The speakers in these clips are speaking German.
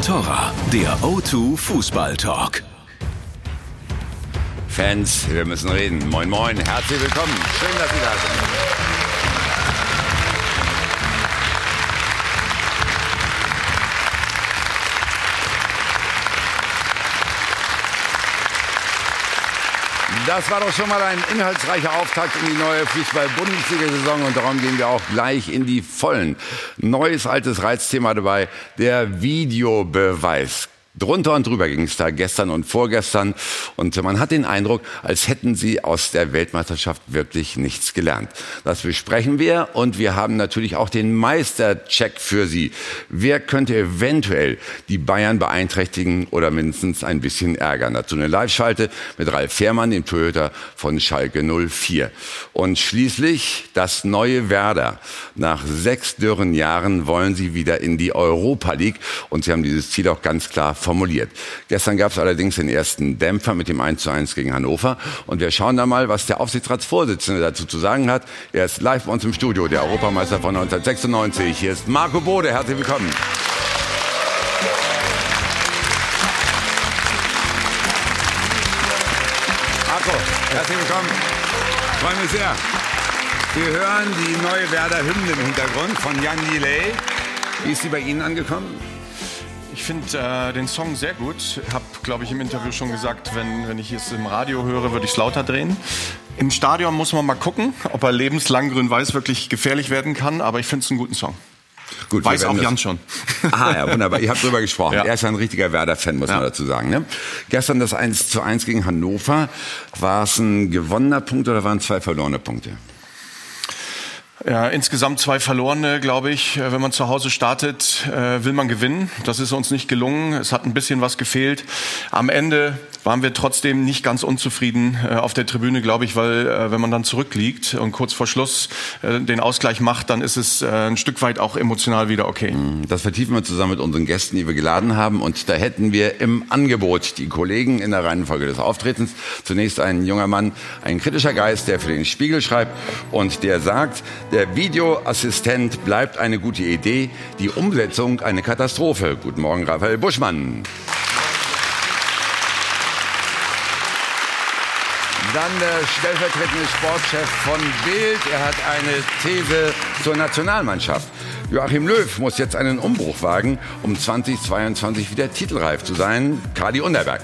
und Torra, der O2 Fußball Talk. Fans, wir müssen reden. Moin, moin, herzlich willkommen. Schön, dass Sie da sind. Das war doch schon mal ein inhaltsreicher Auftakt in die neue Fußball-Bundesliga-Saison und darum gehen wir auch gleich in die Vollen. Neues, altes Reizthema dabei, der Videobeweis. Drunter und drüber ging es da gestern und vorgestern. Und man hat den Eindruck, als hätten sie aus der Weltmeisterschaft wirklich nichts gelernt. Das besprechen wir und wir haben natürlich auch den Meistercheck für Sie. Wer könnte eventuell die Bayern beeinträchtigen oder mindestens ein bisschen ärgern? Dazu eine Live-Schalte mit Ralf Fährmann, dem Torhüter von Schalke 04. Und schließlich das neue Werder. Nach sechs dürren Jahren wollen sie wieder in die Europa League und sie haben dieses Ziel auch ganz klar formuliert. Gestern gab es allerdings den ersten Dämpfer mit dem 1 zu 1 gegen Hannover. Und wir schauen da mal, was der Aufsichtsratsvorsitzende dazu zu sagen hat. Er ist live bei uns im Studio, der Europameister von 1996. Hier ist Marco Bode. Herzlich willkommen. Marco, herzlich willkommen. Freue mich sehr. Wir hören die neue Werder Hymne im Hintergrund von Jan Delay. Wie ist sie bei Ihnen angekommen? Ich finde äh, den Song sehr gut. Habe, glaube ich, im Interview schon gesagt, wenn, wenn ich es im Radio höre, würde ich es lauter drehen. Im Stadion muss man mal gucken, ob er lebenslang grün-weiß wirklich gefährlich werden kann. Aber ich finde es einen guten Song. Gut, Weiß auch Jan schon. Ah ja, wunderbar. Ihr habt drüber gesprochen. Ja. Er ist ein richtiger Werder-Fan, muss Ja. man dazu sagen. Ne? Gestern das 1 zu 1 gegen Hannover. War es ein gewonnener Punkt oder waren es zwei verlorene Punkte? Ja, insgesamt zwei verlorene, glaube ich. Äh, Wenn man zu Hause startet, äh, will man gewinnen. Das ist uns nicht gelungen. Es hat ein bisschen was gefehlt. Am Ende waren wir trotzdem nicht ganz unzufrieden äh, auf der Tribüne, glaube ich, weil äh, wenn man dann zurückliegt und kurz vor Schluss äh, den Ausgleich macht, dann ist es äh, ein Stück weit auch emotional wieder okay. Das vertiefen wir zusammen mit unseren Gästen, die wir geladen haben. Und da hätten wir im Angebot die Kollegen in der Reihenfolge des Auftretens. Zunächst ein junger Mann, ein kritischer Geist, der für den Spiegel schreibt und der sagt, der Videoassistent bleibt eine gute Idee, die Umsetzung eine Katastrophe. Guten Morgen, Raphael Buschmann. Dann der stellvertretende Sportchef von Bild. Er hat eine These zur Nationalmannschaft. Joachim Löw muss jetzt einen Umbruch wagen, um 2022 wieder titelreif zu sein. Kadi Unterberg.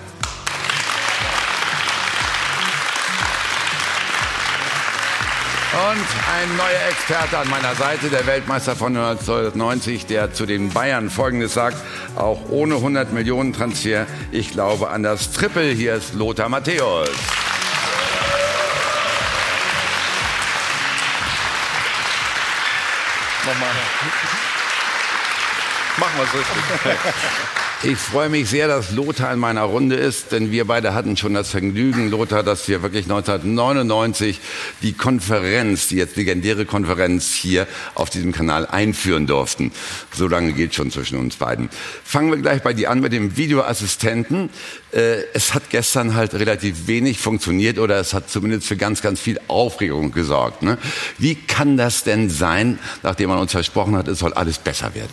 Und ein neuer Experte an meiner Seite, der Weltmeister von 1990, der zu den Bayern Folgendes sagt, auch ohne 100 Millionen Transfer, ich glaube an das Triple. Hier ist Lothar Matthäus. Nochmal. Machen wir es richtig. Ich freue mich sehr, dass Lothar in meiner Runde ist, denn wir beide hatten schon das Vergnügen, Lothar, dass wir wirklich 1999 die Konferenz, die jetzt legendäre Konferenz hier auf diesem Kanal einführen durften. So lange geht schon zwischen uns beiden. Fangen wir gleich bei dir an mit dem Videoassistenten. Äh, Es hat gestern halt relativ wenig funktioniert oder es hat zumindest für ganz, ganz viel Aufregung gesorgt. Ne? Wie kann das denn sein, nachdem man uns versprochen hat, es soll alles besser werden?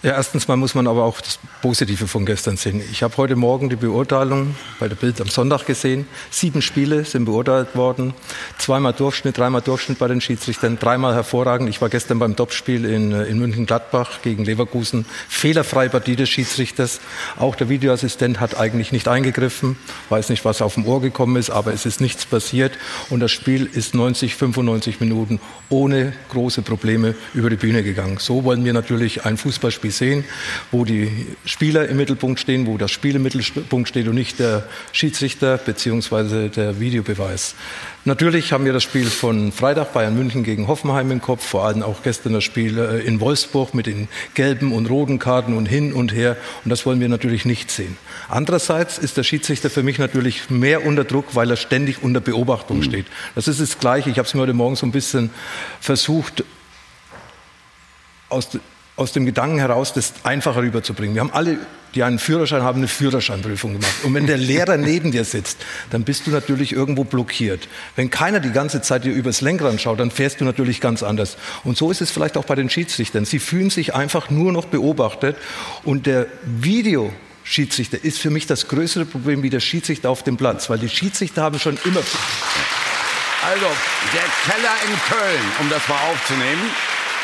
Ja, erstens mal muss man aber auch das Positive von gestern sehen. Ich habe heute Morgen die Beurteilung bei der Bild am Sonntag gesehen. Sieben Spiele sind beurteilt worden. Zweimal Durchschnitt, dreimal Durchschnitt bei den Schiedsrichtern, dreimal hervorragend. Ich war gestern beim Topspiel in, äh, in München-Gladbach gegen Leverkusen. Fehlerfreie Partie des Schiedsrichters. Auch der Videoassistent hat eigentlich nicht eingegriffen. Weiß nicht, was auf dem Ohr gekommen ist, aber es ist nichts passiert. Und das Spiel ist 90, 95 Minuten ohne große Probleme über die Bühne gegangen. So wollen wir natürlich ein Fußballspiel sehen, wo die Spieler im Mittelpunkt stehen, wo das Spiel im Mittelpunkt steht und nicht der Schiedsrichter bzw. der Videobeweis. Natürlich haben wir das Spiel von Freitag Bayern München gegen Hoffenheim im Kopf, vor allem auch gestern das Spiel äh, in Wolfsburg mit den gelben und roten Karten und hin und her. Und das wollen wir natürlich nicht sehen. Andererseits ist der Schiedsrichter für mich natürlich mehr unter Druck, weil er ständig unter Beobachtung steht. Das ist das Gleiche. Ich habe es mir heute Morgen so ein bisschen versucht, aus aus dem Gedanken heraus, das einfacher rüberzubringen. Wir haben alle, die einen Führerschein haben, eine Führerscheinprüfung gemacht. Und wenn der Lehrer neben dir sitzt, dann bist du natürlich irgendwo blockiert. Wenn keiner die ganze Zeit dir übers Lenkrad schaut, dann fährst du natürlich ganz anders. Und so ist es vielleicht auch bei den Schiedsrichtern. Sie fühlen sich einfach nur noch beobachtet und der Video Schiedsrichter ist für mich das größere Problem wie der Schiedsrichter auf dem Platz, weil die Schiedsrichter haben schon immer. Also, der Keller in Köln, um das mal aufzunehmen.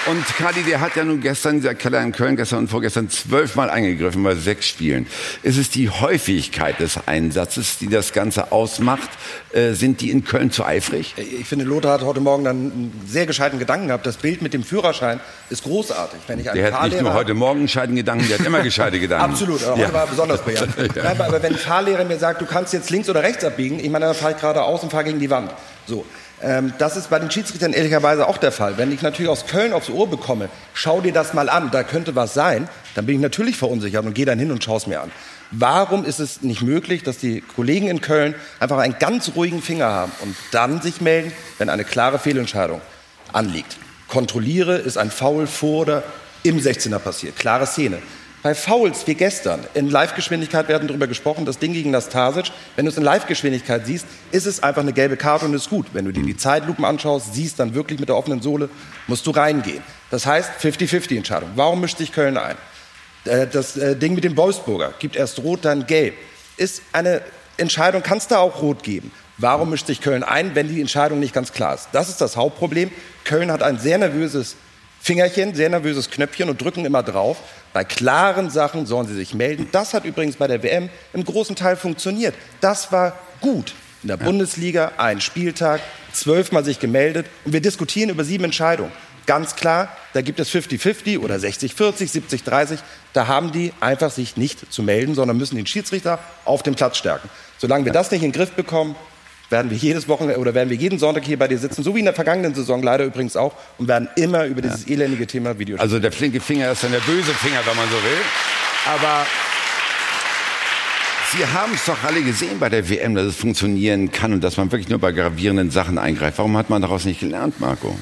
Und Kadi, der hat ja nun gestern, dieser Keller in Köln, gestern und vorgestern zwölfmal eingegriffen bei sechs Spielen. Ist es die Häufigkeit des Einsatzes, die das Ganze ausmacht? Äh, sind die in Köln zu eifrig? Ich finde, Lothar hat heute Morgen dann einen sehr gescheiten Gedanken gehabt. Das Bild mit dem Führerschein ist großartig. Wenn ich einen der hat nicht nur heute Morgen einen gescheiten Gedanken, der hat immer gescheite Gedanken. Absolut, aber ja. heute war besonders brillant. ja. aber wenn ein Fahrlehrer mir sagt, du kannst jetzt links oder rechts abbiegen, ich meine, dann fahre ich geradeaus und fahre gegen die Wand. So. Ähm, das ist bei den Schiedsrichtern ehrlicherweise auch der Fall. Wenn ich natürlich aus Köln aufs Ohr bekomme, schau dir das mal an, da könnte was sein, dann bin ich natürlich verunsichert und gehe dann hin und schaue es mir an. Warum ist es nicht möglich, dass die Kollegen in Köln einfach einen ganz ruhigen Finger haben und dann sich melden, wenn eine klare Fehlentscheidung anliegt? Kontrolliere, ist ein Foul vor oder im 16er passiert. Klare Szene. Bei Fouls wie gestern in Live-Geschwindigkeit, wir hatten darüber gesprochen, das Ding gegen das Tasic, wenn du es in Live-Geschwindigkeit siehst, ist es einfach eine gelbe Karte und ist gut. Wenn du dir die Zeitlupen anschaust, siehst dann wirklich mit der offenen Sohle, musst du reingehen. Das heißt 50-50-Entscheidung. Warum mischt sich Köln ein? Äh, das äh, Ding mit dem Wolfsburger gibt erst rot, dann gelb. Ist eine Entscheidung, kannst du auch rot geben. Warum mischt sich Köln ein, wenn die Entscheidung nicht ganz klar ist? Das ist das Hauptproblem. Köln hat ein sehr nervöses Fingerchen, sehr nervöses Knöpfchen und drücken immer drauf. Bei klaren Sachen sollen sie sich melden. Das hat übrigens bei der WM im großen Teil funktioniert. Das war gut. In der ja. Bundesliga ein Spieltag, zwölfmal sich gemeldet und wir diskutieren über sieben Entscheidungen. Ganz klar, da gibt es 50-50 oder 60-40, 70-30. Da haben die einfach sich nicht zu melden, sondern müssen den Schiedsrichter auf dem Platz stärken. Solange wir das nicht in den Griff bekommen, werden wir jedes Wochenende oder werden wir jeden Sonntag hier bei dir sitzen, so wie in der vergangenen Saison leider übrigens auch, und werden immer über dieses ja. elendige Thema Videospiele. Also der flinke Finger ist dann der böse Finger, wenn man so will. Aber Sie haben es doch alle gesehen bei der WM, dass es funktionieren kann und dass man wirklich nur bei gravierenden Sachen eingreift. Warum hat man daraus nicht gelernt, Marco?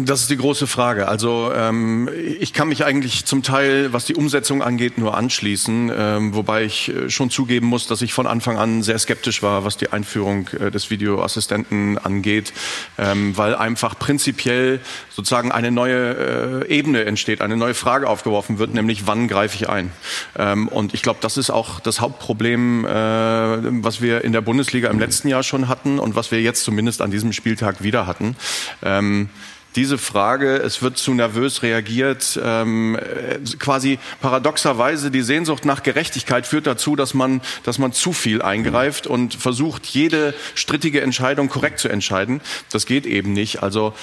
Das ist die große Frage. Also ähm, ich kann mich eigentlich zum Teil, was die Umsetzung angeht, nur anschließen, ähm, wobei ich äh, schon zugeben muss, dass ich von Anfang an sehr skeptisch war, was die Einführung äh, des Videoassistenten angeht, ähm, weil einfach prinzipiell sozusagen eine neue äh, Ebene entsteht, eine neue Frage aufgeworfen wird, nämlich wann greife ich ein? Ähm, und ich glaube, das ist auch das Hauptproblem, äh, was wir in der Bundesliga im letzten Jahr schon hatten und was wir jetzt zumindest an diesem Spieltag wieder hatten. Diese Frage, es wird zu nervös reagiert, ähm, quasi paradoxerweise die Sehnsucht nach Gerechtigkeit führt dazu, dass man, dass man zu viel eingreift und versucht, jede strittige Entscheidung korrekt zu entscheiden. Das geht eben nicht. Also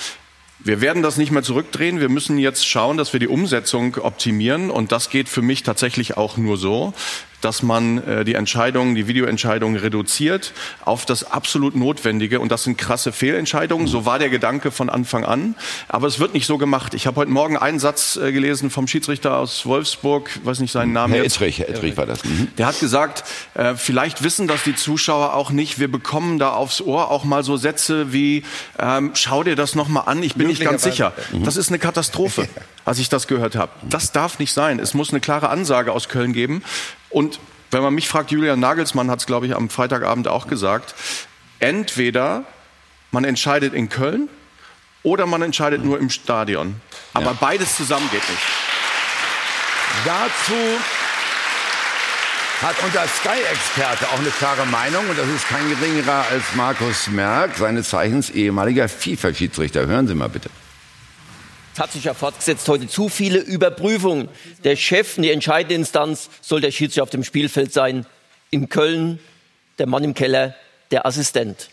wir werden das nicht mehr zurückdrehen. Wir müssen jetzt schauen, dass wir die Umsetzung optimieren. Und das geht für mich tatsächlich auch nur so, dass man äh, die Entscheidungen, die Videoentscheidungen reduziert auf das absolut Notwendige. Und das sind krasse Fehlentscheidungen. So war der Gedanke von Anfang an. Aber es wird nicht so gemacht. Ich habe heute Morgen einen Satz äh, gelesen vom Schiedsrichter aus Wolfsburg, weiß nicht seinen Namen. Herr Ittrich, Herr Ittrich war das. Mhm. Der hat gesagt, äh, vielleicht wissen das die Zuschauer auch nicht. Wir bekommen da aufs Ohr auch mal so Sätze wie, ähm, schau dir das nochmal an, ich bin nicht ganz sicher. Mhm. Das ist eine Katastrophe, als ich das gehört habe. Das darf nicht sein. Es muss eine klare Ansage aus Köln geben. Und wenn man mich fragt, Julian Nagelsmann hat es, glaube ich, am Freitagabend auch gesagt, entweder man entscheidet in Köln oder man entscheidet nur im Stadion. Aber ja. beides zusammen geht nicht. Dazu hat unser Sky-Experte auch eine klare Meinung und das ist kein geringerer als Markus Merck, seines Zeichens ehemaliger FIFA-Schiedsrichter. Hören Sie mal bitte hat sich ja fortgesetzt heute zu viele Überprüfungen. Der Chef, die entscheidende Instanz, soll der Schiedsrichter auf dem Spielfeld sein. In Köln der Mann im Keller, der Assistent.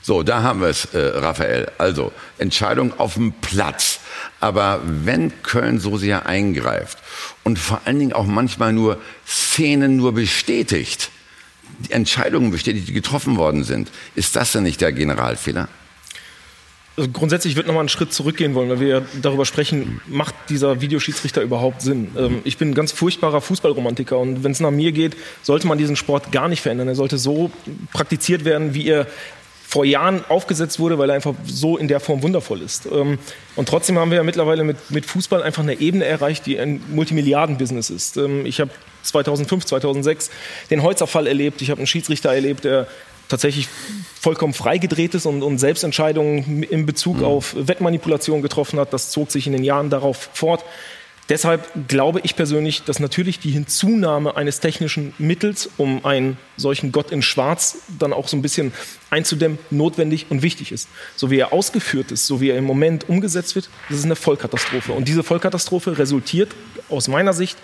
So, da haben wir es, äh, Raphael. Also, Entscheidung auf dem Platz. Aber wenn Köln so sehr eingreift und vor allen Dingen auch manchmal nur Szenen nur bestätigt, die Entscheidungen bestätigt, die getroffen worden sind, ist das denn nicht der Generalfehler? Also grundsätzlich würde noch mal einen Schritt zurückgehen wollen, weil wir ja darüber sprechen, macht dieser Videoschiedsrichter überhaupt Sinn? Ähm, ich bin ein ganz furchtbarer Fußballromantiker und wenn es nach mir geht, sollte man diesen Sport gar nicht verändern. Er sollte so praktiziert werden, wie er vor Jahren aufgesetzt wurde, weil er einfach so in der Form wundervoll ist. Ähm, und trotzdem haben wir ja mittlerweile mit, mit Fußball einfach eine Ebene erreicht, die ein Multimilliarden-Business ist. Ähm, ich habe 2005, 2006 den Holzerfall erlebt. Ich habe einen Schiedsrichter erlebt, der tatsächlich vollkommen freigedreht ist und, und Selbstentscheidungen in Bezug mhm. auf Wettmanipulation getroffen hat. Das zog sich in den Jahren darauf fort. Deshalb glaube ich persönlich, dass natürlich die Hinzunahme eines technischen Mittels, um einen solchen Gott in Schwarz dann auch so ein bisschen einzudämmen, notwendig und wichtig ist. So wie er ausgeführt ist, so wie er im Moment umgesetzt wird, das ist eine Vollkatastrophe. Und diese Vollkatastrophe resultiert aus meiner Sicht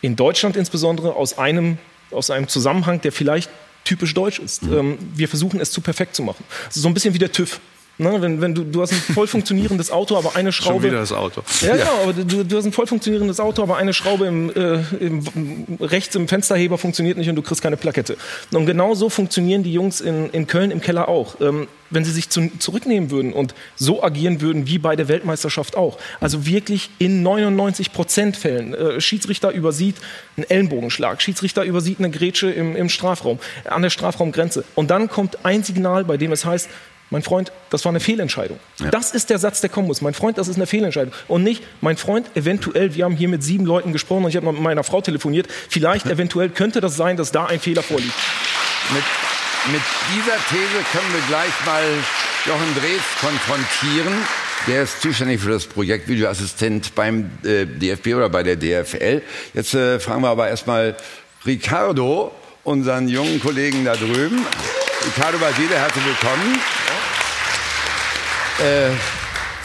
in Deutschland insbesondere aus einem, aus einem Zusammenhang, der vielleicht typisch deutsch ist. Mhm. Ähm, wir versuchen es zu perfekt zu machen. So ein bisschen wie der TÜV. Ne, wenn, wenn du, du hast ein voll funktionierendes Auto, aber eine Schraube. Schon wieder das Auto. Ja, ja. aber du, du hast ein voll funktionierendes Auto, aber eine Schraube im, äh, im, rechts im Fensterheber funktioniert nicht und du kriegst keine Plakette. Und genau so funktionieren die Jungs in, in Köln im Keller auch. Ähm, wenn sie sich zu, zurücknehmen würden und so agieren würden wie bei der Weltmeisterschaft auch. Also wirklich in 99 Prozent Fällen. Äh, Schiedsrichter übersieht einen Ellenbogenschlag, Schiedsrichter übersieht eine Grätsche im, im Strafraum, an der Strafraumgrenze. Und dann kommt ein Signal, bei dem es heißt, mein Freund, das war eine Fehlentscheidung. Ja. Das ist der Satz, der kommen muss. Mein Freund, das ist eine Fehlentscheidung. Und nicht, mein Freund, eventuell, wir haben hier mit sieben Leuten gesprochen und ich habe mit meiner Frau telefoniert, vielleicht, eventuell könnte das sein, dass da ein Fehler vorliegt. Mit, mit dieser These können wir gleich mal Jochen Drees konfrontieren. Der ist zuständig für das Projekt Videoassistent beim äh, DFB oder bei der DFL. Jetzt äh, fragen wir aber erstmal Ricardo, unseren jungen Kollegen da drüben. Ricardo Basile, herzlich willkommen. Äh,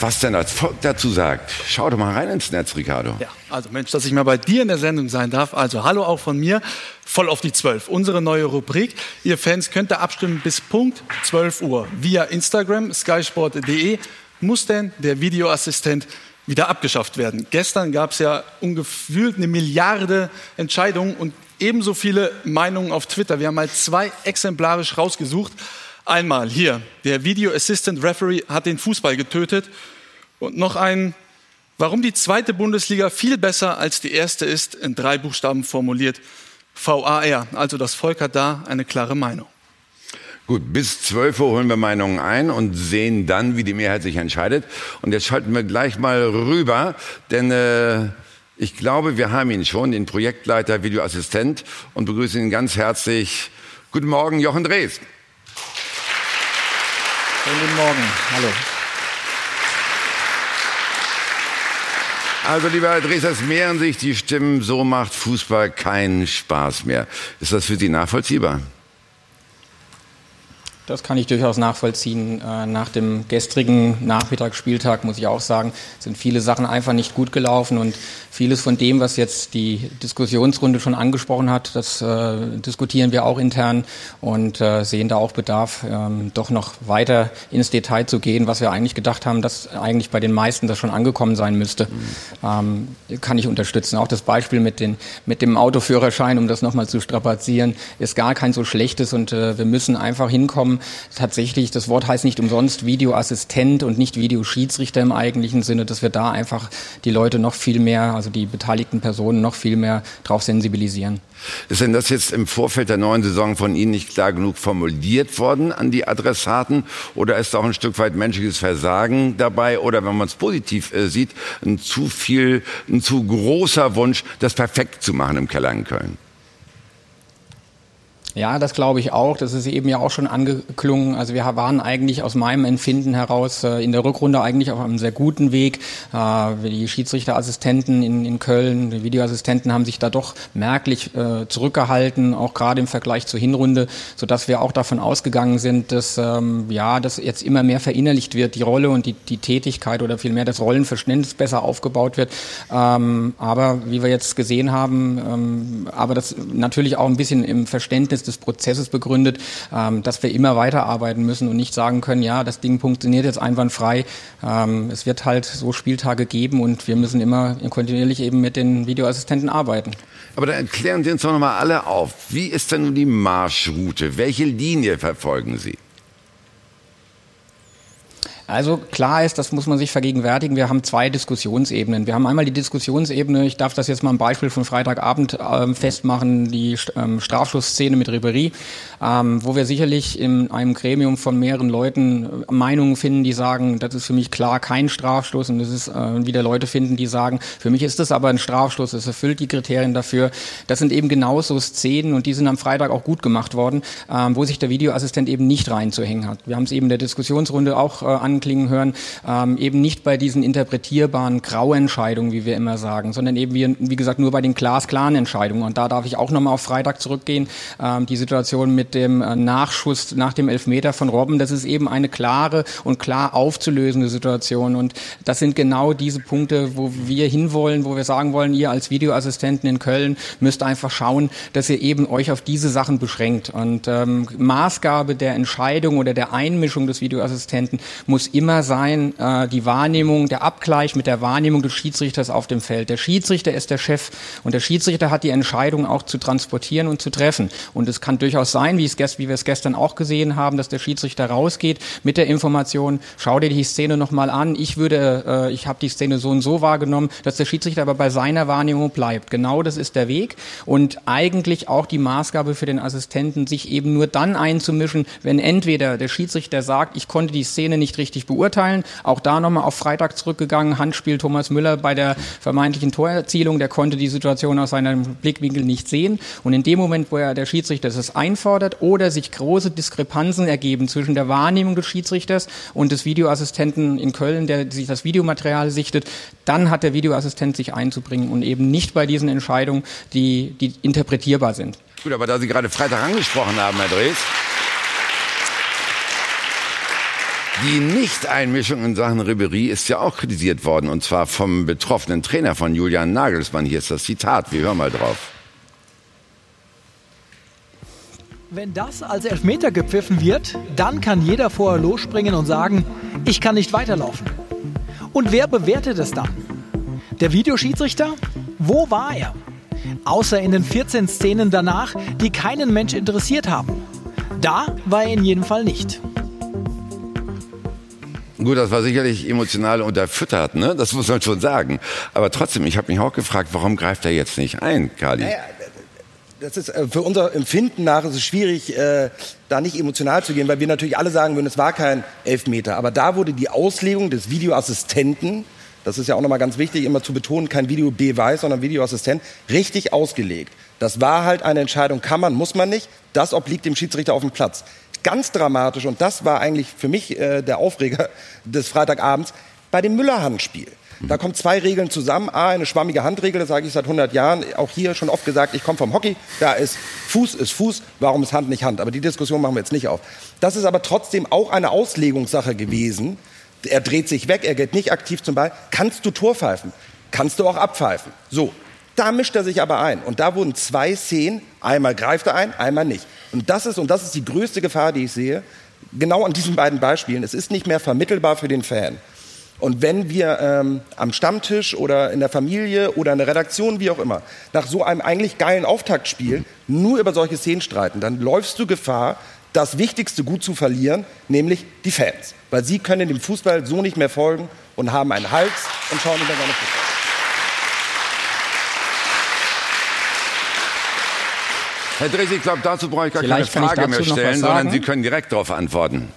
was denn das Volk dazu sagt. Schau doch mal rein ins Netz, Ricardo. Ja, also Mensch, dass ich mal bei dir in der Sendung sein darf. Also hallo auch von mir. Voll auf die 12. Unsere neue Rubrik. Ihr Fans könnt da abstimmen bis Punkt 12 Uhr. Via Instagram, skysport.de muss denn der Videoassistent wieder abgeschafft werden. Gestern gab es ja ungefähr eine Milliarde Entscheidungen und ebenso viele Meinungen auf Twitter. Wir haben mal zwei exemplarisch rausgesucht. Einmal hier, der Video Assistant Referee hat den Fußball getötet. Und noch ein, warum die zweite Bundesliga viel besser als die erste ist, in drei Buchstaben formuliert. VAR, also das Volk hat da eine klare Meinung. Gut, bis 12 Uhr holen wir Meinungen ein und sehen dann, wie die Mehrheit sich entscheidet. Und jetzt schalten wir gleich mal rüber, denn äh, ich glaube, wir haben ihn schon, den Projektleiter Videoassistent, und begrüßen ihn ganz herzlich. Guten Morgen, Jochen Drees. Schönen guten Morgen. Hallo. Also, lieber Herr Drees, es mehren sich die Stimmen, so macht Fußball keinen Spaß mehr. Ist das für Sie nachvollziehbar? Das kann ich durchaus nachvollziehen. Äh, nach dem gestrigen Nachmittagsspieltag muss ich auch sagen, sind viele Sachen einfach nicht gut gelaufen und vieles von dem, was jetzt die Diskussionsrunde schon angesprochen hat, das äh, diskutieren wir auch intern und äh, sehen da auch Bedarf, ähm, doch noch weiter ins Detail zu gehen, was wir eigentlich gedacht haben, dass eigentlich bei den meisten das schon angekommen sein müsste. Mhm. Ähm, kann ich unterstützen. Auch das Beispiel mit, den, mit dem Autoführerschein, um das nochmal zu strapazieren, ist gar kein so schlechtes und äh, wir müssen einfach hinkommen, tatsächlich, das Wort heißt nicht umsonst Videoassistent und nicht Videoschiedsrichter im eigentlichen Sinne, dass wir da einfach die Leute noch viel mehr, also die beteiligten Personen noch viel mehr drauf sensibilisieren. Ist denn das jetzt im Vorfeld der neuen Saison von Ihnen nicht klar genug formuliert worden an die Adressaten? Oder ist auch ein Stück weit menschliches Versagen dabei? Oder wenn man es positiv äh, sieht, ein zu viel, ein zu großer Wunsch, das perfekt zu machen im Keller in Köln? Ja, das glaube ich auch. Das ist eben ja auch schon angeklungen. Also wir waren eigentlich aus meinem Empfinden heraus äh, in der Rückrunde eigentlich auf einem sehr guten Weg. Äh, die Schiedsrichterassistenten in, in Köln, die Videoassistenten haben sich da doch merklich äh, zurückgehalten, auch gerade im Vergleich zur Hinrunde, sodass wir auch davon ausgegangen sind, dass ähm, ja, dass jetzt immer mehr verinnerlicht wird, die Rolle und die, die Tätigkeit oder vielmehr das Rollenverständnis besser aufgebaut wird. Ähm, aber wie wir jetzt gesehen haben, ähm, aber das natürlich auch ein bisschen im Verständnis des Prozesses begründet, ähm, dass wir immer weiterarbeiten müssen und nicht sagen können, ja, das Ding funktioniert jetzt einwandfrei. Ähm, es wird halt so Spieltage geben und wir müssen immer kontinuierlich eben mit den Videoassistenten arbeiten. Aber dann erklären Sie uns doch nochmal alle auf. Wie ist denn nun die Marschroute? Welche Linie verfolgen Sie? Also klar ist, das muss man sich vergegenwärtigen, wir haben zwei Diskussionsebenen. Wir haben einmal die Diskussionsebene, ich darf das jetzt mal ein Beispiel von Freitagabend äh, festmachen, die ähm, Strafschussszene mit Ribery, ähm, wo wir sicherlich in einem Gremium von mehreren Leuten äh, Meinungen finden, die sagen, das ist für mich klar kein Strafstoß und es ist äh, wieder Leute finden, die sagen, für mich ist das aber ein Strafstoß, es erfüllt die Kriterien dafür. Das sind eben genauso Szenen und die sind am Freitag auch gut gemacht worden, ähm, wo sich der Videoassistent eben nicht reinzuhängen hat. Wir haben es eben in der Diskussionsrunde auch äh, anklingen hören, ähm, eben nicht bei diesen interpretierbaren Grauentscheidungen, wie wir immer sagen, sondern eben wie, wie gesagt nur bei den glasklaren Entscheidungen. Und da darf ich auch nochmal auf Freitag zurückgehen. Ähm, die Situation mit dem äh, Nachschuss nach dem Elfmeter von Robben, das ist eben eine klare und klar aufzulösende Situation. Und das sind genau diese Punkte, wo wir hinwollen, wo wir sagen wollen, ihr als Videoassistenten in Köln müsst einfach schauen, dass ihr eben euch auf diese Sachen beschränkt. Und ähm, Maßgabe der Entscheidung oder der Einmischung des Videoassistenten muss immer sein, äh, die Wahrnehmung, der Abgleich mit der Wahrnehmung des Schiedsrichters auf dem Feld. Der Schiedsrichter ist der Chef und der Schiedsrichter hat die Entscheidung auch zu transportieren und zu treffen. Und es kann durchaus sein, wie, es, wie wir es gestern auch gesehen haben, dass der Schiedsrichter rausgeht mit der Information, schau dir die Szene nochmal an, ich würde, äh, ich habe die Szene so und so wahrgenommen, dass der Schiedsrichter aber bei seiner Wahrnehmung bleibt. Genau das ist der Weg. Und eigentlich auch die Maßgabe für den Assistenten, sich eben nur dann einzumischen, wenn entweder der Schiedsrichter sagt, ich konnte die Szene nicht richtig beurteilen, auch da nochmal auf Freitag zurückgegangen, Handspiel Thomas Müller bei der vermeintlichen Torerzielung, der konnte die Situation aus seinem Blickwinkel nicht sehen. Und in dem Moment, wo er der Schiedsrichter das einfordert oder sich große Diskrepanzen ergeben zwischen der Wahrnehmung des Schiedsrichters und des Videoassistenten in Köln, der sich das Videomaterial sichtet, dann hat der Videoassistent sich einzubringen und eben nicht bei diesen Entscheidungen, die, die interpretierbar sind. Gut, aber da Sie gerade Freitag angesprochen haben, Herr Drees, Die Nichteinmischung in Sachen Ribery ist ja auch kritisiert worden, und zwar vom betroffenen Trainer von Julian Nagelsmann. Hier ist das Zitat, wir hören mal drauf. Wenn das als Elfmeter gepfiffen wird, dann kann jeder vorher losspringen und sagen, ich kann nicht weiterlaufen. Und wer bewertet es dann? Der Videoschiedsrichter? Wo war er? Außer in den 14 Szenen danach, die keinen Mensch interessiert haben. Da war er in jedem Fall nicht. Gut, das war sicherlich emotional unterfüttert, ne? Das muss man schon sagen. Aber trotzdem, ich habe mich auch gefragt, warum greift er jetzt nicht ein, Kali? Naja, das ist äh, für unser Empfinden nach ist es schwierig, äh, da nicht emotional zu gehen, weil wir natürlich alle sagen würden, es war kein Elfmeter. Aber da wurde die Auslegung des Videoassistenten, das ist ja auch nochmal ganz wichtig, immer zu betonen, kein Videobeweis, sondern Videoassistent, richtig ausgelegt. Das war halt eine Entscheidung, kann man, muss man nicht. Das obliegt dem Schiedsrichter auf dem Platz ganz dramatisch, und das war eigentlich für mich äh, der Aufreger des Freitagabends, bei dem Müller-Handspiel. Da kommen zwei Regeln zusammen. A, eine schwammige Handregel, das sage ich seit 100 Jahren. Auch hier schon oft gesagt, ich komme vom Hockey. Da ist Fuß ist Fuß. Warum ist Hand nicht Hand? Aber die Diskussion machen wir jetzt nicht auf. Das ist aber trotzdem auch eine Auslegungssache gewesen. Er dreht sich weg, er geht nicht aktiv zum Ball. Kannst du Tor pfeifen? Kannst du auch abpfeifen? So. Da mischt er sich aber ein. Und da wurden zwei Szenen. Einmal greift er ein, einmal nicht. Und das ist, und das ist die größte Gefahr, die ich sehe, genau an diesen beiden Beispielen. Es ist nicht mehr vermittelbar für den Fan. Und wenn wir ähm, am Stammtisch oder in der Familie oder in der Redaktion, wie auch immer, nach so einem eigentlich geilen Auftaktspiel nur über solche Szenen streiten, dann läufst du Gefahr, das Wichtigste gut zu verlieren, nämlich die Fans. Weil sie können dem Fußball so nicht mehr folgen und haben einen Hals und schauen über seine Fußball. Herr Dres, ich glaube, dazu brauche ich gar Vielleicht keine Frage mehr stellen, sondern Sie können direkt darauf antworten.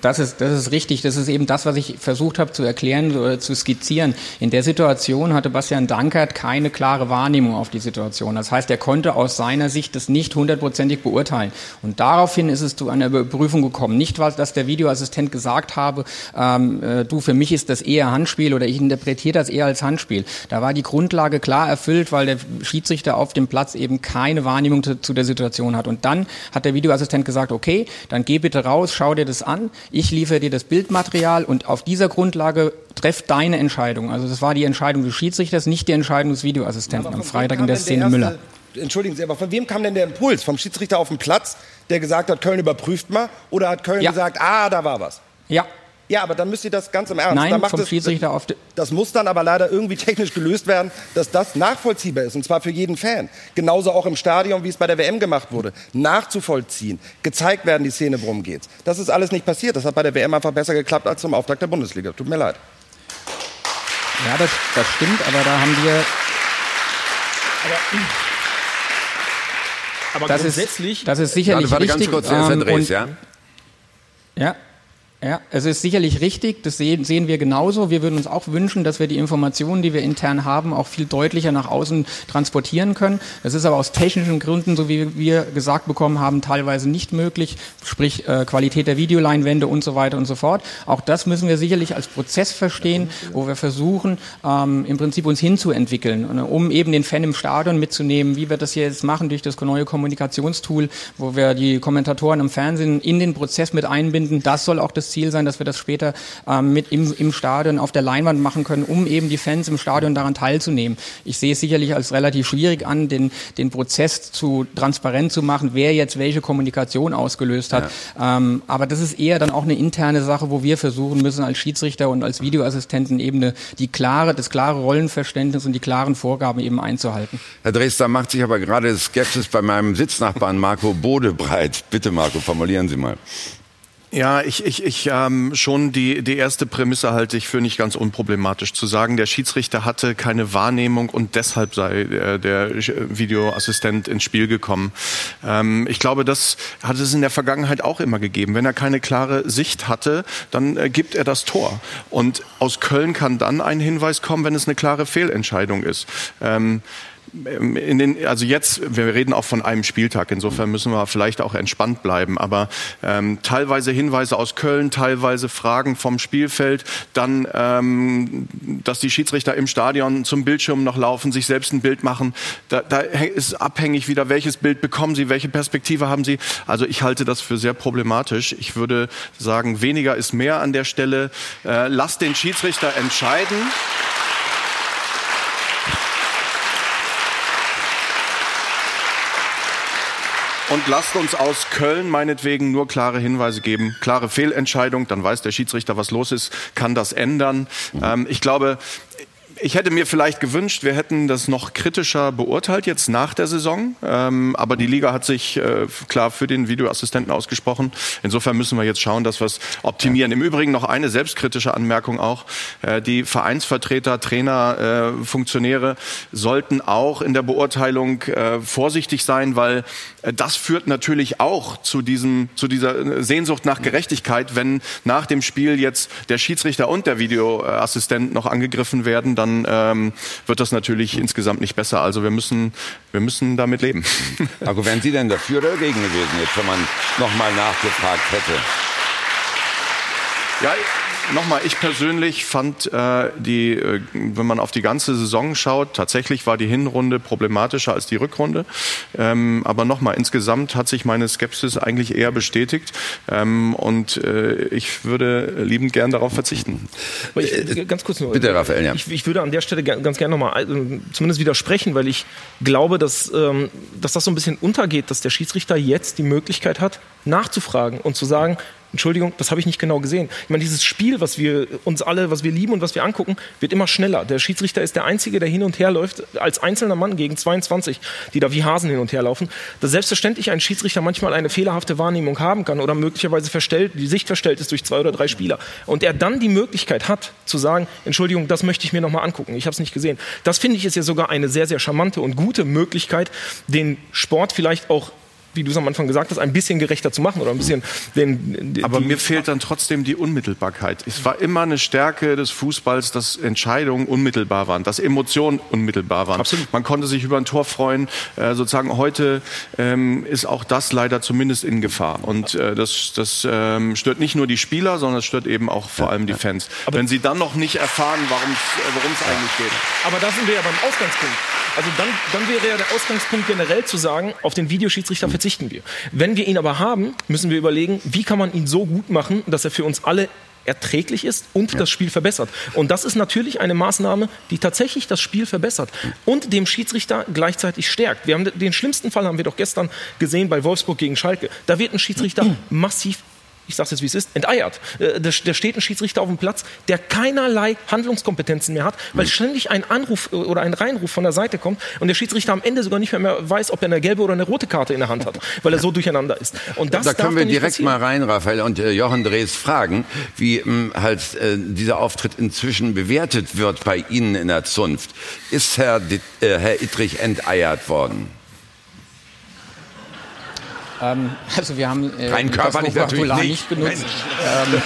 Das ist, das ist richtig. Das ist eben das, was ich versucht habe zu erklären oder zu skizzieren. In der Situation hatte Bastian Dankert keine klare Wahrnehmung auf die Situation. Das heißt, er konnte aus seiner Sicht das nicht hundertprozentig beurteilen. Und daraufhin ist es zu einer Überprüfung gekommen. Nicht, weil dass der Videoassistent gesagt habe, ähm, äh, du, für mich ist das eher Handspiel oder ich interpretiere das eher als Handspiel. Da war die Grundlage klar erfüllt, weil der Schiedsrichter auf dem Platz eben keine Wahrnehmung zu, zu der Situation hat. Und dann hat der Videoassistent gesagt, okay, dann geh bitte raus, schau dir das an ich liefere dir das Bildmaterial und auf dieser Grundlage treff deine Entscheidung. Also das war die Entscheidung des Schiedsrichters, nicht die Entscheidung des Videoassistenten am Freitag in der Szene der erste, Müller. Entschuldigen Sie, aber von wem kam denn der Impuls? Vom Schiedsrichter auf dem Platz, der gesagt hat, Köln überprüft mal? Oder hat Köln ja. gesagt, ah, da war was? Ja, Ja, aber dann müsst ihr das ganz im Ernst. Nein, dann macht vom das, Schiedsrichter auf das muss dann aber leider irgendwie technisch gelöst werden, dass das nachvollziehbar ist. Und zwar für jeden Fan. Genauso auch im Stadion, wie es bei der WM gemacht wurde. Nachzuvollziehen. Gezeigt werden, die Szene, worum geht's. Das ist alles nicht passiert. Das hat bei der WM einfach besser geklappt als zum Auftakt der Bundesliga. Tut mir leid. Ja, das, das stimmt, aber da haben wir Aber das ist, grundsätzlich, das ist sicherlich Warte, warte richtig. ganz kurz, ähm, Andres, und- ja? Ja. Ja, es ist sicherlich richtig, das sehen, sehen wir genauso. Wir würden uns auch wünschen, dass wir die Informationen, die wir intern haben, auch viel deutlicher nach außen transportieren können. Das ist aber aus technischen Gründen, so wie wir gesagt bekommen haben, teilweise nicht möglich, sprich äh, Qualität der Videoleinwände und so weiter und so fort. Auch das müssen wir sicherlich als Prozess verstehen, wo wir versuchen, ähm, im Prinzip uns hinzuentwickeln, äh, um eben den Fan im Stadion mitzunehmen, wie wir das hier jetzt machen durch das neue Kommunikationstool, wo wir die Kommentatoren im Fernsehen in den Prozess mit einbinden. Das soll auch das Ziel sein, dass wir das später ähm, mit im, im Stadion auf der Leinwand machen können, um eben die Fans im Stadion daran teilzunehmen. Ich sehe es sicherlich als relativ schwierig an, den, den Prozess zu transparent zu machen, wer jetzt welche Kommunikation ausgelöst hat. Ähm, aber das ist eher dann auch eine interne Sache, wo wir versuchen müssen als Schiedsrichter und als Videoassistenten eben eine, die klare, das klare Rollenverständnis und die klaren Vorgaben eben einzuhalten. Herr Dresdner macht sich aber gerade Skepsis bei meinem Sitznachbarn Marco Bode breit. Bitte, Marco, formulieren Sie mal. Ja, ich, ich, ich ähm, schon die, die erste Prämisse halte ich für nicht ganz unproblematisch. Zu sagen, der Schiedsrichter hatte keine Wahrnehmung und deshalb sei äh, der Videoassistent ins Spiel gekommen. Ähm, ich glaube, das hat es in der Vergangenheit auch immer gegeben. Wenn er keine klare Sicht hatte, dann äh, gibt er das Tor. Und aus Köln kann dann ein Hinweis kommen, wenn es eine klare Fehlentscheidung ist. Ähm, den, also jetzt, wir reden auch von einem Spieltag, insofern müssen wir vielleicht auch entspannt bleiben, aber ähm, teilweise Hinweise aus Köln, teilweise Fragen vom Spielfeld, dann, ähm, dass die Schiedsrichter im Stadion zum Bildschirm noch laufen, sich selbst ein Bild machen, da, da ist abhängig wieder, welches Bild bekommen sie, welche Perspektive haben sie. Also ich halte das für sehr problematisch. Ich würde sagen, weniger ist mehr an der Stelle. Äh, lasst den Schiedsrichter entscheiden. Und lasst uns aus Köln meinetwegen nur klare Hinweise geben. Klare Fehlentscheidung, dann weiß der Schiedsrichter, was los ist, kann das ändern. Ähm, ich glaube, ich hätte mir vielleicht gewünscht, wir hätten das noch kritischer beurteilt jetzt nach der Saison. Ähm, aber die Liga hat sich äh, klar für den Videoassistenten ausgesprochen. Insofern müssen wir jetzt schauen, dass wir es optimieren. Im Übrigen noch eine selbstkritische Anmerkung auch. Äh, die Vereinsvertreter, Trainer, äh, Funktionäre sollten auch in der Beurteilung äh, vorsichtig sein, weil äh, das führt natürlich auch zu, diesem, zu dieser Sehnsucht nach Gerechtigkeit. Wenn nach dem Spiel jetzt der Schiedsrichter und der Videoassistent noch angegriffen werden, dann ähm, wird das natürlich insgesamt nicht besser. Also wir müssen, wir müssen damit leben. Marco, wären Sie denn dafür oder dagegen gewesen, jetzt, wenn man nochmal nachgefragt hätte? Ja, nochmal, ich persönlich fand äh, die, äh, wenn man auf die ganze Saison schaut, tatsächlich war die Hinrunde problematischer als die Rückrunde. Ähm, aber nochmal, insgesamt hat sich meine Skepsis eigentlich eher bestätigt. Ähm, und äh, ich würde liebend gern darauf verzichten. Aber ich, ganz kurz nur. Bitte, Raphael, ja. Ich, ich würde an der Stelle ga- ganz gerne nochmal äh, zumindest widersprechen, weil ich glaube, dass, ähm, dass das so ein bisschen untergeht, dass der Schiedsrichter jetzt die Möglichkeit hat, nachzufragen und zu sagen, Entschuldigung, das habe ich nicht genau gesehen. Ich meine, dieses Spiel, was wir uns alle, was wir lieben und was wir angucken, wird immer schneller. Der Schiedsrichter ist der Einzige, der hin und her läuft, als einzelner Mann gegen 22, die da wie Hasen hin und her laufen. Dass selbstverständlich ein Schiedsrichter manchmal eine fehlerhafte Wahrnehmung haben kann oder möglicherweise verstellt, die Sicht verstellt ist durch zwei oder drei Spieler. Und er dann die Möglichkeit hat, zu sagen, Entschuldigung, das möchte ich mir nochmal angucken. Ich habe es nicht gesehen. Das finde ich ist ja sogar eine sehr, sehr charmante und gute Möglichkeit, den Sport vielleicht auch wie du es am Anfang gesagt hast, ein bisschen gerechter zu machen oder ein bisschen den. Aber die, mir fehlt dann trotzdem die Unmittelbarkeit. Es war immer eine Stärke des Fußballs, dass Entscheidungen unmittelbar waren, dass Emotionen unmittelbar waren. Absolut. Man konnte sich über ein Tor freuen. Äh, sozusagen heute ähm, ist auch das leider zumindest in Gefahr. Und äh, das, das ähm, stört nicht nur die Spieler, sondern es stört eben auch vor allem die Fans. Wenn sie dann noch nicht erfahren, worum es eigentlich geht. Aber da sind wir ja beim Ausgangspunkt. Also dann, dann wäre ja der Ausgangspunkt generell zu sagen, auf den Videoschiedsrichter verzichten wir. Wenn wir ihn aber haben, müssen wir überlegen, wie kann man ihn so gut machen, dass er für uns alle erträglich ist und das Spiel verbessert. Und das ist natürlich eine Maßnahme, die tatsächlich das Spiel verbessert und dem Schiedsrichter gleichzeitig stärkt. Wir haben den schlimmsten Fall haben wir doch gestern gesehen bei Wolfsburg gegen Schalke. Da wird ein Schiedsrichter massiv ich sage jetzt wie es ist, enteiert. Äh, da, da steht ein Schiedsrichter auf dem Platz, der keinerlei Handlungskompetenzen mehr hat, weil ständig ein Anruf äh, oder ein Reinruf von der Seite kommt und der Schiedsrichter am Ende sogar nicht mehr, mehr weiß, ob er eine gelbe oder eine rote Karte in der Hand hat, weil er so durcheinander ist. Und das da können wir direkt passieren. mal rein, Raphael und äh, Jochen Drees fragen, wie ähm, halt äh, dieser Auftritt inzwischen bewertet wird bei Ihnen in der Zunft. Ist Herr, äh, Herr Ittrich enteiert worden? Ähm, also wir haben äh, Rein körperlich natürlich nicht. benutzt. Ähm,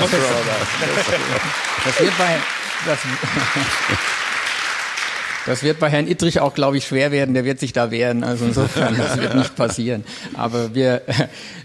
das, das wird bei das, das wird bei Herrn Ittrich auch, glaube ich, schwer werden. Der wird sich da wehren. Also insofern, das wird nicht passieren. Aber wir,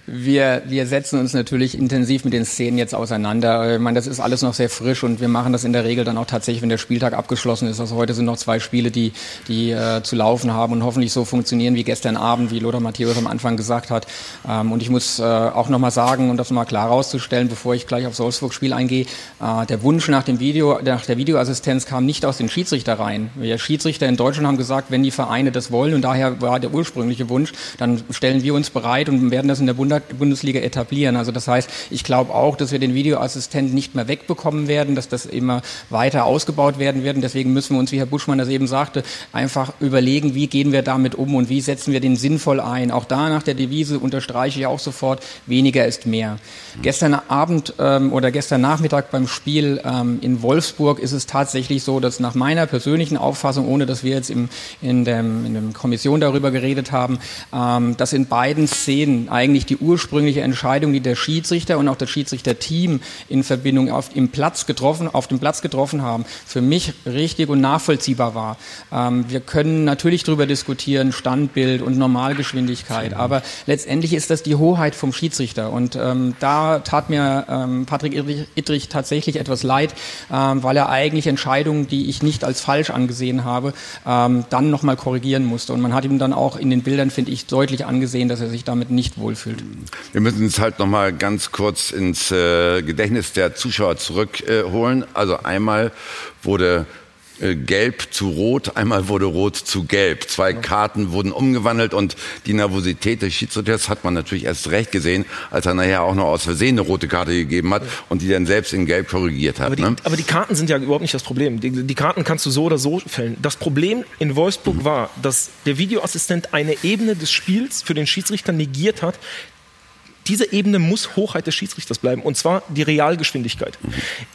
wir, wir setzen uns natürlich intensiv mit den Szenen jetzt auseinander. Ich meine, das ist alles noch sehr frisch und wir machen das in der Regel dann auch tatsächlich, wenn der Spieltag abgeschlossen ist. Also heute sind noch zwei Spiele, die, die äh, zu laufen haben und hoffentlich so funktionieren wie gestern Abend, wie Lothar Matthäus am Anfang gesagt hat. Ähm, und ich muss äh, auch nochmal sagen, und das mal klar herauszustellen, bevor ich gleich aufs Wolfsburg-Spiel eingehe, äh, der Wunsch nach dem Video, nach der Videoassistenz kam nicht aus den Schiedsrichtereien. Wir Schiedsrichter in Deutschland haben gesagt, wenn die Vereine das wollen, und daher war der ursprüngliche Wunsch, dann stellen wir uns bereit und werden das in der Bundesliga etablieren. Also das heißt, ich glaube auch, dass wir den Videoassistenten nicht mehr wegbekommen werden, dass das immer weiter ausgebaut werden wird. Deswegen müssen wir uns, wie Herr Buschmann das eben sagte, einfach überlegen, wie gehen wir damit um und wie setzen wir den sinnvoll ein. Auch da nach der Devise unterstreiche ich auch sofort, weniger ist mehr. Gestern Abend ähm, oder gestern Nachmittag beim Spiel ähm, in Wolfsburg ist es tatsächlich so, dass nach meiner persönlichen Auffassung, ohne dass wir jetzt im, in, dem, in der Kommission darüber geredet haben, ähm, dass in beiden Szenen eigentlich die ursprüngliche Entscheidung, die der Schiedsrichter und auch das Schiedsrichterteam in Verbindung auf, im Platz getroffen, auf dem Platz getroffen haben, für mich richtig und nachvollziehbar war. Ähm, wir können natürlich darüber diskutieren, Standbild und Normalgeschwindigkeit, aber letztendlich ist das die Hoheit vom Schiedsrichter und ähm, da tat mir ähm, Patrick Ittrich, Ittrich tatsächlich etwas leid, ähm, weil er eigentlich Entscheidungen, die ich nicht als falsch angesehen habe, ähm, dann nochmal korrigieren musste. Und man hat ihm dann auch in den Bildern, finde ich, deutlich angesehen, dass er sich damit nicht wohlfühlt. Wir müssen uns halt noch mal ganz kurz ins äh, Gedächtnis der Zuschauer zurückholen. Äh, also einmal wurde äh, gelb zu rot, einmal wurde rot zu gelb. Zwei Karten wurden umgewandelt und die Nervosität des Schiedsrichters hat man natürlich erst recht gesehen, als er nachher auch noch aus Versehen eine rote Karte gegeben hat und die dann selbst in gelb korrigiert hat. Aber die, ne? aber die Karten sind ja überhaupt nicht das Problem. Die, die Karten kannst du so oder so fällen. Das Problem in Wolfsburg Mhm. war, dass der Videoassistent eine Ebene des Spiels für den Schiedsrichter negiert hat. Diese Ebene muss Hochheit des Schiedsrichters bleiben, und zwar die Realgeschwindigkeit.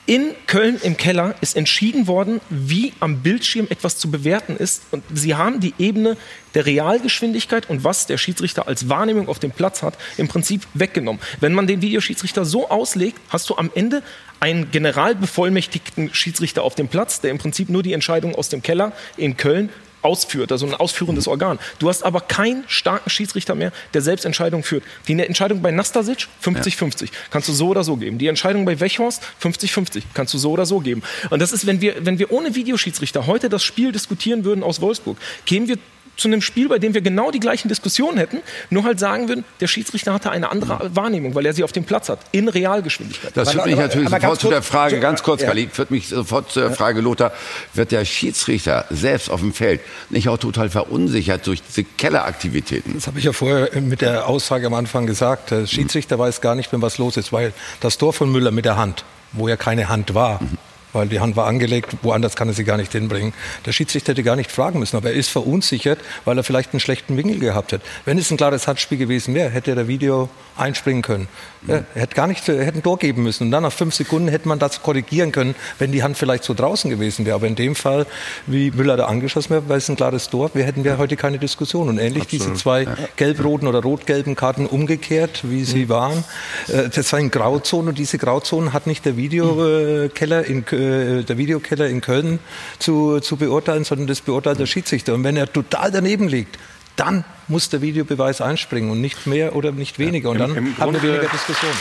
In Köln im Keller ist entschieden worden, wie am Bildschirm etwas zu bewerten ist. Und sie haben die Ebene der Realgeschwindigkeit und was der Schiedsrichter als Wahrnehmung auf dem Platz hat, im Prinzip weggenommen. Wenn man den Videoschiedsrichter so auslegt, hast du am Ende einen generalbevollmächtigten Schiedsrichter auf dem Platz, der im Prinzip nur die Entscheidung aus dem Keller in Köln ausführt, also ein ausführendes Organ. Du hast aber keinen starken Schiedsrichter mehr, der selbst Entscheidungen führt. Die Entscheidung bei Nastasic 50-50 kannst du so oder so geben. Die Entscheidung bei Wechhorst 50-50 kannst du so oder so geben. Und das ist, wenn wir, wenn wir ohne Videoschiedsrichter heute das Spiel diskutieren würden aus Wolfsburg, kämen wir zu einem Spiel, bei dem wir genau die gleichen Diskussionen hätten, nur halt sagen würden, der Schiedsrichter hatte eine andere Wahrnehmung, weil er sie auf dem Platz hat, in Realgeschwindigkeit. Das führt Aber- mich aber- natürlich aber sofort ganz zu der Frage, ganz kurz, Ja. Kali, führt mich sofort zu der Frage, Lothar, wird der Schiedsrichter selbst auf dem Feld nicht auch total verunsichert durch diese Kelleraktivitäten? Das habe ich ja vorher mit der Aussage am Anfang gesagt. Der Schiedsrichter weiß gar nicht, wenn was los ist, weil das Tor von Müller mit der Hand, wo ja keine Hand war, weil die Hand war angelegt, woanders kann er sie gar nicht hinbringen. Der Schiedsrichter hätte gar nicht fragen müssen, aber er ist verunsichert, weil er vielleicht einen schlechten Winkel gehabt hat. Wenn es ein klares Handspiel gewesen wäre, hätte der Video einspringen können. Er hätte gar nicht, er hätte ein Tor geben müssen. Und dann nach fünf Sekunden hätte man das korrigieren können, wenn die Hand vielleicht so draußen gewesen wäre. Aber in dem Fall, wie Müller da angeschossen wäre, weil es ein klares Tor, wir hätten wir heute keine Diskussion. Und ähnlich diese zwei gelb-roten oder rot-gelben Karten umgekehrt, wie sie waren. Äh, Das war in Grauzonen und diese Grauzonen hat nicht der Videokeller in, äh, der Videokeller in Köln zu, zu beurteilen, sondern das beurteilt der Schiedsrichter. Und wenn er total daneben liegt, dann muss der Videobeweis einspringen und nicht mehr oder nicht weniger. Und Im- dann im haben wir Grunde- weniger Diskussion.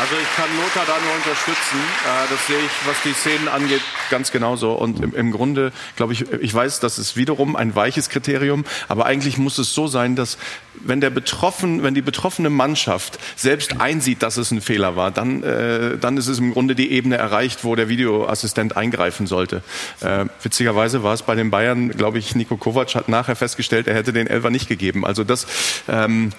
Also ich kann Lothar da nur unterstützen. Äh, das sehe ich, was die Szenen angeht, ganz genauso. Und im, im Grunde, glaube ich, ich weiß, das ist wiederum ein weiches Kriterium, aber eigentlich muss es so sein, dass wenn der betroffen, wenn die betroffene Mannschaft selbst einsieht, dass es ein Fehler war, dann, äh, dann ist es im Grunde die Ebene erreicht, wo der Videoassistent eingreifen sollte. Äh, witzigerweise war es bei den Bayern, glaube ich, Nico Kovac hat nachher festgestellt, er hätte den Elfer nicht gegeben. Also das ähm,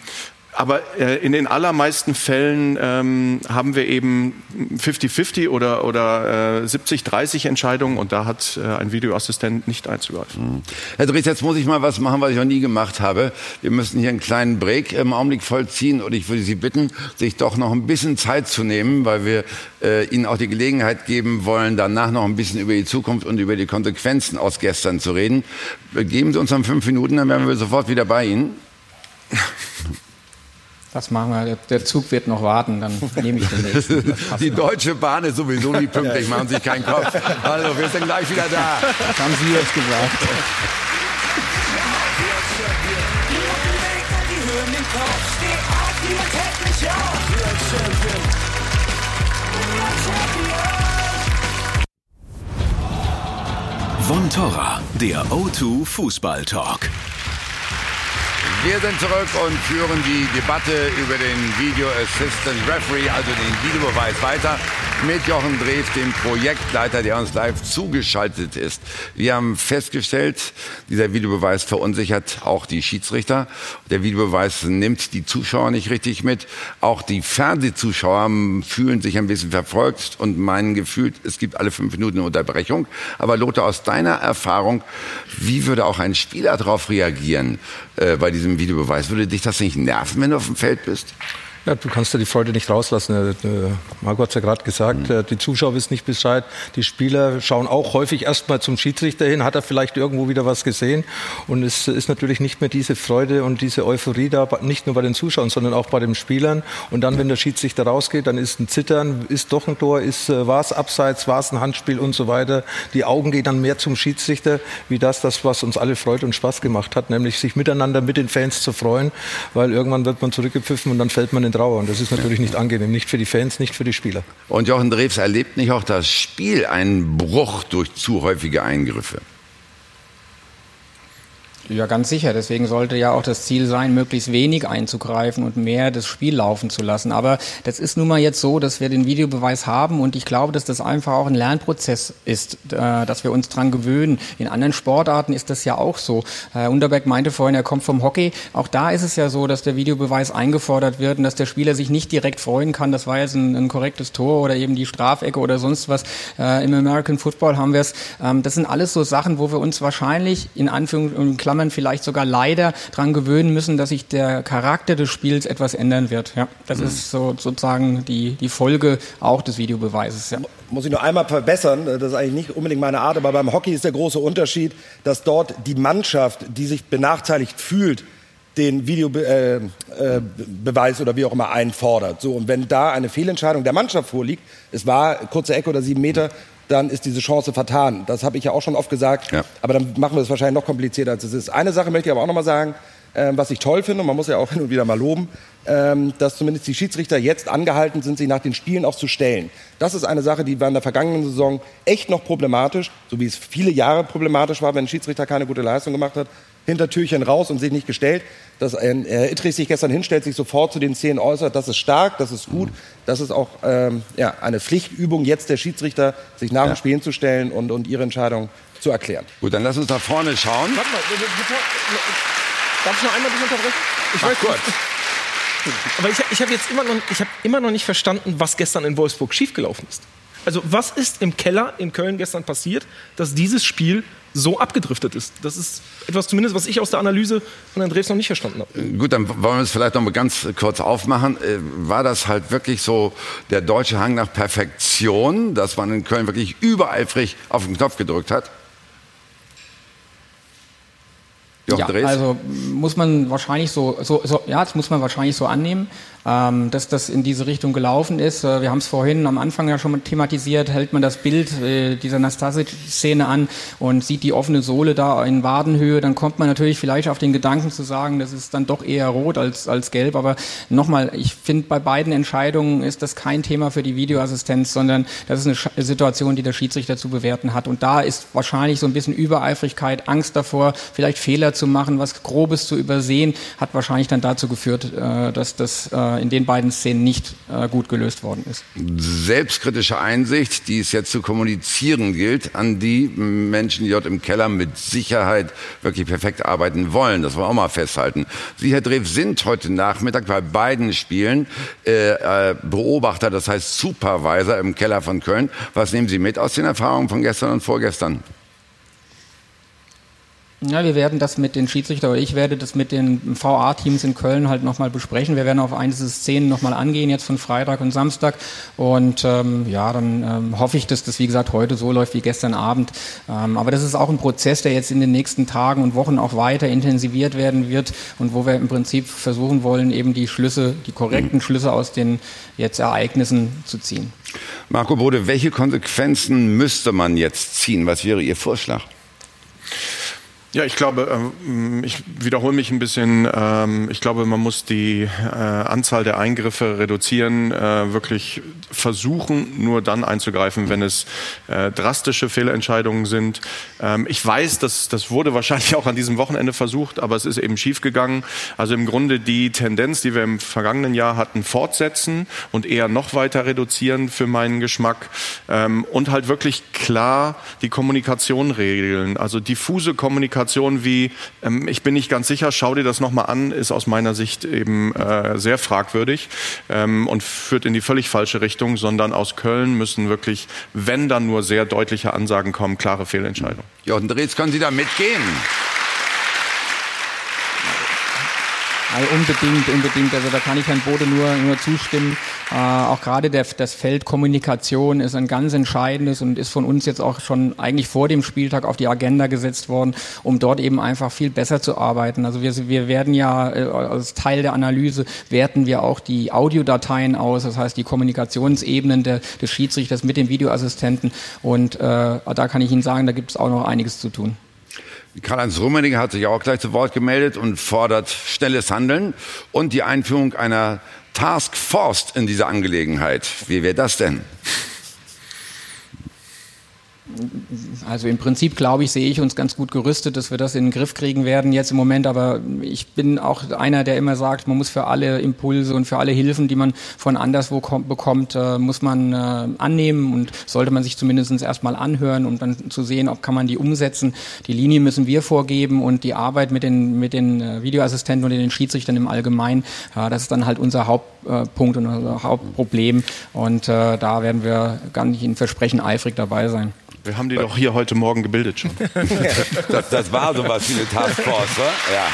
aber äh, in den allermeisten Fällen ähm, haben wir eben 50-50 oder, oder äh, 70-30 Entscheidungen und da hat äh, ein Videoassistent nicht einzugreifen. Mhm. Herr Dries, jetzt muss ich mal was machen, was ich noch nie gemacht habe. Wir müssen hier einen kleinen Break im Augenblick vollziehen und ich würde Sie bitten, sich doch noch ein bisschen Zeit zu nehmen, weil wir äh, Ihnen auch die Gelegenheit geben wollen, danach noch ein bisschen über die Zukunft und über die Konsequenzen aus gestern zu reden. Geben Sie uns dann fünf Minuten, dann wären wir sofort wieder bei Ihnen. Das machen wir. Der Zug wird noch warten, dann nehme ich den nächsten. Die Deutsche Bahn ist sowieso nie pünktlich, machen Sie sich keinen Kopf. Also, wir sind gleich wieder da. Das haben Sie jetzt gesagt. Von Torra, der O2 Fußball Talk. Wir sind zurück und führen die Debatte über den Video Assistant Referee, also den Videobeweis weiter mit Jochen Drews, dem Projektleiter, der uns live zugeschaltet ist. Wir haben festgestellt, dieser Videobeweis verunsichert auch die Schiedsrichter. Der Videobeweis nimmt die Zuschauer nicht richtig mit. Auch die Fernsehzuschauer fühlen sich ein bisschen verfolgt und meinen gefühlt, es gibt alle fünf Minuten eine Unterbrechung. Aber Lothar, aus deiner Erfahrung, wie würde auch ein Spieler darauf reagieren äh, bei diesem Videobeweis? Würde dich das nicht nerven, wenn du auf dem Feld bist? Ja, du kannst ja die Freude nicht rauslassen. Äh, Margot hat es ja gerade gesagt, mhm. die Zuschauer wissen nicht Bescheid. Die Spieler schauen auch häufig erstmal zum Schiedsrichter hin. Hat er vielleicht irgendwo wieder was gesehen? Und es ist natürlich nicht mehr diese Freude und diese Euphorie da, nicht nur bei den Zuschauern, sondern auch bei den Spielern. Und dann, wenn der Schiedsrichter rausgeht, dann ist ein Zittern, ist doch ein Tor, ist, äh, war es abseits, war es ein Handspiel und so weiter. Die Augen gehen dann mehr zum Schiedsrichter, wie das, das, was uns alle Freude und Spaß gemacht hat, nämlich sich miteinander mit den Fans zu freuen, weil irgendwann wird man zurückgepfiffen und dann fällt man in Trauer. Und das ist natürlich nicht angenehm, nicht für die Fans, nicht für die Spieler. Und Jochen Drews erlebt nicht auch das Spiel einen Bruch durch zu häufige Eingriffe? Ja, ganz sicher. Deswegen sollte ja auch das Ziel sein, möglichst wenig einzugreifen und mehr das Spiel laufen zu lassen. Aber das ist nun mal jetzt so, dass wir den Videobeweis haben und ich glaube, dass das einfach auch ein Lernprozess ist, äh, dass wir uns dran gewöhnen. In anderen Sportarten ist das ja auch so. Herr Unterberg meinte vorhin, er kommt vom Hockey. Auch da ist es ja so, dass der Videobeweis eingefordert wird und dass der Spieler sich nicht direkt freuen kann, das war jetzt ein, ein korrektes Tor oder eben die Strafecke oder sonst was. Äh, Im American Football haben wir es. Ähm, das sind alles so Sachen, wo wir uns wahrscheinlich in Anführungszeichen Klammern vielleicht sogar leider daran gewöhnen müssen, dass sich der Charakter des Spiels etwas ändern wird. Ja, das mhm. ist so, sozusagen die, die Folge auch des Videobeweises. Ja. Muss ich nur einmal verbessern, das ist eigentlich nicht unbedingt meine Art, aber beim Hockey ist der große Unterschied, dass dort die Mannschaft, die sich benachteiligt fühlt, den Videobeweis äh, äh, oder wie auch immer einfordert. So, und wenn da eine Fehlentscheidung der Mannschaft vorliegt, es war kurze Ecke oder sieben Meter, dann ist diese Chance vertan. Das habe ich ja auch schon oft gesagt. Ja. Aber dann machen wir es wahrscheinlich noch komplizierter, als es ist. Eine Sache möchte ich aber auch noch mal sagen, äh, was ich toll finde, und man muss ja auch hin und wieder mal loben, ähm, dass zumindest die Schiedsrichter jetzt angehalten sind, sich nach den Spielen auch zu stellen. Das ist eine Sache, die war in der vergangenen Saison echt noch problematisch, so wie es viele Jahre problematisch war, wenn ein Schiedsrichter keine gute Leistung gemacht hat hinter Türchen raus und sich nicht gestellt. Dass ein äh, Ittrich sich gestern hinstellt, sich sofort zu den Szenen äußert, das ist stark, das ist gut. Das ist auch ähm, ja, eine Pflichtübung jetzt der Schiedsrichter, sich nach ja. dem Spiel hinzustellen und, und ihre Entscheidung zu erklären. Gut, dann lass uns nach vorne schauen. Warte mal, darf ich noch einmal dich unterbrechen? Ich weiß kurz. Aber ich, ich habe jetzt immer noch, ich hab immer noch nicht verstanden, was gestern in Wolfsburg schiefgelaufen ist. Also was ist im Keller in Köln gestern passiert, dass dieses Spiel so abgedriftet ist. Das ist etwas zumindest, was ich aus der Analyse von Andres noch nicht verstanden habe. Gut, dann wollen wir es vielleicht noch mal ganz kurz aufmachen. Äh, war das halt wirklich so der deutsche Hang nach Perfektion, dass man in Köln wirklich übereifrig auf den Knopf gedrückt hat? Jochen ja, Drees? also muss man wahrscheinlich so, so, so, ja, das muss man wahrscheinlich so annehmen, ähm, dass das in diese Richtung gelaufen ist. Äh, wir haben es vorhin am Anfang ja schon thematisiert, hält man das Bild äh, dieser Nastasic-Szene an und sieht die offene Sohle da in Wadenhöhe, dann kommt man natürlich vielleicht auf den Gedanken zu sagen, das ist dann doch eher rot als, als gelb. Aber nochmal, ich finde, bei beiden Entscheidungen ist das kein Thema für die Videoassistenz, sondern das ist eine Sch Situation, die der Schiedsrichter zu bewerten hat. Und da ist wahrscheinlich so ein bisschen Übereifrigkeit, Angst davor, vielleicht Fehler zu machen, was Grobes zu übersehen, hat wahrscheinlich dann dazu geführt, äh, dass das äh, in den beiden Szenen nicht äh, gut gelöst worden ist. Selbstkritische Einsicht, die es jetzt zu kommunizieren gilt, an die Menschen, die dort im Keller mit Sicherheit wirklich perfekt arbeiten wollen. Das wollen wir auch mal festhalten. Sie, Herr Drew, sind heute Nachmittag bei beiden Spielen äh, Beobachter, das heißt Supervisor im Keller von Köln. Was nehmen Sie mit aus den Erfahrungen von gestern und vorgestern? Ja, wir werden das mit den Schiedsrichter oder ich werde das mit den VA-Teams in Köln halt nochmal besprechen. Wir werden auf einzelne Szenen nochmal angehen, jetzt von Freitag und Samstag. Und ähm, ja, dann ähm, hoffe ich, dass das, wie gesagt, heute so läuft wie gestern Abend. Ähm, aber das ist auch ein Prozess, der jetzt in den nächsten Tagen und Wochen auch weiter intensiviert werden wird und wo wir im Prinzip versuchen wollen, eben die Schlüsse, die korrekten Schlüsse aus den jetzt Ereignissen zu ziehen. Marco Bode, welche Konsequenzen müsste man jetzt ziehen? Was wäre Ihr Vorschlag? Ja, ich glaube, ähm, ich wiederhole mich ein bisschen. Ähm, ich glaube, man muss die äh, Anzahl der Eingriffe reduzieren, äh, wirklich versuchen, nur dann einzugreifen, wenn es äh, drastische Fehlentscheidungen sind. Ähm, ich weiß, dass das wurde wahrscheinlich auch an diesem Wochenende versucht, aber es ist eben schiefgegangen. Also im Grunde die Tendenz, die wir im vergangenen Jahr hatten, fortsetzen und eher noch weiter reduzieren für meinen Geschmack und halt wirklich klar die Kommunikation regeln. Also diffuse Kommunikation Kommunikation wie, ähm, ich bin nicht ganz sicher, schau dir das nochmal an, ist aus meiner Sicht eben äh, sehr fragwürdig ähm, und führt in die völlig falsche Richtung, sondern aus Köln müssen wirklich, wenn dann nur sehr deutliche Ansagen kommen, klare Fehlentscheidungen. Jochen Drees, können Sie da mitgehen? Also unbedingt, unbedingt. Also da kann ich Herrn Bode nur, nur zustimmen. Äh, auch gerade der, das Feld Kommunikation ist ein ganz entscheidendes und ist von uns jetzt auch schon eigentlich vor dem Spieltag auf die Agenda gesetzt worden, um dort eben einfach viel besser zu arbeiten. Also wir, wir werden ja äh, als Teil der Analyse werten wir auch die Audiodateien aus, das heißt die Kommunikationsebenen der, des Schiedsrichters mit dem Videoassistenten. Und äh, da kann ich Ihnen sagen, da gibt es auch noch einiges zu tun. Karl-Heinz Rummenigge hat sich auch gleich zu Wort gemeldet und fordert schnelles Handeln und die Einführung einer Task Force in dieser Angelegenheit. Wie wäre das denn? Also im Prinzip, glaube ich, sehe ich uns ganz gut gerüstet, dass wir das in den Griff kriegen werden jetzt im Moment. Aber ich bin auch einer, der immer sagt, man muss für alle Impulse und für alle Hilfen, die man von anderswo bekommt, äh, muss man äh, annehmen und sollte man sich zumindest erstmal anhören, um dann zu sehen, ob kann man die umsetzen. Die Linie müssen wir vorgeben und die Arbeit mit den, mit den äh, Videoassistenten und den Schiedsrichtern im Allgemeinen, das ist dann halt unser Hauptpunkt und unser Hauptproblem. Und da werden wir gar nicht in Versprechen eifrig dabei sein. Wir haben die doch hier heute Morgen gebildet schon. das, das war sowas wie eine Taskforce, oder? Ja.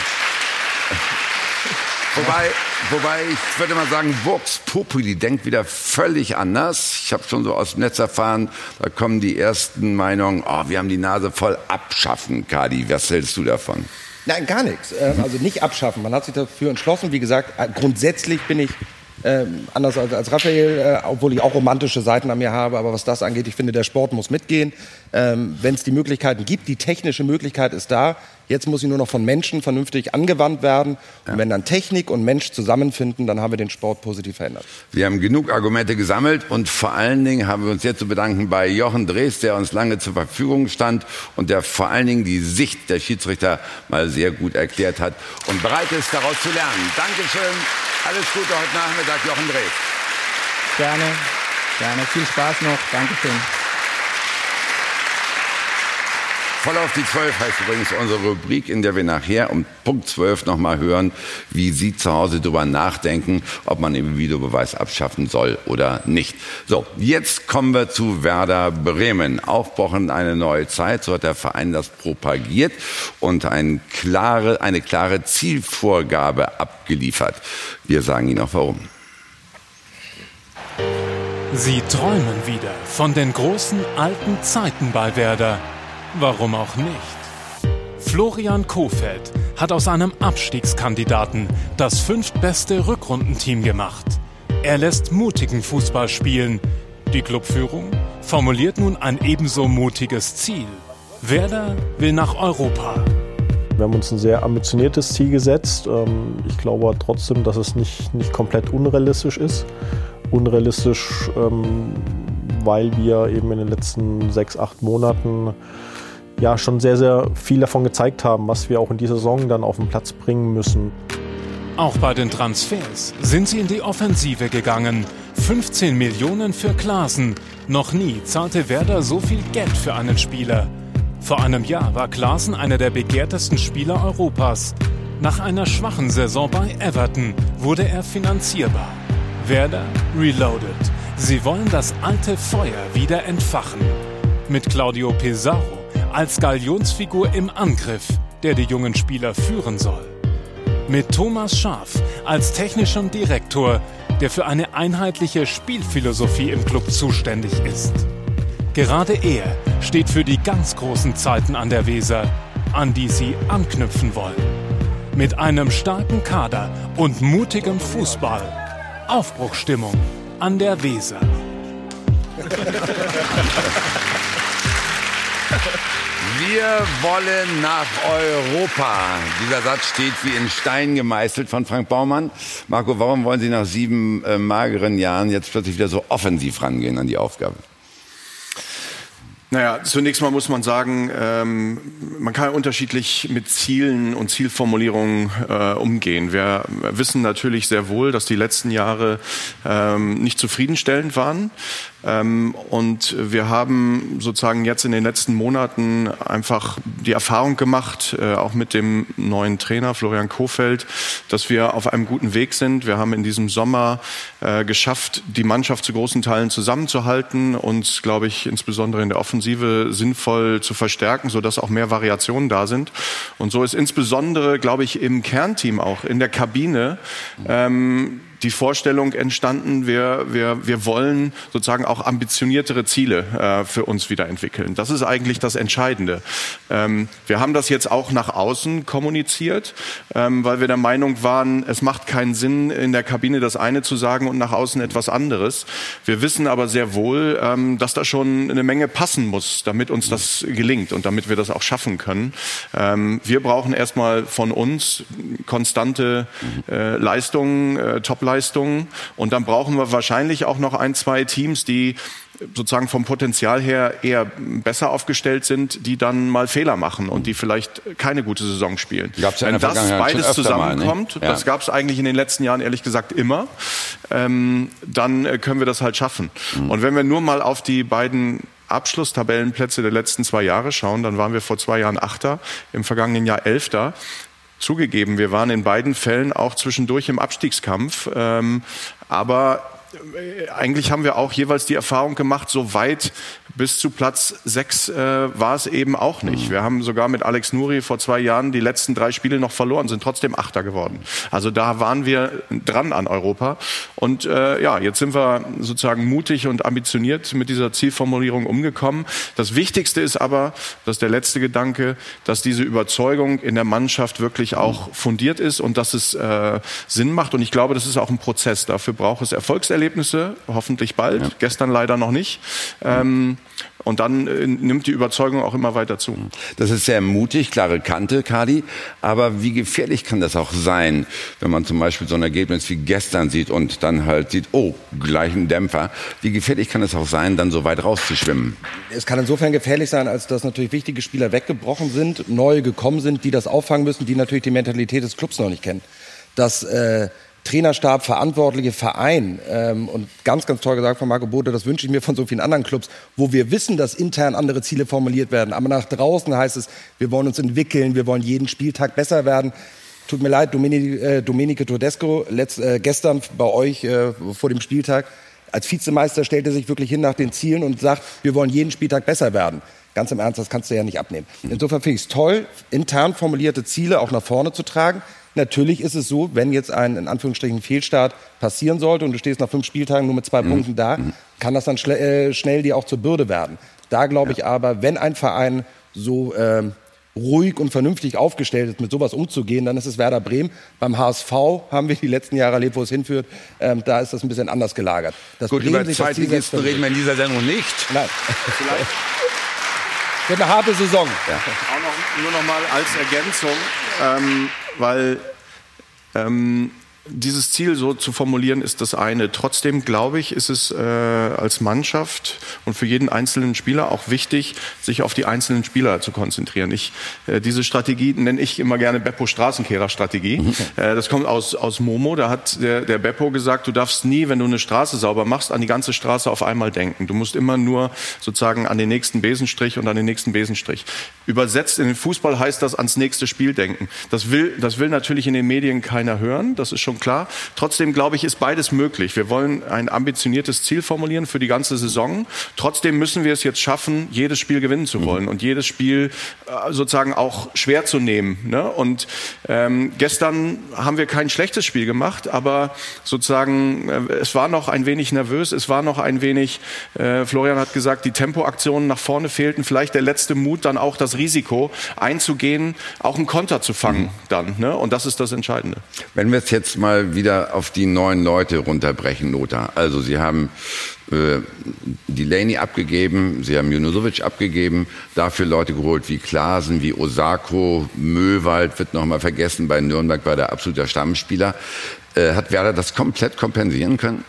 Wobei, wobei ich würde mal sagen, Vox Populi denkt wieder völlig anders. Ich habe schon so aus dem Netz erfahren, da kommen die ersten Meinungen, oh, wir haben die Nase voll abschaffen, Kadi. Was hältst du davon? Nein, gar nichts. Ähm, also nicht abschaffen. Man hat sich dafür entschlossen. Wie gesagt, äh, grundsätzlich bin ich ähm, anders als, als Raphael, äh, obwohl ich auch romantische Seiten an mir habe, aber was das angeht, ich finde, der Sport muss mitgehen. Ähm, Wenn es die Möglichkeiten gibt, die technische Möglichkeit ist da. Jetzt muss sie nur noch von Menschen vernünftig angewandt werden. Und ja. wenn dann Technik und Mensch zusammenfinden, dann haben wir den Sport positiv verändert. Wir haben genug Argumente gesammelt und vor allen Dingen haben wir uns jetzt zu bedanken bei Jochen Drees, der uns lange zur Verfügung stand und der vor allen Dingen die Sicht der Schiedsrichter mal sehr gut erklärt hat und bereit ist, daraus zu lernen. Dankeschön. Alles Gute heute Nachmittag, Jochen Drees. Gerne, gerne. Viel Spaß noch. Dankeschön. Voll auf die 12 heißt übrigens unsere Rubrik, in der wir nachher um Punkt 12 nochmal hören, wie Sie zu Hause darüber nachdenken, ob man den Videobeweis abschaffen soll oder nicht. So, jetzt kommen wir zu Werder Bremen. Aufbrochen eine neue Zeit, so hat der Verein das propagiert und ein klare, eine klare Zielvorgabe abgeliefert. Wir sagen Ihnen auch warum. Sie träumen wieder von den großen alten Zeiten bei Werder. Warum auch nicht? Florian Kofeld hat aus einem Abstiegskandidaten das fünftbeste Rückrundenteam gemacht. Er lässt mutigen Fußball spielen. Die Clubführung formuliert nun ein ebenso mutiges Ziel. Werder will nach Europa. Wir haben uns ein sehr ambitioniertes Ziel gesetzt. Ähm, ich glaube trotzdem, dass es nicht, nicht komplett unrealistisch ist. Unrealistisch, ähm, weil wir eben in den letzten sechs, acht Monaten ja schon sehr, sehr viel davon gezeigt haben, was wir auch in dieser Saison dann auf den Platz bringen müssen. Auch bei den Transfers sind sie in die Offensive gegangen. 15 Millionen für Klaasen. Noch nie zahlte Werder so viel Geld für einen Spieler. Vor einem Jahr war Klaasen einer der begehrtesten Spieler Europas. Nach einer schwachen Saison bei Everton wurde er finanzierbar. Werder reloaded. Sie wollen das alte Feuer wieder entfachen. Mit Claudio Pizarro als Galionsfigur im Angriff, der die jungen Spieler führen soll. Mit Thomas Schaf als technischem Direktor, der für eine einheitliche Spielphilosophie im Club zuständig ist. Gerade er steht für die ganz großen Zeiten an der Weser, an die sie anknüpfen wollen. Mit einem starken Kader und mutigem Fußball. Aufbruchstimmung an der Weser. Wir wollen nach Europa. Dieser Satz steht wie in Stein gemeißelt von Frank Baumann. Marco, warum wollen Sie nach sieben äh, mageren Jahren jetzt plötzlich wieder so offensiv rangehen an die Aufgabe? Naja, zunächst mal muss man sagen, ähm, man kann unterschiedlich mit Zielen und Zielformulierungen äh, umgehen. Wir wissen natürlich sehr wohl, dass die letzten Jahre ähm, nicht zufriedenstellend waren. Ähm, und wir haben sozusagen jetzt in den letzten Monaten einfach die Erfahrung gemacht, äh, auch mit dem neuen Trainer Florian Kofeld, dass wir auf einem guten Weg sind. Wir haben in diesem Sommer äh, geschafft, die Mannschaft zu großen Teilen zusammenzuhalten, uns, glaube ich, insbesondere in der Offensive sinnvoll zu verstärken, sodass auch mehr Variationen da sind. Und so ist insbesondere, glaube ich, im Kernteam auch, in der Kabine, ähm, die Vorstellung entstanden, wir, wir, wir wollen sozusagen auch ambitioniertere Ziele äh, für uns wieder entwickeln. Das ist eigentlich das Entscheidende. Ähm, wir haben das jetzt auch nach außen kommuniziert, ähm, weil wir der Meinung waren, es macht keinen Sinn, in der Kabine das eine zu sagen und nach außen etwas anderes. Wir wissen aber sehr wohl, ähm, dass da schon eine Menge passen muss, damit uns das gelingt und damit wir das auch schaffen können. Ähm, wir brauchen erstmal von uns konstante äh, Leistungen, äh, top Topleistungen. Und dann brauchen wir wahrscheinlich auch noch ein, zwei Teams, die sozusagen vom Potenzial her eher besser aufgestellt sind, die dann mal Fehler machen und die vielleicht keine gute Saison spielen. Gab's ja Wenn das beides zusammenkommt, mal, ne? ja. das gab es eigentlich in den letzten Jahren ehrlich gesagt immer, ähm, dann äh, können wir das halt schaffen. Mhm. Und wenn wir nur mal auf die beiden Abschlusstabellenplätze der letzten zwei Jahre schauen, dann waren wir vor zwei Jahren Achter, im vergangenen Jahr Elfter. Zugegeben, wir waren in beiden Fällen auch zwischendurch im Abstiegskampf, ähm, aber äh, eigentlich haben wir auch jeweils die Erfahrung gemacht, so weit bis zu Platz sechs äh, war es eben auch nicht. Wir haben sogar mit Alex Nuri vor zwei Jahren die letzten drei Spiele noch verloren, sind trotzdem Achter geworden. Also da waren wir dran an Europa. Und äh, ja, jetzt sind wir sozusagen mutig und ambitioniert mit dieser Zielformulierung umgekommen. Das Wichtigste ist aber, dass der letzte Gedanke, dass diese Überzeugung in der Mannschaft wirklich auch fundiert ist und dass es äh, Sinn macht. Und ich glaube, das ist auch ein Prozess. Dafür braucht es Erfolgserlebnisse, hoffentlich bald. Ja. Gestern leider noch nicht. Ähm, und dann äh, nimmt die Überzeugung auch immer weiter zu. Das ist sehr mutig, klare Kante, Kadi. Aber wie gefährlich kann das auch sein, wenn man zum Beispiel so ein Ergebnis wie gestern sieht und dann halt sieht, oh, gleich ein Dämpfer. Wie gefährlich kann es auch sein, dann so weit rauszuschwimmen? Es kann insofern gefährlich sein, als dass natürlich wichtige Spieler weggebrochen sind, neue gekommen sind, die das auffangen müssen, die natürlich die Mentalität des Clubs noch nicht kennen. Dass äh, Trainerstab, verantwortliche Verein ähm, und ganz, ganz toll gesagt von Marco Bode, das wünsche ich mir von so vielen anderen Clubs, wo wir wissen, dass intern andere Ziele formuliert werden. Aber nach draußen heißt es, wir wollen uns entwickeln, wir wollen jeden Spieltag besser werden. Tut mir leid, Domenico, äh, Domenico Todesco, letzt, äh, gestern bei euch äh, vor dem Spieltag, als Vizemeister stellt er sich wirklich hin nach den Zielen und sagt, wir wollen jeden Spieltag besser werden. Ganz im Ernst, das kannst du ja nicht abnehmen. Insofern finde ich es toll, intern formulierte Ziele auch nach vorne zu tragen. Natürlich ist es so, wenn jetzt ein in Anführungsstrichen Fehlstart passieren sollte und du stehst nach fünf Spieltagen nur mit zwei mhm. Punkten da, mhm. kann das dann schnell, äh, schnell dir auch zur Bürde werden. Da glaube ich aber, wenn ein Verein so äh, ruhig und vernünftig aufgestellt ist, mit sowas umzugehen, dann ist es Werder Bremen. Beim HSV haben wir die letzten Jahre erlebt, wo es hinführt. Ähm, da ist das ein bisschen anders gelagert. Das Gut, Bremen über Zweitligisten reden wir in dieser Sendung nicht. Nein. Wird eine harte Saison. Auch noch, nur noch mal als Ergänzung, ähm, weil ähm, dieses Ziel so zu formulieren ist das eine. Trotzdem glaube ich, ist es äh, als Mannschaft und für jeden einzelnen Spieler auch wichtig, sich auf die einzelnen Spieler zu konzentrieren. Ich, äh, diese Strategie nenne ich immer gerne Beppo Straßenkehrer-Strategie. Mhm. Äh, das kommt aus, aus Momo. Da hat der, der Beppo gesagt, du darfst nie, wenn du eine Straße sauber machst, an die ganze Straße auf einmal denken. Du musst immer nur sozusagen an den nächsten Besenstrich und an den nächsten Besenstrich. Übersetzt in den Fußball heißt das ans nächste Spiel denken. Das will, das will natürlich in den Medien keiner hören. Das ist schon klar. Trotzdem glaube ich, ist beides möglich. Wir wollen ein ambitioniertes Ziel formulieren für die ganze Saison. Trotzdem müssen wir es jetzt schaffen, jedes Spiel gewinnen zu wollen und jedes Spiel äh, sozusagen auch schwer zu nehmen. Ne? Und ähm, gestern haben wir kein schlechtes Spiel gemacht, aber sozusagen äh, es war noch ein wenig nervös, es war noch ein wenig, äh, Florian hat gesagt, die Tempoaktionen nach vorne fehlten, vielleicht der letzte Mut, dann auch das Risiko einzugehen, auch einen Konter zu fangen dann. Ne? Und das ist das Entscheidende. Wenn wir es jetzt mal wieder auf die neuen Leute runterbrechen, Lothar. Also Sie haben äh, Delaney abgegeben, Sie haben Junusovic abgegeben, dafür Leute geholt wie Klaasen, wie Osako, Möwald wird noch mal vergessen, bei Nürnberg war der absoluter Stammspieler. Äh, hat Werder das komplett kompensieren können?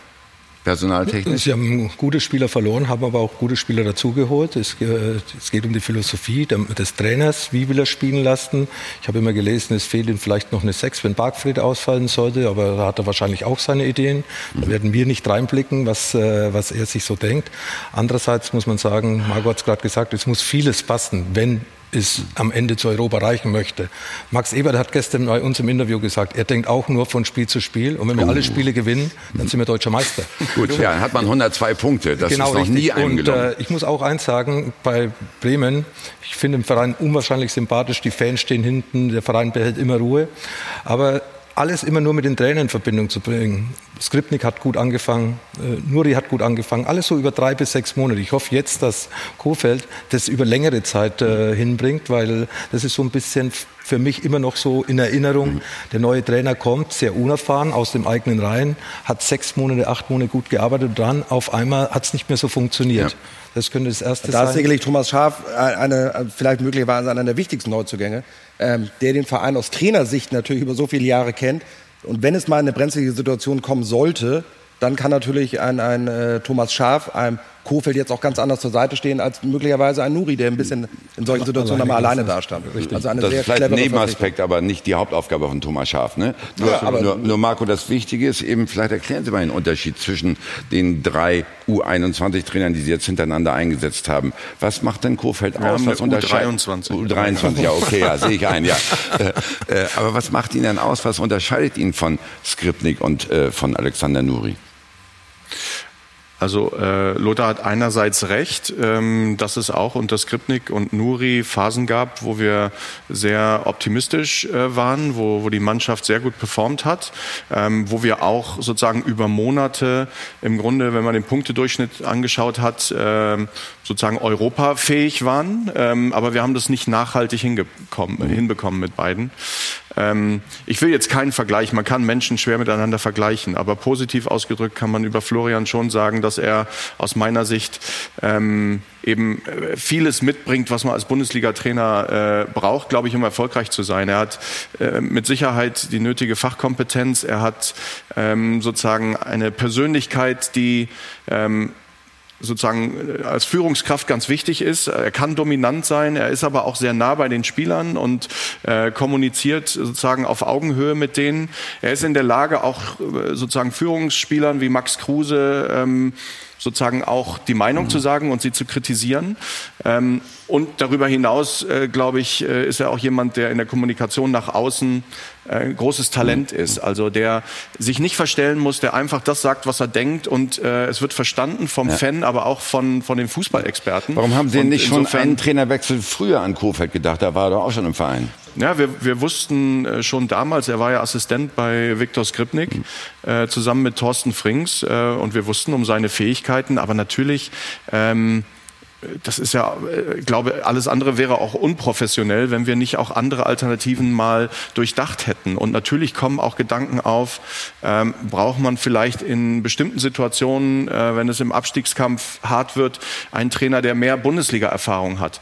Personaltechnisch? Sie haben gute Spieler verloren, haben aber auch gute Spieler dazugeholt. Es, es geht um die Philosophie des Trainers. Wie will er spielen lassen? Ich habe immer gelesen, es fehlt ihm vielleicht noch eine Sechs, wenn Bargfried ausfallen sollte. Aber da hat er wahrscheinlich auch seine Ideen. Da werden wir nicht reinblicken, was, äh, was er sich so denkt. Andererseits muss man sagen, Margot hat es gerade gesagt, es muss vieles passen, wenn es am Ende zu Europa reichen möchte. Max Ebert hat gestern bei uns im Interview gesagt, er denkt auch nur von Spiel zu Spiel. Und wenn wir Oh. alle Spiele gewinnen, dann sind wir deutscher Meister. Gut, ja, dann hat man 102 Punkte. Das genau ist noch richtig. nie einem Und äh, ich muss auch eins sagen, bei Bremen, ich finde den Verein unwahrscheinlich sympathisch, die Fans stehen hinten, der Verein behält immer Ruhe. Aber alles immer nur mit den Trainern in Verbindung zu bringen. Skripnik hat gut angefangen, äh, Nuri hat gut angefangen, alles so über drei bis sechs Monate. Ich hoffe jetzt, dass Kofeld das über längere Zeit äh, hinbringt, weil das ist so ein bisschen für mich immer noch so in Erinnerung. Der neue Trainer kommt, sehr unerfahren aus dem eigenen Reihen, hat sechs Monate, acht Monate gut gearbeitet und dann auf einmal hat es nicht mehr so funktioniert. Das könnte das erste Da ist sein. sicherlich Thomas Schaaf eine, eine, vielleicht möglicherweise einer der wichtigsten Neuzugänge, ähm, der den Verein aus Trainersicht natürlich über so viele Jahre kennt. Und wenn es mal in eine brenzlige Situation kommen sollte, dann kann natürlich ein, ein äh, Thomas Schaaf einem Kofeld jetzt auch ganz anders zur Seite stehen als möglicherweise ein Nuri, der ein bisschen in solchen Situationen einmal alleine dastand. Also eine das sehr ist vielleicht ein Nebenaspekt, aber nicht die Hauptaufgabe von Thomas Schaaf. Ne? Nur, Ja, nur, nur Marco, das Wichtige ist eben, vielleicht erklären Sie mal den Unterschied zwischen den drei U21-Trainern, die Sie jetzt hintereinander eingesetzt haben. Was macht denn Kofeld Wir aus? Was unterscheidet? U23. U23, ja, okay, ja, sehe ich ein, ja. Äh, äh, aber was macht ihn denn aus? Was unterscheidet ihn von Skripnik und äh, von Alexander Nuri? Also äh, Lothar hat einerseits recht, ähm, dass es auch unter Skripnik und Nuri Phasen gab, wo wir sehr optimistisch äh, waren, wo, wo die Mannschaft sehr gut performt hat, ähm, wo wir auch sozusagen über Monate im Grunde, wenn man den Punktedurchschnitt angeschaut hat, ähm, sozusagen europafähig waren. Ähm, aber wir haben das nicht nachhaltig hinbekommen mit beiden. Ähm, ich will jetzt keinen Vergleich, man kann Menschen schwer miteinander vergleichen, aber positiv ausgedrückt kann man über Florian schon sagen, dass er aus meiner Sicht ähm, eben äh, vieles mitbringt, was man als Bundesliga-Trainer äh, braucht, glaube ich, um erfolgreich zu sein. Er hat äh, mit Sicherheit die nötige Fachkompetenz, er hat ähm, sozusagen eine Persönlichkeit, die ähm, sozusagen äh, als Führungskraft ganz wichtig ist. Er kann dominant sein, er ist aber auch sehr nah bei den Spielern und äh, kommuniziert sozusagen auf Augenhöhe mit denen. Er ist in der Lage, auch äh, sozusagen Führungsspielern wie Max Kruse ähm, sozusagen auch die Meinung zu sagen und sie zu kritisieren. Ähm, und darüber hinaus, äh, glaube ich, äh, ist er auch jemand, der in der Kommunikation nach außen äh, ein großes Talent ist. Also der sich nicht verstellen muss, der einfach das sagt, was er denkt und äh, es wird verstanden vom Ja. Fan, aber auch von, von den Fußballexperten. Warum haben Sie denn Und nicht schon einen Trainerwechsel früher an Kofeld gedacht? Da war er doch auch schon im Verein. Ja, wir, wir wussten äh, schon damals, er war ja Assistent bei Viktor Skripnik, äh, zusammen mit Thorsten Frings, äh, und wir wussten um seine Fähigkeiten, aber natürlich ähm, das ist ja, ich glaube, alles andere wäre auch unprofessionell, wenn wir nicht auch andere Alternativen mal durchdacht hätten. Und natürlich kommen auch Gedanken auf, ähm, braucht man vielleicht in bestimmten Situationen, äh, wenn es im Abstiegskampf hart wird, einen Trainer, der mehr Bundesliga-Erfahrung hat.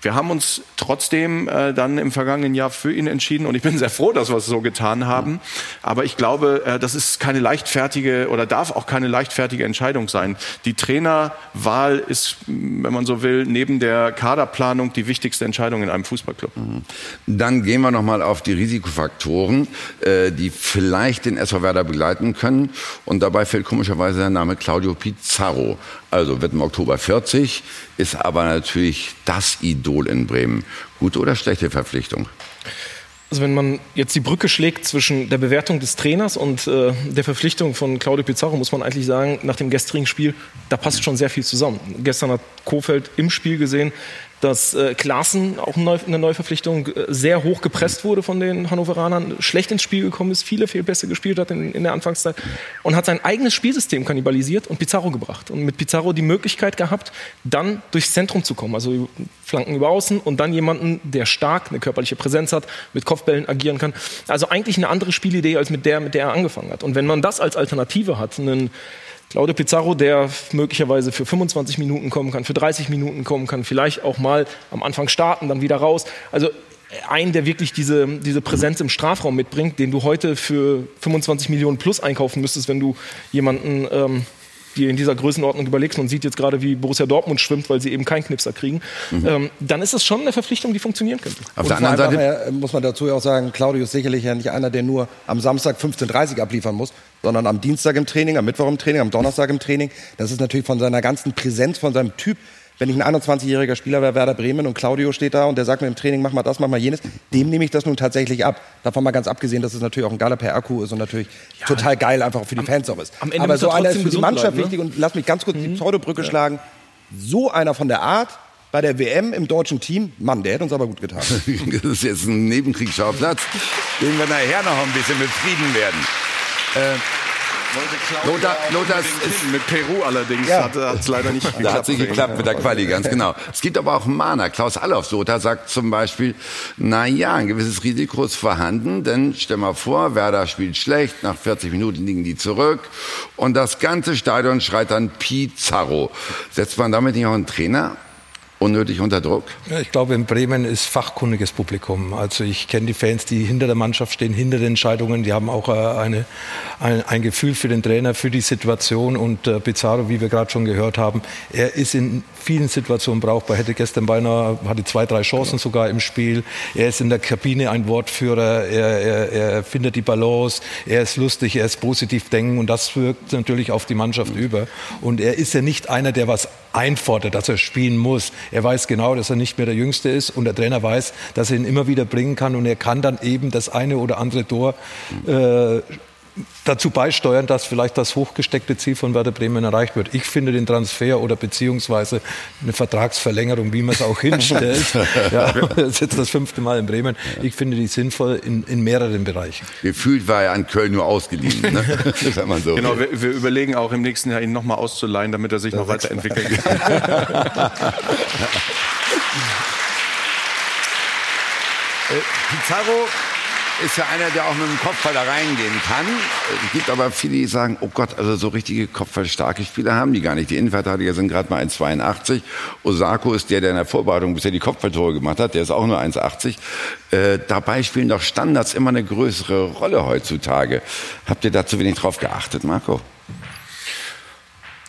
Wir haben uns trotzdem äh, dann im vergangenen Jahr für ihn entschieden und ich bin sehr froh, dass wir es so getan haben. Aber ich glaube, äh, das ist keine leichtfertige oder darf auch keine leichtfertige Entscheidung sein. Die Trainerwahl ist, wenn man so will, neben der Kaderplanung die wichtigste Entscheidung in einem Fußballclub. Mhm. Dann gehen wir noch mal auf die Risikofaktoren, äh, die vielleicht den SV Werder begleiten können. Und dabei fällt komischerweise der Name Claudio Pizarro. Also wird im Oktober 40, ist aber natürlich das Idol in Bremen. Gute oder schlechte Verpflichtung? Also wenn man jetzt die Brücke schlägt zwischen der Bewertung des Trainers und äh, der Verpflichtung von Claudio Pizarro, muss man eigentlich sagen, nach dem gestrigen Spiel, da passt schon sehr viel zusammen. Gestern hat Kofeld im Spiel gesehen, dass äh, Klaassen, auch eine Neuverpflichtung, äh, sehr hoch gepresst wurde von den Hannoveranern, schlecht ins Spiel gekommen ist, viele Fehlpässe gespielt hat in, in, der Anfangszeit und hat sein eigenes Spielsystem kannibalisiert und Pizarro gebracht. Und mit Pizarro die Möglichkeit gehabt, dann durchs Zentrum zu kommen, also Flanken über Außen und dann jemanden, der stark eine körperliche Präsenz hat, mit Kopfbällen agieren kann. Also eigentlich eine andere Spielidee als mit der, mit der er angefangen hat. Und wenn man das als Alternative hat, einen Claudio Pizarro, der möglicherweise für 25 Minuten kommen kann, für 30 Minuten kommen kann, vielleicht auch mal am Anfang starten, dann wieder raus. Also ein, der wirklich diese, diese Präsenz im Strafraum mitbringt, den du heute für 25 Millionen plus einkaufen müsstest, wenn du jemanden ähm, dir in dieser Größenordnung überlegst und sieht jetzt gerade, wie Borussia Dortmund schwimmt, weil sie eben keinen Knipser kriegen, mhm. ähm, dann ist es schon eine Verpflichtung, die funktionieren könnte. Auf und der anderen Seite muss man dazu auch sagen, Claudio ist sicherlich ja nicht einer, der nur am Samstag 15.30 Uhr abliefern muss, sondern am Dienstag im Training, am Mittwoch im Training, am Donnerstag im Training. Das ist natürlich von seiner ganzen Präsenz, von seinem Typ wenn ich ein 21-jähriger Spieler wäre, Werder Bremen und Claudio steht da und der sagt mir im Training, mach mal das, mach mal jenes, dem nehme ich das nun tatsächlich ab. Davon mal ganz abgesehen, dass es natürlich auch ein geiler Per-Akku ist und natürlich ja, total geil einfach für die Fans auch ist. Aber so einer ist für die Mannschaft bleiben, ne? wichtig und lass mich ganz kurz mhm. die Pseudobrücke ja. schlagen. So einer von der Art, bei der WM im deutschen Team, Mann, der hätte uns aber gut getan. das ist jetzt ein Nebenkriegsschauplatz, den wir nachher noch ein bisschen befrieden werden. Äh, Lothar, Lothar ist mit Peru allerdings ja. hat es leider nicht geklappt. Da hat sie geklappt mit der Quali, ganz genau. Es gibt aber auch Mahner. Klaus Allofs Lothar sagt zum Beispiel, na ja, ein gewisses Risiko ist vorhanden, denn stell mal vor, Werder spielt schlecht, nach 40 Minuten liegen die zurück und das ganze Stadion schreit dann Pizarro. Setzt man damit nicht auch einen Trainer unnötig unter Druck? Ich glaube, in Bremen ist fachkundiges Publikum. Also ich kenne die Fans, die hinter der Mannschaft stehen, hinter den Entscheidungen. Die haben auch äh, eine, ein, ein, Gefühl für den Trainer, für die Situation. Und äh, Pizarro, wie wir gerade schon gehört haben, er ist in vielen Situationen brauchbar. Hätte gestern beinahe, hatte zwei, drei Chancen sogar im Spiel. Er ist in der Kabine ein Wortführer. Er, er, er findet die Balance. Er ist lustig, er ist positiv denken. Und das wirkt natürlich auf die Mannschaft über. Und er ist ja nicht einer, der was einfordert, dass er spielen muss. Er weiß genau, dass er nicht mehr der Jüngste ist und der Trainer weiß, dass er ihn immer wieder bringen kann und er kann dann eben das eine oder andere Tor äh, dazu beisteuern, dass vielleicht das hochgesteckte Ziel von Werder Bremen erreicht wird. Ich finde den Transfer oder beziehungsweise eine Vertragsverlängerung, wie man es auch hinstellt, ja, ist jetzt das fünfte Mal in Bremen, ich finde die sinnvoll in, in mehreren Bereichen. Gefühlt war er an Köln nur ausgeliehen. Ne? so. Genau, wir, wir, überlegen auch im nächsten Jahr ihn nochmal auszuleihen, damit er sich das noch weiterentwickeln kann. Äh, Pizarro ist ja einer, der auch mit dem Kopfball da reingehen kann. Es gibt aber viele, die sagen, oh Gott, also so richtige Kopfballstarke Spieler haben die gar nicht. Die Innenverteidiger sind gerade mal 1,82. Osako ist der, der in der Vorbereitung bisher die Kopfballtore gemacht hat. Der ist auch nur 1,80. Äh, dabei spielen doch Standards immer eine größere Rolle heutzutage. Habt ihr da zu wenig drauf geachtet, Marco?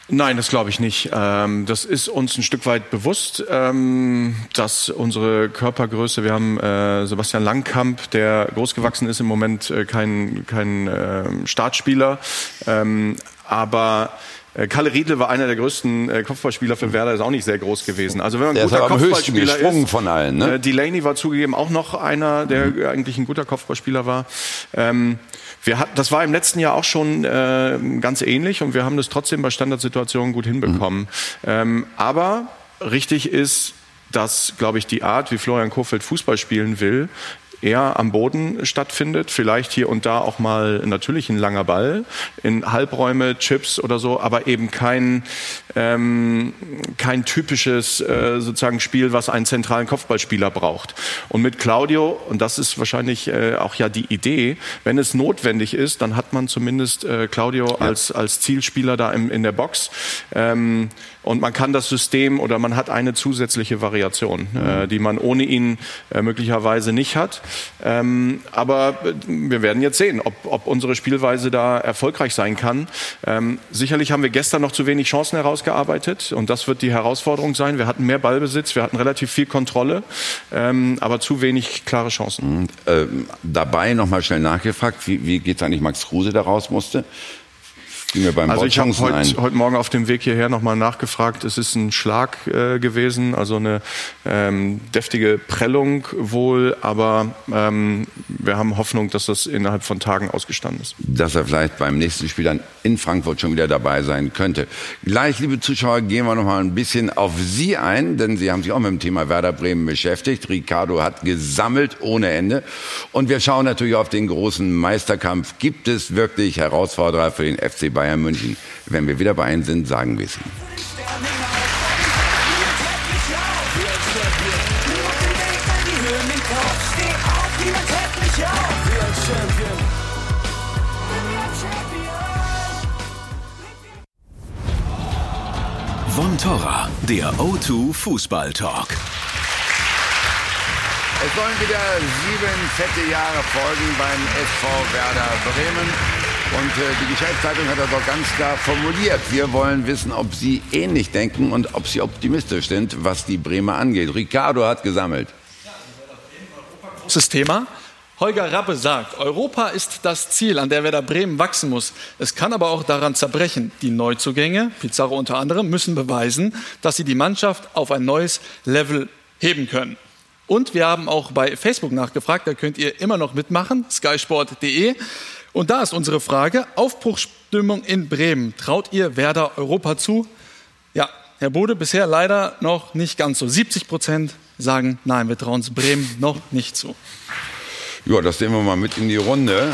Nein, das glaube ich nicht. Ähm, das ist uns ein Stück weit bewusst, ähm, dass unsere Körpergröße, wir haben äh, Sebastian Langkamp, der großgewachsen ist, im Moment äh, kein, kein äh, Startspieler, ähm, aber äh, Kalle Riedle war einer der größten äh, Kopfballspieler für Werder, ist auch nicht sehr groß gewesen. Also wenn man ein guter Kopfballspieler ist, von allen, ne? Äh, Delaney war zugegeben auch noch einer, der mhm. eigentlich ein guter Kopfballspieler war. Ähm, wir hat, das war im letzten Jahr auch schon äh, ganz ähnlich und wir haben das trotzdem bei Standardsituationen gut hinbekommen. Mhm. Ähm, aber richtig ist, dass, glaube ich, die Art, wie Florian Kofeld Fußball spielen will, eher am Boden stattfindet. Vielleicht hier und da auch mal natürlich ein langer Ball in Halbräume, Chips oder so, aber eben kein, ähm, kein typisches äh, sozusagen Spiel, was einen zentralen Kopfballspieler braucht. Und mit Claudio, und das ist wahrscheinlich äh, auch ja die Idee, wenn es notwendig ist, dann hat man zumindest äh, Claudio ja. als, als Zielspieler da im, in der Box. Ähm, und man kann das System oder man hat eine zusätzliche Variation, äh, die man ohne ihn äh, möglicherweise nicht hat. Ähm, aber äh, wir werden jetzt sehen, ob, ob unsere Spielweise da erfolgreich sein kann. Ähm, sicherlich haben wir gestern noch zu wenig Chancen herausgearbeitet und das wird die Herausforderung sein. Wir hatten mehr Ballbesitz, wir hatten relativ viel Kontrolle, ähm, aber zu wenig klare Chancen. Und, äh, dabei nochmal schnell nachgefragt, wie, wie geht es eigentlich Max Kruse da raus musste? also ich habe heute, heute Morgen auf dem Weg hierher nochmal nachgefragt. Es ist ein Schlag äh, gewesen, also eine ähm, deftige Prellung wohl, aber ähm, wir haben Hoffnung, dass das innerhalb von Tagen ausgestanden ist. Dass er vielleicht beim nächsten Spiel dann in Frankfurt schon wieder dabei sein könnte. Gleich, liebe Zuschauer, gehen wir nochmal ein bisschen auf Sie ein, denn Sie haben sich auch mit dem Thema Werder Bremen beschäftigt. Ricardo hat gesammelt ohne Ende. Und wir schauen natürlich auf den großen Meisterkampf. Gibt es wirklich Herausforderer für den FC Bayern? Bayern München. Wenn wir wieder bei Ihnen sind, sagen wir es Ihnen. Von Torra, der O2 Fußball Talk. Es sollen wieder sieben fette Jahre folgen beim SV Werder Bremen. Und äh, die Geschäftszeitung hat das auch ganz klar formuliert. Wir wollen wissen, ob Sie ähnlich denken und ob Sie optimistisch sind, was die Bremer angeht. Ricardo hat gesammelt. Großes Thema. Holger Rappe sagt, Europa ist das Ziel, an der Werder Bremen wachsen muss. Es kann aber auch daran zerbrechen. Die Neuzugänge, Pizarro unter anderem, müssen beweisen, dass sie die Mannschaft auf ein neues Level heben können. Und wir haben auch bei Facebook nachgefragt, da könnt ihr immer noch mitmachen, skysport.de. Und da ist unsere Frage, Aufbruchsstimmung in Bremen. Traut ihr Werder Europa zu? Ja, Herr Bode, bisher leider noch nicht ganz so. 70 Prozent sagen, nein, wir trauen es Bremen noch nicht zu. Ja, das nehmen wir mal mit in die Runde.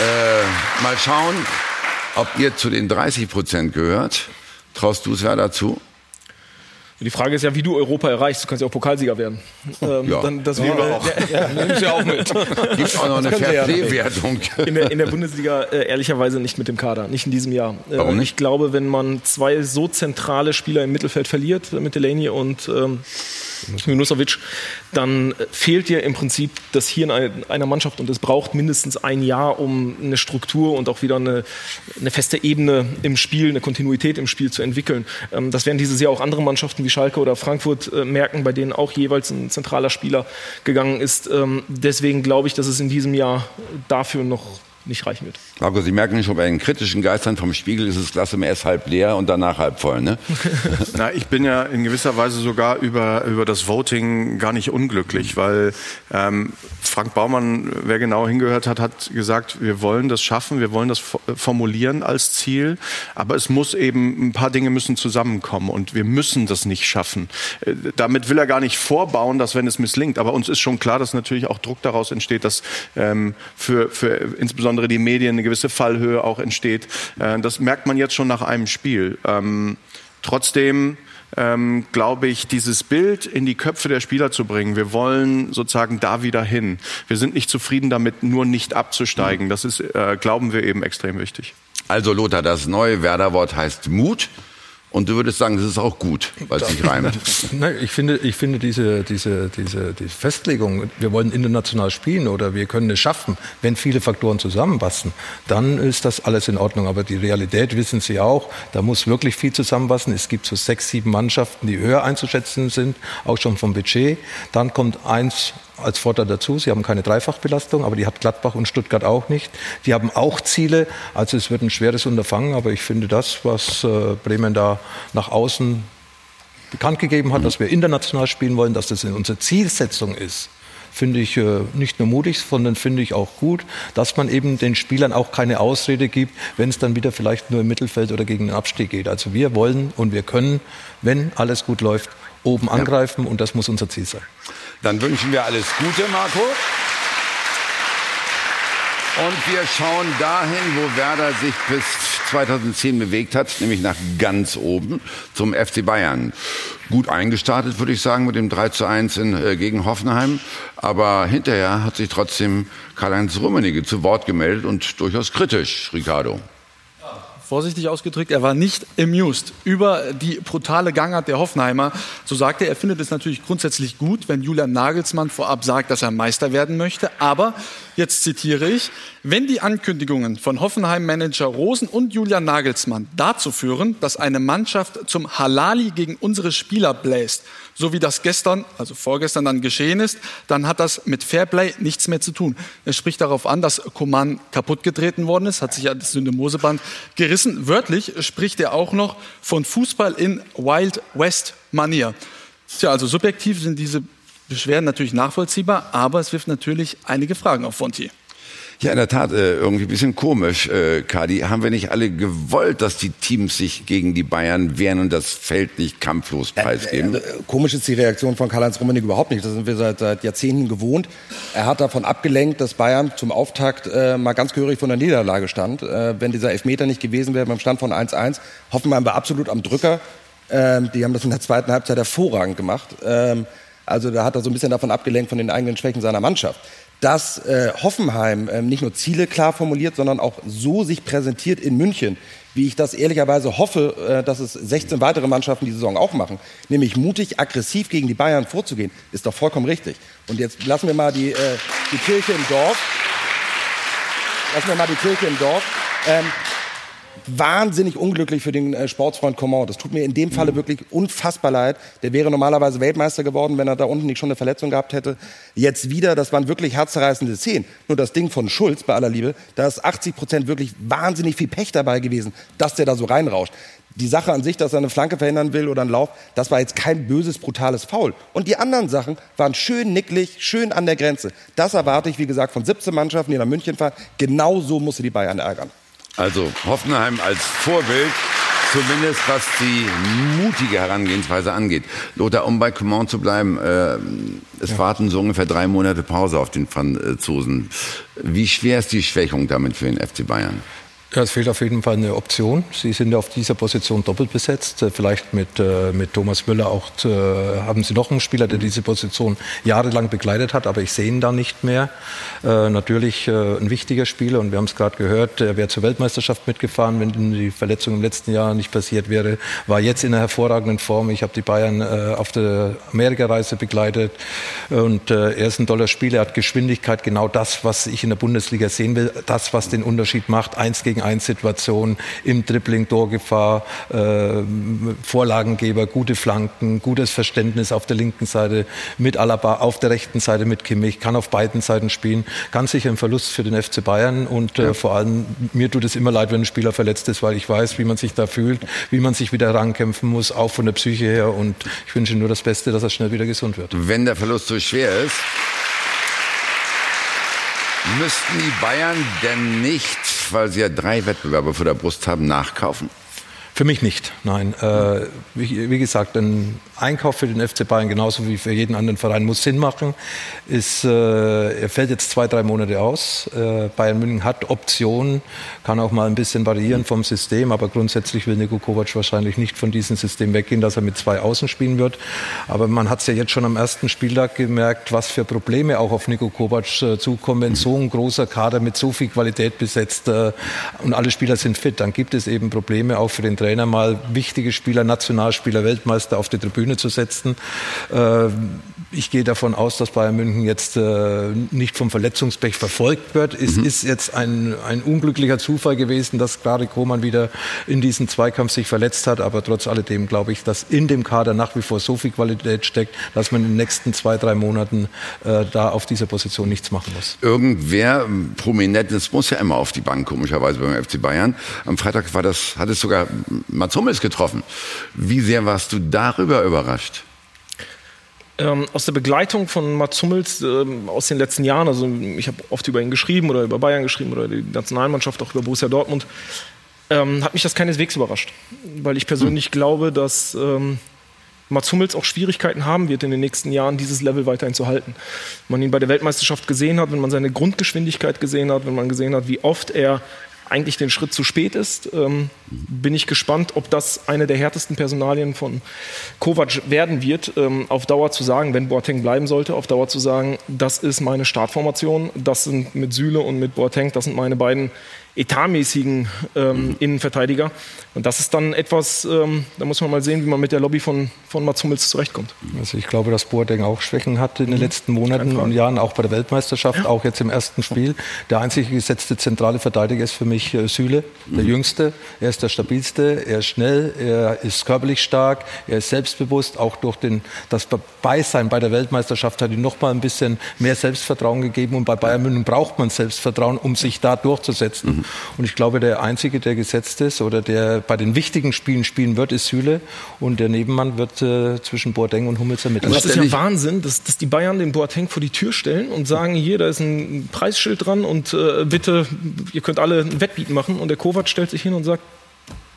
Äh, mal schauen, ob ihr zu den 30 Prozent gehört. Traust du es Werder zu? Die Frage ist ja, wie du Europa erreichst. Du kannst ja auch Pokalsieger werden. Ähm, ja. Dann, das wäre auch. Ja, ja, ja auch mit. Gibt auch noch eine Fairplay-Wertung. In, in, der Bundesliga äh, ehrlicherweise nicht mit dem Kader, nicht in diesem Jahr. Äh, Warum nicht? Ich glaube, wenn man zwei so zentrale Spieler im Mittelfeld verliert, mit Delaney und ähm, Minusovic, dann fehlt dir im Prinzip das Hirn einer Mannschaft und es braucht mindestens ein Jahr, um eine Struktur und auch wieder eine, eine feste Ebene im Spiel, eine Kontinuität im Spiel zu entwickeln. Ähm, das werden dieses Jahr auch andere Mannschaften wie Schalke oder Frankfurt äh, merken, bei denen auch jeweils ein zentraler Spieler gegangen ist. Ähm, deswegen glaube ich, dass es in diesem Jahr dafür noch nicht reichen wird. Marco, Sie merken schon, bei den kritischen Geistern vom Spiegel ist das Glas immer erst halb leer und danach halb voll, ne? Na, ich bin ja in gewisser Weise sogar über, über das Voting gar nicht unglücklich, weil ähm, Frank Baumann, wer genau hingehört hat, hat gesagt, wir wollen das schaffen, wir wollen das formulieren als Ziel, aber es muss eben, ein paar Dinge müssen zusammenkommen und wir müssen das nicht schaffen. Äh, damit will er gar nicht vorbauen, dass wenn es misslingt, aber uns ist schon klar, dass natürlich auch Druck daraus entsteht, dass ähm, für, für insbesondere insbesondere die Medien eine gewisse Fallhöhe auch entsteht. Äh, das merkt man jetzt schon nach einem Spiel. Ähm, trotzdem ähm, glaube ich, dieses Bild in die Köpfe der Spieler zu bringen. Wir wollen sozusagen da wieder hin. Wir sind nicht zufrieden damit, nur nicht abzusteigen. Das ist, äh, glauben wir, eben extrem wichtig. Also Lothar, das neue Werder-Wort heißt Mut. Und du würdest sagen, das ist auch gut, weil es sich reimt. Nein, ich finde, ich finde diese, diese, diese, diese Festlegung, wir wollen international spielen oder wir können es schaffen, wenn viele Faktoren zusammenpassen, dann ist das alles in Ordnung. Aber die Realität wissen Sie auch, da muss wirklich viel zusammenpassen. Es gibt so sechs, sieben Mannschaften, die höher einzuschätzen sind, auch schon vom Budget. Dann kommt eins als Vorteil dazu. Sie haben keine Dreifachbelastung, aber die hat Gladbach und Stuttgart auch nicht. Die haben auch Ziele. Also es wird ein schweres Unterfangen, aber ich finde das, was äh, Bremen da nach außen bekannt gegeben hat, dass wir international spielen wollen, dass das unsere Zielsetzung ist, finde ich äh, nicht nur mutig, sondern finde ich auch gut, dass man eben den Spielern auch keine Ausrede gibt, wenn es dann wieder vielleicht nur im Mittelfeld oder gegen den Abstieg geht. Also wir wollen und wir können, wenn alles gut läuft, oben angreifen und das muss unser Ziel sein. Dann wünschen wir alles Gute, Marco. Und wir schauen dahin, wo Werder sich bis 2010 bewegt hat, nämlich nach ganz oben zum FC Bayern. Gut eingestartet, würde ich sagen, mit dem 3 zu 1 in, äh, gegen Hoffenheim. Aber hinterher hat sich trotzdem Karl-Heinz Rummenigge zu Wort gemeldet und durchaus kritisch, Ricardo vorsichtig ausgedrückt, er war nicht amused über die brutale Gangart der Hoffenheimer. So sagte er, er findet es natürlich grundsätzlich gut, wenn Julian Nagelsmann vorab sagt, dass er Meister werden möchte. Aber, jetzt zitiere ich, wenn die Ankündigungen von Hoffenheim-Manager Rosen und Julian Nagelsmann dazu führen, dass eine Mannschaft zum Halali gegen unsere Spieler bläst, so wie das gestern, also vorgestern dann geschehen ist, dann hat das mit Fairplay nichts mehr zu tun. Er spricht darauf an, dass Coman kaputtgetreten worden ist, hat sich ja das Syndemoseband gerissen. Wörtlich spricht er auch noch von Fußball in Wild West Manier. Tja, also subjektiv sind diese Beschwerden natürlich nachvollziehbar, aber es wirft natürlich einige Fragen auf Fonti. Ja, in der Tat, äh, irgendwie ein bisschen komisch, äh, Kadi. Haben wir nicht alle gewollt, dass die Teams sich gegen die Bayern wehren und das Feld nicht kampflos preisgeben? Äh, äh, komisch ist die Reaktion von Karl-Heinz Rummenigge überhaupt nicht. Das sind wir seit, seit Jahrzehnten gewohnt. Er hat davon abgelenkt, dass Bayern zum Auftakt äh, mal ganz gehörig von der Niederlage stand. Äh, wenn dieser Elfmeter nicht gewesen wäre beim Stand von 1-1, Hoffenheim war absolut am Drücker. Ähm, die haben das in der zweiten Halbzeit hervorragend gemacht. Ähm, also da hat er so ein bisschen davon abgelenkt von den eigenen Schwächen seiner Mannschaft dass äh, Hoffenheim äh, nicht nur Ziele klar formuliert, sondern auch so sich präsentiert in München, wie ich das ehrlicherweise hoffe, äh, dass es 16 weitere Mannschaften die Saison auch machen, nämlich mutig, aggressiv gegen die Bayern vorzugehen, ist doch vollkommen richtig. Und jetzt lassen wir mal die, äh, die Kirche im Dorf. Lassen wir mal die Kirche im Dorf. Ähm, wahnsinnig unglücklich für den äh, Sportsfreund Coman. Das tut mir in dem Falle mhm. wirklich unfassbar leid. Der wäre normalerweise Weltmeister geworden, wenn er da unten nicht schon eine Verletzung gehabt hätte. Jetzt wieder, das waren wirklich herzzerreißende Szenen. Nur das Ding von Schulz, bei aller Liebe, da ist 80 Prozent wirklich wahnsinnig viel Pech dabei gewesen, dass der da so reinrauscht. Die Sache an sich, dass er eine Flanke verhindern will oder einen Lauf, das war jetzt kein böses, brutales Foul. Und die anderen Sachen waren schön nicklig, schön an der Grenze. Das erwarte ich, wie gesagt, von 17 Mannschaften, die nach München fahren. Genau so muss sie die Bayern ärgern. Also Hoffenheim als Vorbild, zumindest was die mutige Herangehensweise angeht. Lothar, um bei Coman zu bleiben, äh, es ja. warten so ungefähr drei Monate Pause auf den Franzosen. Wie schwer ist die Schwächung damit für den FC Bayern? Ja, es fehlt auf jeden Fall eine Option. Sie sind auf dieser Position doppelt besetzt. Äh, vielleicht mit, äh, mit Thomas Müller auch äh, haben Sie noch einen Spieler, der diese Position jahrelang begleitet hat, aber ich sehe ihn da nicht mehr. Äh, natürlich ein wichtiger Spieler und wir haben es gerade gehört, er wäre zur Weltmeisterschaft mitgefahren, wenn die Verletzung im letzten Jahr nicht passiert wäre. War jetzt in einer hervorragenden Form. Ich habe die Bayern auf der Amerikareise begleitet und er ist ein toller Spieler. Er hat Geschwindigkeit, genau das, was ich in der Bundesliga sehen will, das, was den Unterschied macht. Eins gegen 1 Situation im Dribbling, Torgefahr, äh, Vorlagengeber, gute Flanken, gutes Verständnis auf der linken Seite mit Alaba, auf der rechten Seite mit Kimmich, kann auf beiden Seiten spielen. Ganz sicher ein Verlust für den FC Bayern und äh, vor allem mir tut es immer leid, wenn ein Spieler verletzt ist, weil ich weiß, wie man sich da fühlt, wie man sich wieder rankämpfen muss, auch von der Psyche her und ich wünsche nur das Beste, dass er schnell wieder gesund wird. Wenn der Verlust so schwer ist, müssten die Bayern denn nicht weil Sie ja drei Wettbewerbe vor der Brust haben, nachkaufen? Für mich nicht, nein. Äh, wie, wie, gesagt, ein Einkauf für den FC Bayern genauso wie für jeden anderen Verein muss Sinn machen. Ist, äh, er fällt jetzt zwei, drei Monate aus. Äh, Bayern München hat Optionen, kann auch mal ein bisschen variieren vom System, aber grundsätzlich will Niko Kovac wahrscheinlich nicht von diesem System weggehen, dass er mit zwei Außen spielen wird. Aber man hat es ja jetzt schon am ersten Spieltag gemerkt, was für Probleme auch auf Niko Kovac äh, zukommen, wenn so ein großer Kader mit so viel Qualität besetzt äh, und alle Spieler sind fit, dann gibt es eben Probleme auch für den Trainer mal wichtige Spieler, Nationalspieler, Weltmeister auf die Tribüne zu setzen. Ich gehe davon aus, dass Bayern München jetzt äh, nicht vom Verletzungspech verfolgt wird. Es mhm. ist jetzt ein, ein unglücklicher Zufall gewesen, dass gerade Koman wieder in diesem Zweikampf sich verletzt hat. Aber trotz alledem glaube ich, dass in dem Kader nach wie vor so viel Qualität steckt, dass man in den nächsten zwei, drei Monaten äh, da auf dieser Position nichts machen muss. Irgendwer Prominentes muss ja immer auf die Bank, komischerweise beim FC Bayern. Am Freitag war das, hat es sogar Mats Hummels getroffen. Wie sehr warst du darüber überrascht? Ähm, aus der Begleitung von Mats Hummels ähm, aus den letzten Jahren, also ich habe oft über ihn geschrieben oder über Bayern geschrieben oder die Nationalmannschaft, auch über Borussia Dortmund, ähm, hat mich das keineswegs überrascht. Weil ich persönlich mhm. glaube, dass ähm, Mats Hummels auch Schwierigkeiten haben wird in den nächsten Jahren, dieses Level weiterhin zu halten. Wenn man ihn bei der Weltmeisterschaft gesehen hat, wenn man seine Grundgeschwindigkeit gesehen hat, wenn man gesehen hat, wie oft er eigentlich den Schritt zu spät ist, ähm, bin ich gespannt, ob das eine der härtesten Personalien von Kovac werden wird, ähm, auf Dauer zu sagen, wenn Boateng bleiben sollte, auf Dauer zu sagen, das ist meine Startformation, das sind mit Süle und mit Boateng, das sind meine beiden etatmäßigen ähm, Innenverteidiger. Und das ist dann etwas, ähm, da muss man mal sehen, wie man mit der Lobby von, von Mats Hummels zurechtkommt. Also ich glaube, dass Boateng auch Schwächen hatte in den mhm. letzten Monaten und Jahren, auch bei der Weltmeisterschaft, ja. auch jetzt im ersten Spiel. Der einzige gesetzte zentrale Verteidiger ist für mich äh, Süle, der mhm. Jüngste. Er ist der stabilste, er ist schnell, er ist körperlich stark, er ist selbstbewusst. Auch durch den, das Beisein bei der Weltmeisterschaft hat ihm noch mal ein bisschen mehr Selbstvertrauen gegeben. Und bei Bayern München braucht man Selbstvertrauen, um sich da durchzusetzen. Mhm. Und ich glaube, der Einzige, der gesetzt ist oder der bei den wichtigen Spielen spielen wird, ist Süle. Und der Nebenmann wird äh, zwischen Boateng und Hummels ermitteln. Das ist ja Wahnsinn, dass, dass die Bayern den Boateng vor die Tür stellen und sagen, hier, da ist ein Preisschild dran und äh, bitte, ihr könnt alle ein Wettbieten machen. Und der Kovac stellt sich hin und sagt,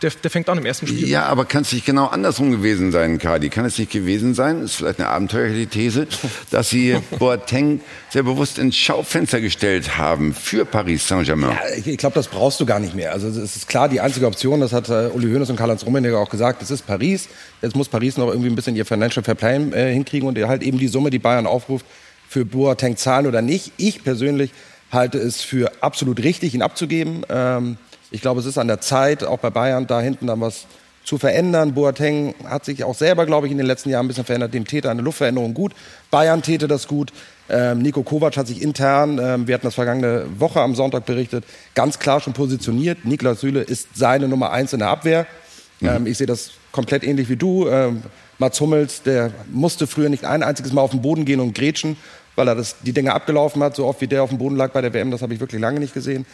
der, der, fängt an im ersten Spiel. Ja, aber kann es nicht genau andersrum gewesen sein, Kadi? Kann es nicht gewesen sein, ist vielleicht eine abenteuerliche These, dass Sie Boateng sehr bewusst ins Schaufenster gestellt haben für Paris Saint-Germain? Ja, ich, ich glaube, das brauchst du gar nicht mehr. Also es ist klar, die einzige Option, das hat äh, Uli Hoeneß und Karl-Heinz Rummenigge auch gesagt, das ist Paris. Jetzt muss Paris noch irgendwie ein bisschen ihr Financial Fair Play äh, hinkriegen und halt eben die Summe, die Bayern aufruft, für Boateng zahlen oder nicht. Ich persönlich halte es für absolut richtig, ihn abzugeben. Ähm, ich glaube, es ist an der Zeit, auch bei Bayern da hinten dann was zu verändern. Boateng hat sich auch selber, glaube ich, in den letzten Jahren ein bisschen verändert. Dem täte eine Luftveränderung gut. Bayern täte das gut. Ähm, Nico Kovac hat sich intern, ähm, wir hatten das vergangene Woche am Sonntag berichtet, ganz klar schon positioniert. Niklas Süle ist seine Nummer eins in der Abwehr. Mhm. Ähm, ich sehe das komplett ähnlich wie du. Ähm, Mats Hummels, der musste früher nicht ein einziges Mal auf den Boden gehen und grätschen, weil er das, die Dinge abgelaufen hat. So oft wie der auf dem Boden lag bei der WM, das habe ich wirklich lange nicht gesehen.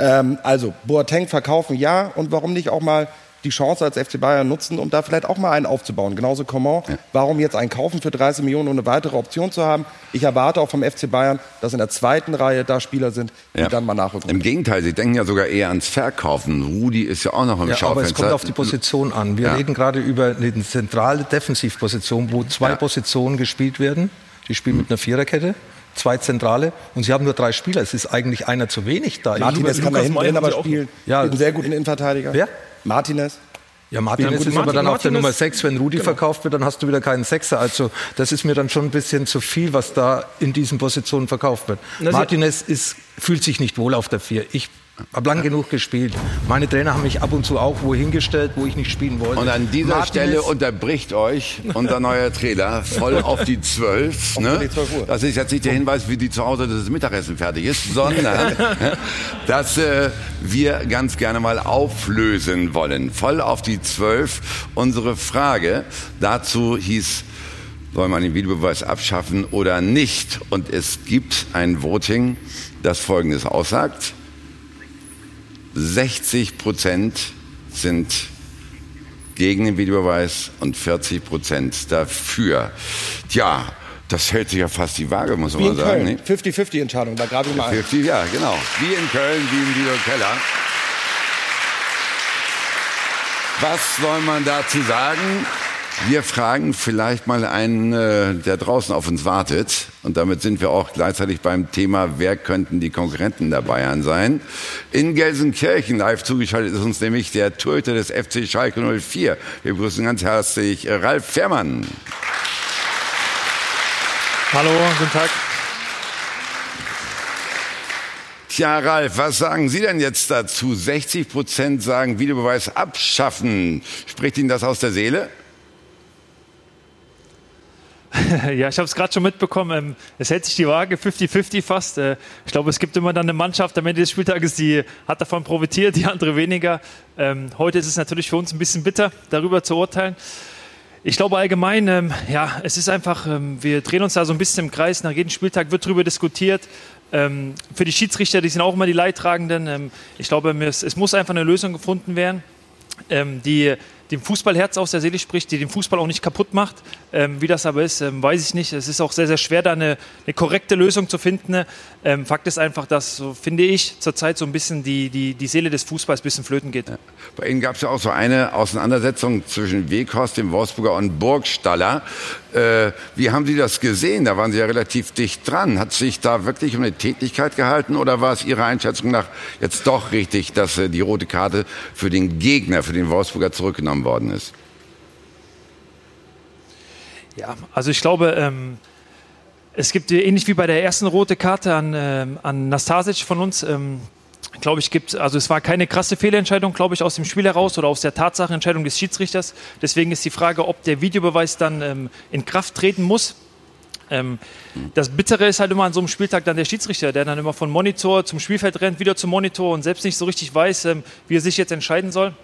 Ähm, also Boateng verkaufen ja und warum nicht auch mal die Chance als FC Bayern nutzen, um da vielleicht auch mal einen aufzubauen. Genauso Coman. Ja. Warum jetzt einen kaufen für 30 Millionen, um eine weitere Option zu haben? Ich erwarte auch vom FC Bayern, dass in der zweiten Reihe da Spieler sind, die ja. dann mal nachrücken. Im Gegenteil, sie denken ja sogar eher ans Verkaufen. Rudi ist ja auch noch im ja, Schaufenster. Aber es kommt auf die Position an. Wir ja. reden gerade über eine zentrale Defensivposition, wo zwei Positionen gespielt werden. Die spielen mit einer Viererkette zwei Zentrale und sie haben nur drei Spieler. Es ist eigentlich einer zu wenig da. Martinez kann da hinten drin aber spielen. Ja. Einen sehr guten Innenverteidiger. Wer? Martinez. Ja, Martinez ist aber dann auf der Nummer 6. Wenn Rudi genau. verkauft wird, dann hast du wieder keinen Sechser. Also das ist mir dann schon ein bisschen zu viel, was da in diesen Positionen verkauft wird. Martinez ist, fühlt sich nicht wohl auf der Vier. Ich habe lang genug gespielt. Meine Trainer haben mich ab und zu auch wohin gestellt, wo ich nicht spielen wollte. Und an dieser Martinez Stelle unterbricht euch unser neuer Trainer voll auf die Zwölf. Ne? Das ist jetzt nicht der Hinweis, wie die zu Hause das Mittagessen fertig ist, sondern dass äh, wir ganz gerne mal auflösen wollen. Voll auf die Zwölf. Unsere Frage dazu hieß, soll man den Videobeweis abschaffen oder nicht? Und es gibt ein Voting, das Folgendes aussagt. 60 Prozent sind gegen den Videobeweis und 40 Prozent dafür. Tja, das hält sich ja fast die Waage, muss wie man sagen. 50-50-Entscheidung, da grabe ich mal 50, ein. Ja, genau. Wie in Köln, wie im Video Keller. Was soll man dazu sagen? Wir fragen vielleicht mal einen, äh, der draußen auf uns wartet. Und damit sind wir auch gleichzeitig beim Thema, wer könnten die Konkurrenten der Bayern sein. In Gelsenkirchen live zugeschaltet ist uns nämlich der Torhüter des FC Schalke 04. Wir begrüßen ganz herzlich Ralf Fährmann. Hallo, guten Tag. Tja, Ralf, was sagen Sie denn jetzt dazu? 60 Prozent sagen Videobeweis abschaffen. Spricht Ihnen das aus der Seele? ja, ich habe es gerade schon mitbekommen. Ähm, es hält sich die Waage 50-50 fast. Äh, ich glaube, es gibt immer dann eine Mannschaft am Ende des Spieltages, die hat davon profitiert, die andere weniger. Ähm, heute ist es natürlich für uns ein bisschen bitter, darüber zu urteilen. Ich glaube allgemein, ähm, ja, es ist einfach, wir drehen uns da so ein bisschen im Kreis. Nach jedem Spieltag wird darüber diskutiert. für die Schiedsrichter, die sind auch immer die Leidtragenden. ich glaube, es, es muss einfach eine Lösung gefunden werden, die dem Fußballherz aus der Seele spricht, die den Fußball auch nicht kaputt macht. Ähm, wie das aber ist, ähm, weiß ich nicht. Es ist auch sehr, sehr schwer, da eine, eine korrekte Lösung zu finden. Ähm, Fakt ist einfach, dass, so finde ich, zurzeit so ein bisschen die, die, die Seele des Fußballs ein bisschen flöten geht. Bei Ihnen gab es ja auch so eine Auseinandersetzung zwischen Weghorst, dem Wolfsburger, und Burgstaller. Äh, wie haben Sie das gesehen? Da waren Sie ja relativ dicht dran. Hat sich da wirklich um eine Tätigkeit gehalten oder war es Ihrer Einschätzung nach jetzt doch richtig, dass äh, die rote Karte für den Gegner, für den Wolfsburger zurückgenommen worden ist? Ja, also ich glaube, ähm, es gibt ähnlich wie bei der ersten rote Karte an, ähm, an Nastasic von uns. Ähm, glaube ich, gibt, also es war keine krasse Fehlentscheidung, glaube ich, aus dem Spiel heraus oder aus der Tatsachenentscheidung des Schiedsrichters. Deswegen ist die Frage, ob der Videobeweis dann ähm, in Kraft treten muss. Ähm, das Bittere ist halt immer an so einem Spieltag dann der Schiedsrichter, der dann immer von Monitor zum Spielfeld rennt, wieder zum Monitor und selbst nicht so richtig weiß, ähm, wie er sich jetzt entscheiden soll.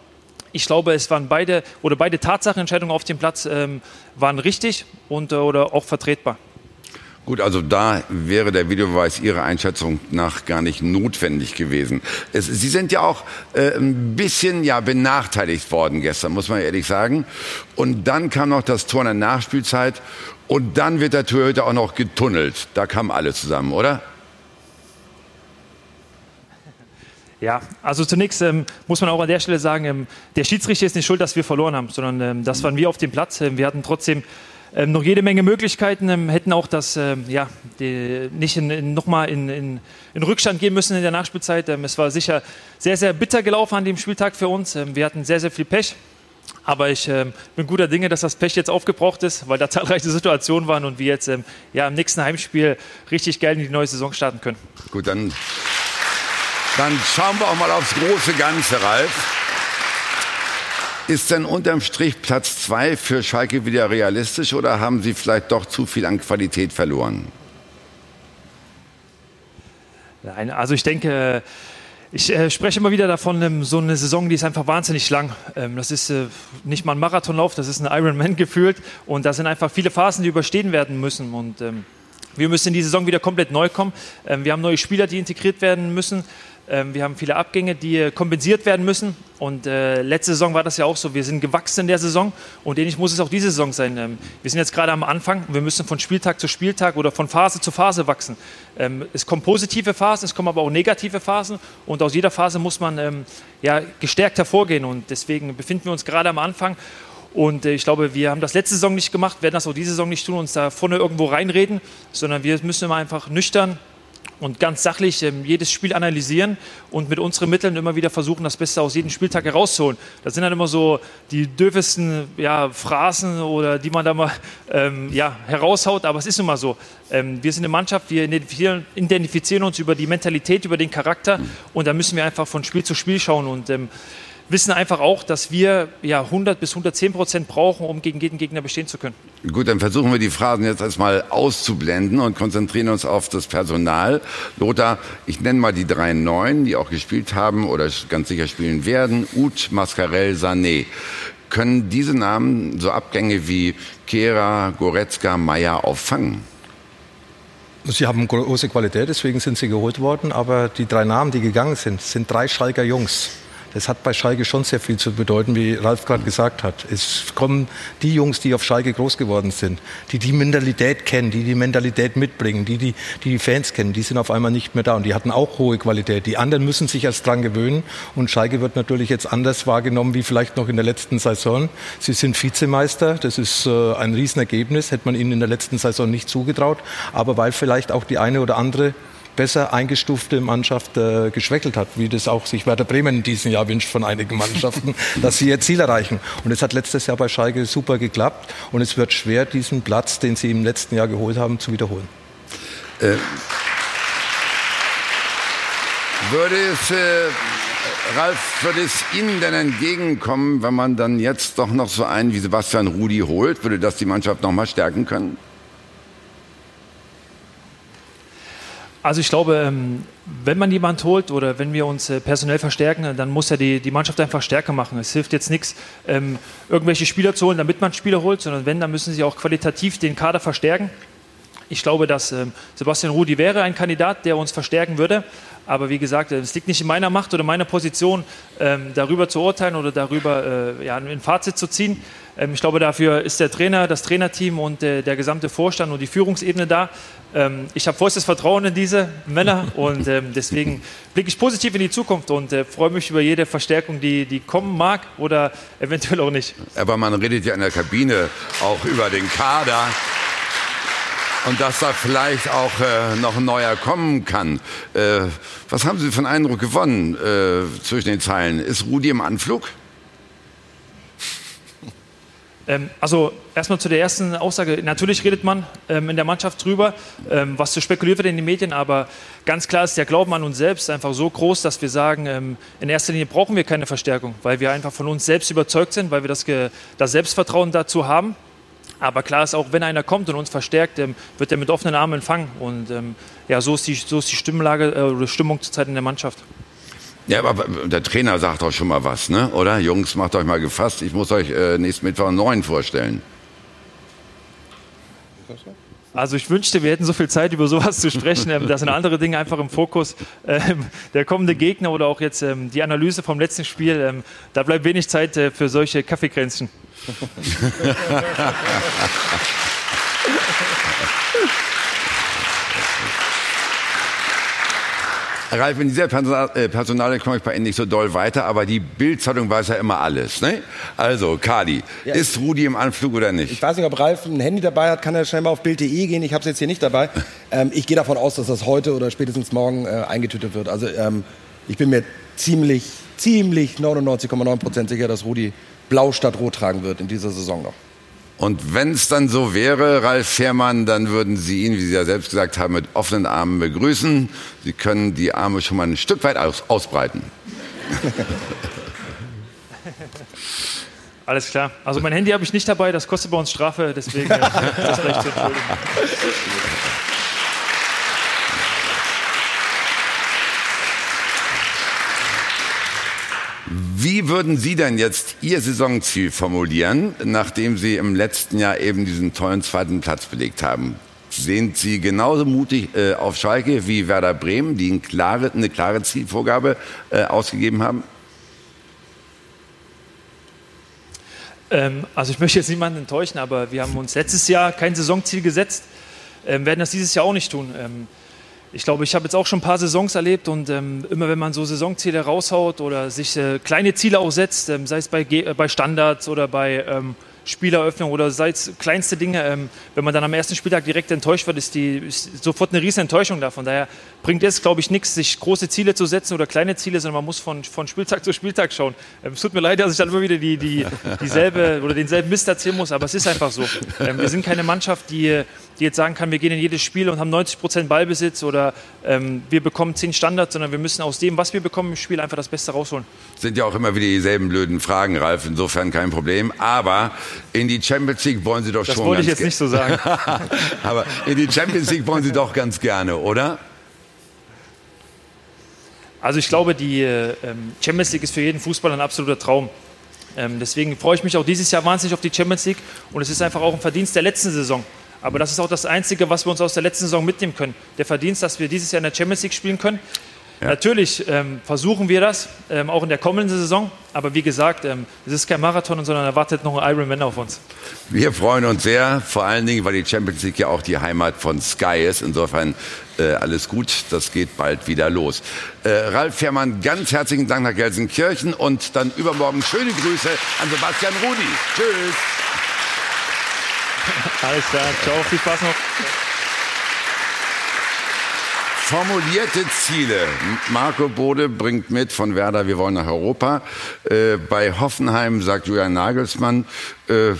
Ich glaube, es waren beide oder beide Tatsachenentscheidungen auf dem Platz ähm, waren richtig und äh, oder auch vertretbar. Gut, also da wäre der Videobeweis Ihrer Einschätzung nach gar nicht notwendig gewesen. Es, Sie sind ja auch äh, ein bisschen ja benachteiligt worden gestern, muss man ehrlich sagen. Und dann kam noch das Tor in der Nachspielzeit und dann wird der Torhüter auch noch getunnelt. Da kam alles zusammen, oder? Ja, also zunächst ähm, muss man auch an der Stelle sagen, ähm, der Schiedsrichter ist nicht schuld, dass wir verloren haben, sondern ähm, das waren wir auf dem Platz. Ähm, wir hatten trotzdem ähm, noch jede Menge Möglichkeiten, ähm, hätten auch das ähm, ja, die, nicht in, in, nochmal in, in, in, Rückstand gehen müssen in der Nachspielzeit. Ähm, es war sicher sehr, sehr bitter gelaufen an dem Spieltag für uns. Ähm, wir hatten sehr, sehr viel Pech. Aber ich ähm, bin guter Dinge, dass das Pech jetzt aufgebraucht ist, weil da zahlreiche Situationen waren und wir jetzt ja, im nächsten Heimspiel richtig geil in die neue Saison starten können. Gut, dann, dann schauen wir auch mal aufs große Ganze, Ralf. Ist denn unterm Strich Platz zwei für Schalke wieder realistisch oder haben Sie vielleicht doch zu viel an Qualität verloren? Nein, also ich denke, ich äh, spreche immer wieder davon, ähm, so eine Saison, die ist einfach wahnsinnig lang. Ähm, das ist äh, nicht mal ein Marathonlauf, das ist ein Ironman gefühlt. Und da sind einfach viele Phasen, die überstehen werden müssen. Und ähm, wir müssen in die Saison wieder komplett neu kommen. Wir haben neue Spieler, die integriert werden müssen. Ähm, wir haben viele Abgänge, die äh, kompensiert werden müssen. Und äh, letzte Saison war das ja auch so. Wir sind gewachsen in der Saison und ähnlich muss es auch diese Saison sein. Ähm, wir sind jetzt gerade am Anfang. Wir müssen von Spieltag zu Spieltag oder von Phase zu Phase wachsen. Ähm, es kommen positive Phasen, es kommen aber auch negative Phasen. Und aus jeder Phase muss man ähm, ja, gestärkt hervorgehen. Und deswegen befinden wir uns gerade am Anfang. Und äh, ich glaube, wir haben das letzte Saison nicht gemacht, werden das auch diese Saison nicht tun, uns da vorne irgendwo reinreden, sondern wir müssen immer einfach nüchtern und ganz sachlich ähm, jedes Spiel analysieren und mit unseren Mitteln immer wieder versuchen, das Beste aus jedem Spieltag herauszuholen. Das sind dann immer so die dürfesten ja, Phrasen oder die man da mal ähm, ja, heraushaut, aber es ist nun mal so. Ähm, wir sind eine Mannschaft, wir identifizieren, identifizieren, uns über die Mentalität, über den Charakter und da müssen wir einfach von Spiel zu Spiel schauen und ähm, wissen einfach auch, dass wir ja 100 bis 110 Prozent brauchen, um gegen jeden Gegner bestehen zu können. Gut, dann versuchen wir die Phrasen jetzt erstmal auszublenden und konzentrieren uns auf das Personal. Lothar, ich nenne mal die drei Neuen, die auch gespielt haben oder ganz sicher spielen werden. Ut, Mascarell, Sané. Können diese Namen so Abgänge wie Kera, Goretzka, Meier auffangen? Sie haben große Qualität, deswegen sind sie geholt worden. Aber die drei Namen, die gegangen sind, sind drei Schalker Jungs das hat bei Schalke schon sehr viel zu bedeuten, wie Ralf gerade gesagt hat. Es kommen die Jungs, die auf Schalke groß geworden sind, die die Mentalität kennen, die die Mentalität mitbringen, die die, die, die Fans kennen, die sind auf einmal nicht mehr da und die hatten auch hohe Qualität. Die anderen müssen sich erst dran gewöhnen und Schalke wird natürlich jetzt anders wahrgenommen wie vielleicht noch in der letzten Saison. Sie sind Vizemeister, das ist äh, ein Riesenergebnis, hätte man ihnen in der letzten Saison nicht zugetraut, aber weil vielleicht auch die eine oder andere besser eingestufte Mannschaft äh, geschwächelt hat, wie das auch sich Werder Bremen in diesem Jahr wünscht von einigen Mannschaften, dass sie ihr Ziel erreichen. Und es hat letztes Jahr bei Schalke super geklappt und es wird schwer, diesen Platz, den sie im letzten Jahr geholt haben, zu wiederholen. Äh, würde es, äh, Ralf, würde es Ihnen denn entgegenkommen, wenn man dann jetzt doch noch so einen wie Sebastian Rudi holt? Würde das die Mannschaft noch mal stärken können? Also ich glaube, ähm, wenn man jemand holt oder wenn wir uns äh, personell verstärken, dann muss ja die, die Mannschaft einfach stärker machen. Es hilft jetzt nichts, ähm, irgendwelche Spieler zu holen, damit man Spieler holt, sondern wenn, dann müssen sie auch qualitativ den Kader verstärken. Ich glaube, dass ähm, Sebastian Rudi wäre ein Kandidat, der uns verstärken würde. Aber wie gesagt, es liegt nicht in meiner Macht oder meiner Position, ähm, darüber zu urteilen oder darüber äh, ja, ein Fazit zu ziehen. Ähm, ich glaube, dafür ist der Trainer, das Trainerteam und äh, der gesamte Vorstand und die Führungsebene da. Ähm, ich habe vollstes Vertrauen in diese Männer und ähm, deswegen blicke ich positiv in die Zukunft und äh, freue mich über jede Verstärkung, die, die kommen mag oder eventuell auch nicht. Aber man redet ja in der Kabine auch über den Kader und dass da vielleicht auch äh, noch ein neuer kommen kann. Äh, was haben Sie einen Eindruck gewonnen äh, zwischen den Zeilen? Ist Rudi im Anflug? Ähm, also erstmal zu der ersten Aussage. Natürlich redet man ähm, in der Mannschaft drüber, ähm, was so spekuliert wird in den Medien, aber ganz klar ist der Glauben an uns selbst einfach so groß, dass wir sagen, ähm, in erster Linie brauchen wir keine Verstärkung, weil wir einfach von uns selbst überzeugt sind, weil wir das, das Selbstvertrauen dazu haben. Aber klar ist auch, wenn einer kommt und uns verstärkt, wird er mit offenen Armen empfangen. Und ähm, ja, so ist die, so ist die Stimmlage äh, oder Stimmung zurzeit in der Mannschaft. Ja, aber der Trainer sagt doch schon mal was, ne? oder? Jungs, macht euch mal gefasst. Ich muss euch äh, nächsten Mittwoch einen neuen vorstellen. Also ich wünschte, wir hätten so viel Zeit, über sowas zu sprechen. Ähm, da sind andere Dinge einfach im Fokus. Ähm, der kommende Gegner oder auch jetzt ähm, die Analyse vom letzten Spiel, ähm, da bleibt wenig Zeit äh, für solche Kaffeekränzchen. Ralf, in dieser Personal, äh, Personalie komme ich bei Ihnen nicht so doll weiter, aber die Bildzeitung weiß ja immer alles. Ne? Also, Kadi, ja, ist Rudi im Anflug oder nicht? Ich weiß nicht, ob Ralf ein Handy dabei hat, kann er schnell mal auf Bild.de gehen. Ich habe es jetzt hier nicht dabei. ähm, ich gehe davon aus, dass das heute oder spätestens morgen äh, eingetütet wird. Also, ähm, ich bin mir ziemlich, ziemlich 99,9 Prozent sicher, dass Rudi blau statt rot tragen wird in dieser Saison noch. Und wenn es dann so wäre, Ralf Fährmann, dann würden Sie ihn, wie Sie ja selbst gesagt haben, mit offenen Armen begrüßen. Sie können die Arme schon mal ein Stück weit aus ausbreiten. Alles klar. Also mein Handy habe ich nicht dabei, das kostet bei uns Strafe, deswegen äh, das gleich zu entschuldigen. Wie würden Sie denn jetzt Ihr Saisonziel formulieren, nachdem Sie im letzten Jahr eben diesen tollen zweiten Platz belegt haben? Sind Sie genauso mutig äh, auf Schalke wie Werder Bremen, die eine klare, eine klare Zielvorgabe äh, ausgegeben haben? Ähm, also ich möchte jetzt niemanden enttäuschen, aber wir haben uns letztes Jahr kein Saisonziel gesetzt, ähm, werden das dieses Jahr auch nicht tun. Ähm, ich glaube, ich habe jetzt auch schon ein paar Saisons erlebt und ähm, immer wenn man so Saisonziele raushaut oder sich äh, kleine Ziele auch setzt, ähm, sei es bei, äh, bei Standards oder bei ähm, Spieleröffnung oder sei es kleinste Dinge, ähm, wenn man dann am ersten Spieltag direkt enttäuscht wird, ist, die, ist sofort eine riesen Enttäuschung da. Von daher bringt es, glaube ich, nichts, sich große Ziele zu setzen oder kleine Ziele, sondern man muss von, von Spieltag zu Spieltag schauen. Ähm, es tut mir leid, dass ich dann immer wieder die, die, dieselbe oder denselben Mist erzählen muss, aber es ist einfach so. Ähm, wir sind keine Mannschaft, die, die jetzt sagen kann, wir gehen in jedes Spiel und haben 90 Prozent Ballbesitz oder ähm, wir bekommen 10 Standards, sondern wir müssen aus dem, was wir bekommen im Spiel, einfach das Beste rausholen. Sind ja auch immer wieder dieselben blöden Fragen, Ralf, insofern kein Problem. Aber in die Champions League wollen Sie doch das schon. Das wollte ich jetzt nicht so sagen. aber in die Champions League wollen Sie doch ganz gerne, oder? Also ich glaube, die äh, Champions League ist für jeden Fußballer ein absoluter Traum. Ähm, deswegen freue ich mich auch dieses Jahr wahnsinnig auf die Champions League und es ist einfach auch ein Verdienst der letzten Saison. Aber das ist auch das Einzige, was wir uns aus der letzten Saison mitnehmen können. Der Verdienst, dass wir dieses Jahr in der Champions League spielen können. Ja. Natürlich ähm, versuchen wir das, ähm, auch in der kommenden Saison. Aber wie gesagt, ähm, es ist kein Marathon, sondern erwartet noch ein Ironman auf uns. Wir freuen uns sehr, vor allen Dingen, weil die Champions League ja auch die Heimat von Sky ist. Insofern äh, alles gut, das geht bald wieder los. Äh, Ralf Fährmann, ganz herzlichen Dank nach Gelsenkirchen und dann übermorgen schöne Grüße an Sebastian Rudi. Tschüss. Alles klar, ciao, viel Spaß noch. Formulierte Ziele. Marco Bode bringt mit von Werder, wir wollen nach Europa. Äh, bei Hoffenheim sagt Julian Nagelsmann, äh,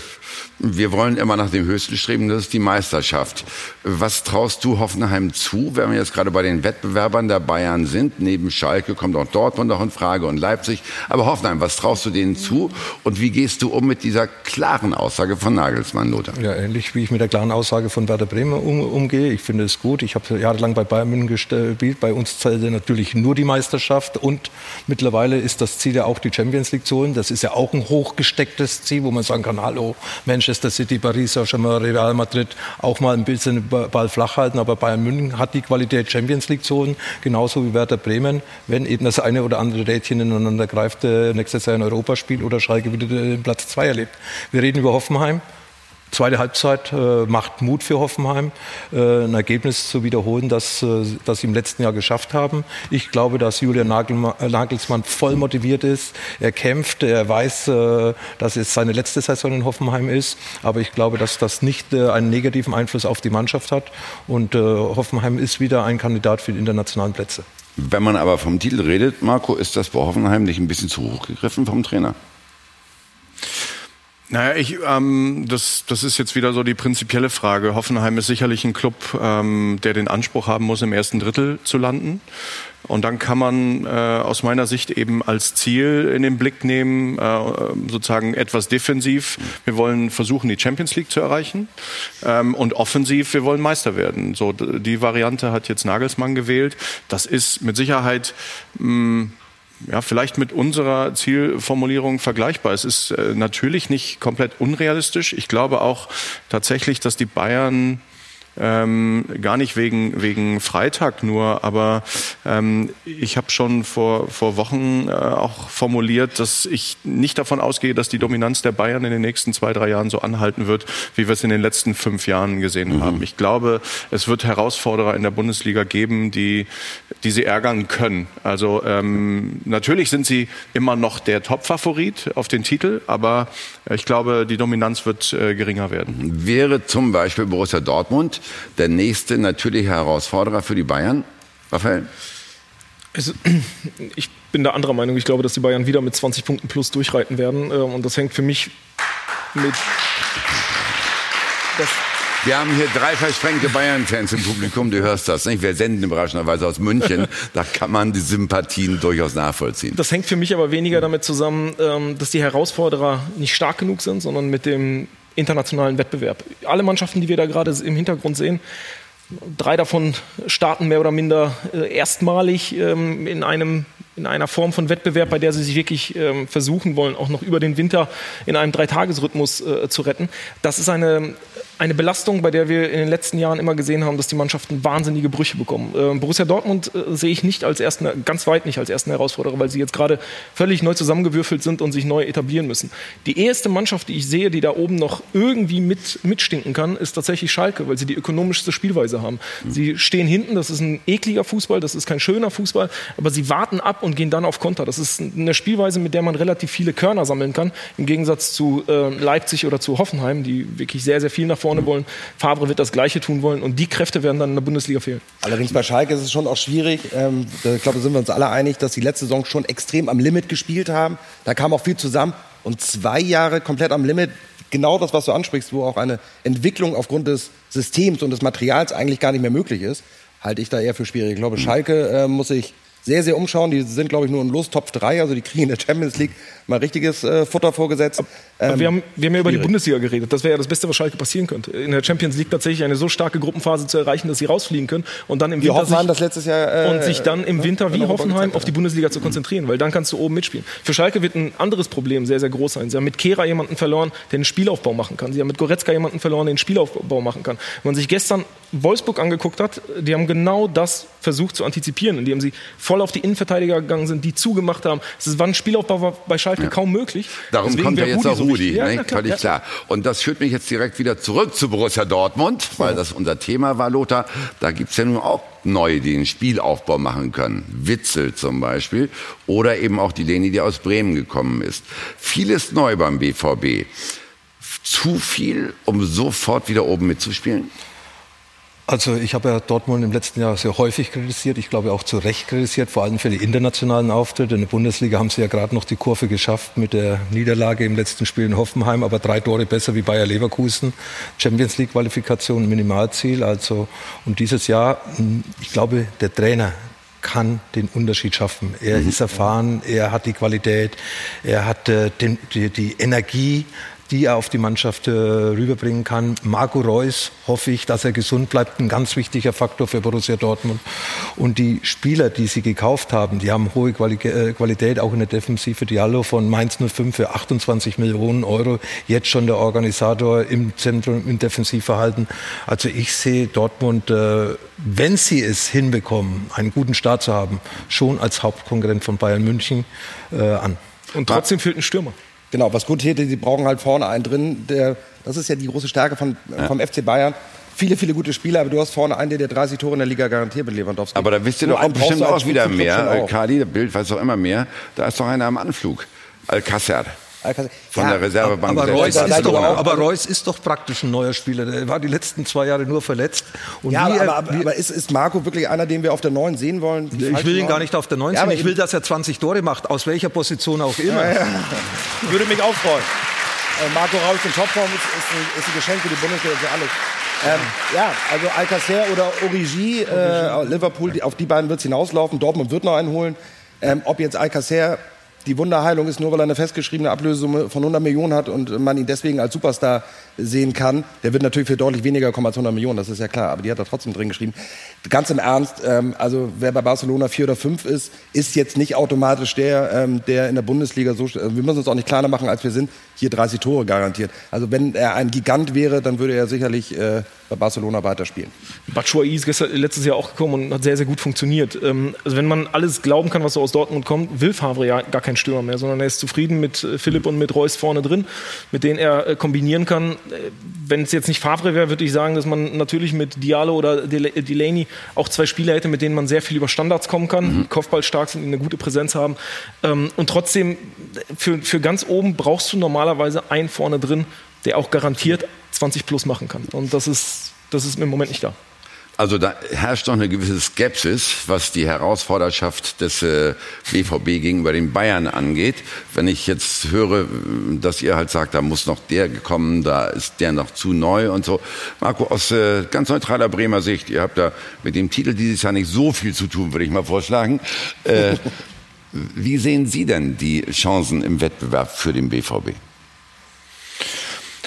wir wollen immer nach dem Höchsten streben, das ist die Meisterschaft. Was traust du Hoffenheim zu, wenn wir jetzt gerade bei den Wettbewerbern der Bayern sind? Neben Schalke kommt auch Dortmund noch in Frage und Leipzig. Aber Hoffenheim, was traust du denen zu? Und wie gehst du um mit dieser klaren Aussage von Nagelsmann, Lothar? Ja, ähnlich wie ich mit der klaren Aussage von Werder Bremen um, umgehe. Ich finde es gut. Ich habe jahrelang bei Bayern München gespielt. Bei uns zählte natürlich nur die Meisterschaft. Und mittlerweile ist das Ziel ja auch die Champions League zu holen. Das ist ja auch ein hochgestecktes Ziel, wo man sagen kann, kann, hallo, Manchester City, Paris Saint-Germain, Real Madrid auch mal ein bisschen den Ball flach halten, aber Bayern München hat die Qualität Champions League zu holen, genauso wie Werder Bremen, wenn eben das eine oder andere Rädchen ineinander greift, äh, nächstes Jahr in Europa spielt oder Schalke wieder den Platz 2 erlebt. Wir reden über Hoffenheim, Zweite Halbzeit äh, macht Mut für Hoffenheim, äh, ein Ergebnis zu wiederholen, das, äh, das sie im letzten Jahr geschafft haben. Ich glaube, dass Julian Nagelsmann voll motiviert ist. Er kämpft, er weiß, äh, dass es seine letzte Saison in Hoffenheim ist. Aber ich glaube, dass das nicht äh, einen negativen Einfluss auf die Mannschaft hat. Und Hoffenheim ist wieder ein Kandidat für die internationalen Plätze. Wenn man aber vom Titel redet, Marco, ist das bei Hoffenheim nicht ein bisschen zu hoch gegriffen vom Trainer? Naja, ich, ähm, das, das ist jetzt wieder so die prinzipielle Frage. Hoffenheim ist sicherlich ein Club, ähm, der den Anspruch haben muss, im ersten Drittel zu landen. Und dann kann man äh, aus meiner Sicht eben als Ziel in den Blick nehmen, äh, sozusagen etwas defensiv. Wir wollen versuchen, die Champions League zu erreichen. Ähm, und offensiv, wir wollen Meister werden. So, die Variante hat jetzt Nagelsmann gewählt. Das ist mit Sicherheit mh, ja, vielleicht mit unserer Zielformulierung vergleichbar. Es ist äh, natürlich nicht komplett unrealistisch. Ich glaube auch tatsächlich, dass die Bayern ähm, gar nicht wegen, wegen Freitag nur, aber ähm, ich habe schon vor, vor Wochen äh, auch formuliert, dass ich nicht davon ausgehe, dass die Dominanz der Bayern in den nächsten zwei, drei Jahren so anhalten wird, wie wir es in den letzten fünf Jahren gesehen mhm. haben. Ich glaube, es wird Herausforderer in der Bundesliga geben, die, die sie ärgern können. Also ähm, natürlich sind sie immer noch der Top-Favorit auf den Titel, aber ich glaube, die Dominanz wird äh, geringer werden. Wäre zum Beispiel Borussia Dortmund der nächste natürliche Herausforderer für die Bayern? Raphael? Also, ich bin da anderer Meinung. Ich glaube, dass die Bayern wieder mit 20 Punkten plus durchreiten werden. Ähm, und das hängt für mich mit. wir haben hier drei versprengte Bayern-Fans im Publikum, du hörst das. Nicht? Wir senden überraschenderweise aus München. Da kann man die Sympathien durchaus nachvollziehen. Das hängt für mich aber weniger damit zusammen, ähm, dass die Herausforderer nicht stark genug sind, sondern mit dem internationalen Wettbewerb. Alle Mannschaften, die wir da gerade im Hintergrund sehen, drei davon starten mehr oder minder äh, erstmalig ähm, in einem in einer Form von Wettbewerb, bei der sie sich wirklich ähm, versuchen wollen, auch noch über den Winter in einem Dreitagesrhythmus äh, zu retten. Das ist eine eine Belastung, bei der wir in den letzten Jahren immer gesehen haben, dass die Mannschaften wahnsinnige Brüche bekommen. Äh, Borussia Dortmund äh, sehe ich nicht als ersten, ganz weit nicht als ersten Herausforderer, weil sie jetzt gerade völlig neu zusammengewürfelt sind und sich neu etablieren müssen. Die erste Mannschaft, die ich sehe, die da oben noch irgendwie mit, mitstinken kann, ist tatsächlich Schalke, weil sie die ökonomischste Spielweise haben. Sie stehen hinten, das ist ein ekliger Fußball, das ist kein schöner Fußball, aber sie warten ab und gehen dann auf Konter. Das ist eine Spielweise, mit der man relativ viele Körner sammeln kann, im Gegensatz zu äh, Leipzig oder zu Hoffenheim, die wirklich sehr, sehr viel nach vorne wollen. Favre wird das Gleiche tun wollen und die Kräfte werden dann in der Bundesliga fehlen. Allerdings bei Schalke ist es schon auch schwierig. Ähm, ich glaube, da sind wir uns alle einig, dass die letzte Saison schon extrem am Limit gespielt haben. Da kam auch viel zusammen und zwei Jahre komplett am Limit. Genau das, was du ansprichst, wo auch eine Entwicklung aufgrund des Systems und des Materials eigentlich gar nicht mehr möglich ist, halte ich da eher für schwierig. Ich glaube, Schalke äh, muss sich sehr, sehr umschauen. Die sind, glaube ich, nur in Los Top 3, also die kriegen in der Champions League mal richtiges äh, Futter vorgesetzt. Ähm, wir, haben, wir haben ja über die Bundesliga geredet. Das wäre ja das Beste, was Schalke passieren könnte. In der Champions League tatsächlich eine so starke Gruppenphase zu erreichen, dass sie rausfliegen können und dann im wie Winter Hoffenheim sich, das letztes Jahr, äh, und sich dann im Winter wie Hoffenheim auf die Bundesliga zu konzentrieren, weil dann kannst du oben mitspielen. Für Schalke wird ein anderes Problem sehr, sehr groß sein. Sie haben mit Kehra jemanden verloren, der den Spielaufbau machen kann. Sie haben mit Goretzka jemanden verloren, der den Spielaufbau machen kann. Wenn man sich gestern Wolfsburg angeguckt hat, die haben genau das versucht zu antizipieren, indem sie voll auf die Innenverteidiger gegangen sind, die zugemacht haben. Es war ein Spielaufbau bei Schalke ja. kaum möglich. Darum Deswegen kommt ja jetzt auch Rudi, so ne? völlig ja. klar. Und das führt mich jetzt direkt wieder zurück zu Borussia Dortmund, weil das unser Thema war, Lothar. Da gibt's ja nun auch neue, die den Spielaufbau machen können. Witzel zum Beispiel. Oder eben auch die Leni, die aus Bremen gekommen ist. Vieles neu beim BVB. Zu viel, um sofort wieder oben mitzuspielen? Also ich habe ja Dortmund im letzten Jahr sehr häufig kritisiert, ich glaube auch zu Recht kritisiert, vor allem für die internationalen Auftritte. In der Bundesliga haben sie ja gerade noch die Kurve geschafft mit der Niederlage im letzten Spiel in Hoffenheim, aber drei Tore besser wie Bayer Leverkusen. Champions League Qualifikation, Minimalziel. Also und dieses Jahr, hm, ich glaube, der Trainer kann den Unterschied schaffen. Er mhm. ist erfahren, er hat die Qualität, er hat äh, den, die, die Energie die er auf die Mannschaft äh, rüberbringen kann. Marco Reus hoffe ich, dass er gesund bleibt, ein ganz wichtiger Faktor für Borussia Dortmund. Und die Spieler, die sie gekauft haben, die haben hohe Quali äh, Qualität, auch in der Defensive. Diallo von Mainz 05 für 28 Millionen Euro, jetzt schon der Organisator im Zentrum, im Defensivverhalten. Also ich sehe Dortmund, äh, wenn sie es hinbekommen, einen guten Start zu haben, schon als Hauptkonkurrent von Bayern München äh, an. Und trotzdem fehlt ein Stürmer. Genau, was gut hätte, sie brauchen halt vorne einen drin. Der, das ist ja die große Stärke von, Ja. vom FC Bayern. Viele, viele gute Spieler, aber du hast vorne einen, der dir 30 Tore in der Liga garantiert mit Lewandowski. Aber da wisst ihr Nur doch auch bestimmt auch wieder mehr. Kali, der Bild weiß doch immer mehr. Da ist doch einer am Anflug. Alcácer. Von Ja, der Reservebank. Aber Reus, ist doch, aber Reus ist doch praktisch ein neuer Spieler. Der war die letzten zwei Jahre nur verletzt. Und ja, aber, er- aber, aber ist, ist Marco wirklich einer, den wir auf der 9 sehen wollen? Ich falsche will ihn Neun? gar nicht auf der 19. Ja, aber ich will, dass er 20 Tore macht, aus welcher Position auch immer. Ja, ja. Würde mich auch freuen. Äh, Marco Reus in Topform ist, ist, ein, ist ein Geschenk für die Bundesliga für alles. Ähm, ja, also Alcacer oder Origi, äh, Liverpool, die, auf die beiden wird es hinauslaufen. Dortmund wird noch einen holen. Ähm, ob jetzt Alcacer die Wunderheilung ist, nur weil er eine festgeschriebene Ablösesumme von 100 Millionen hat und man ihn deswegen als Superstar sehen kann, der wird natürlich für deutlich weniger kommen als 100 Millionen, das ist ja klar, aber die hat er trotzdem drin geschrieben. Ganz im Ernst, ähm, also wer bei Barcelona vier oder fünf ist, ist jetzt nicht automatisch der, ähm, der in der Bundesliga so, äh, wir müssen uns auch nicht kleiner machen, als wir sind, hier 30 Tore garantiert. Also wenn er ein Gigant wäre, dann würde er sicherlich äh, bei Barcelona weiterspielen. Batshuayi ist gestern, letztes Jahr auch gekommen und hat sehr, sehr gut funktioniert. Ähm, also wenn man alles glauben kann, was so aus Dortmund kommt, will Favre ja gar kein Stürmer mehr, sondern er ist zufrieden mit äh, Philipp und mit Reus vorne drin, mit denen er äh, kombinieren kann. Äh, Wenn es jetzt nicht Favre wäre, würde ich sagen, dass man natürlich mit Diallo oder Del Delaney auch zwei Spieler hätte, mit denen man sehr viel über Standards kommen kann, die Kopfballstark sind, die eine gute Präsenz haben. Ähm, Und trotzdem, äh, für, für ganz oben brauchst du normalerweise einen vorne drin, der auch garantiert 20 plus machen kann. Und das ist, das ist im Moment nicht da. Also da herrscht doch eine gewisse Skepsis, was die Herausforderschaft des äh, BVB gegenüber den Bayern angeht. Wenn ich jetzt höre, dass ihr halt sagt, da muss noch der gekommen, da ist der noch zu neu und so. Marco, aus äh, ganz neutraler Bremer Sicht, ihr habt da mit dem Titel dieses Jahr nicht so viel zu tun, würde ich mal vorschlagen. Äh, wie sehen Sie denn die Chancen im Wettbewerb für den BVB?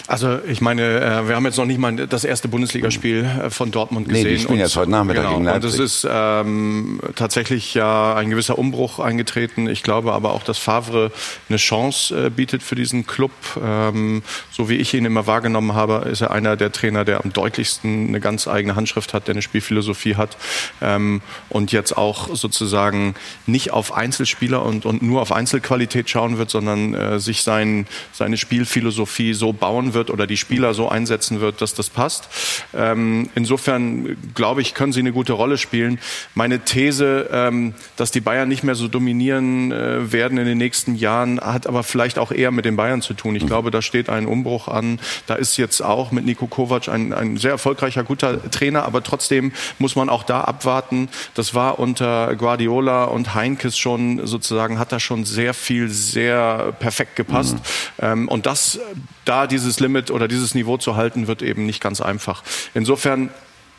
Also ich meine, äh, wir haben jetzt noch nicht mal das erste Bundesligaspiel äh, von Dortmund Nee, gesehen. die spielen Und- jetzt heute Nachmittag genau, gegen Und es Leipzig. ist ähm, tatsächlich ja ein gewisser Umbruch eingetreten. Ich glaube aber auch, dass Favre eine Chance äh, bietet für diesen Club. Ähm, so wie ich ihn immer wahrgenommen habe, ist er einer der Trainer, der am deutlichsten eine ganz eigene Handschrift hat, der eine Spielphilosophie hat ähm, und jetzt auch sozusagen nicht auf Einzelspieler und, und nur auf Einzelqualität schauen wird, sondern äh, sich sein, seine Spielphilosophie so bauen wird oder die Spieler so einsetzen wird, dass das passt. Ähm, insofern glaube ich, können sie eine gute Rolle spielen. Meine These, ähm, dass die Bayern nicht mehr so dominieren äh, werden in den nächsten Jahren, hat aber vielleicht auch eher mit den Bayern zu tun. Ich glaube, da steht ein Umbruch an. Da ist jetzt auch mit Nico Kovac ein, ein sehr erfolgreicher, guter Trainer, aber trotzdem muss man auch da abwarten. Das war unter Guardiola und Heinkes schon sozusagen, hat da schon sehr viel, sehr perfekt gepasst. Ähm, und das, da dieses Limit oder dieses Niveau zu halten, wird eben nicht ganz einfach. Insofern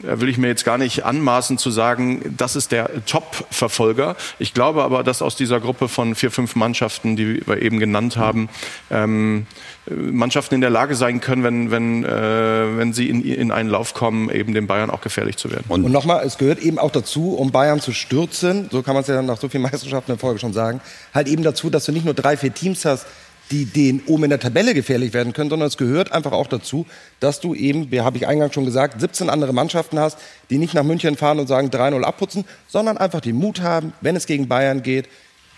äh, will ich mir jetzt gar nicht anmaßen zu sagen, das ist der Top-Verfolger. Ich glaube aber, dass aus dieser Gruppe von vier, fünf Mannschaften, die wir eben genannt haben, ähm, äh, Mannschaften in der Lage sein können, wenn, wenn, äh, wenn sie in, in einen Lauf kommen, eben den Bayern auch gefährlich zu werden. Und, nochmal, es gehört eben auch dazu, um Bayern zu stürzen, so kann man es ja nach so vielen Meisterschaften in Folge schon sagen, halt eben dazu, dass du nicht nur drei, vier Teams hast, die den oben in der Tabelle gefährlich werden können, sondern es gehört einfach auch dazu, dass du eben, wie habe ich eingangs schon gesagt, 17 andere Mannschaften hast, die nicht nach München fahren und sagen 3-0 abputzen, sondern einfach den Mut haben, wenn es gegen Bayern geht,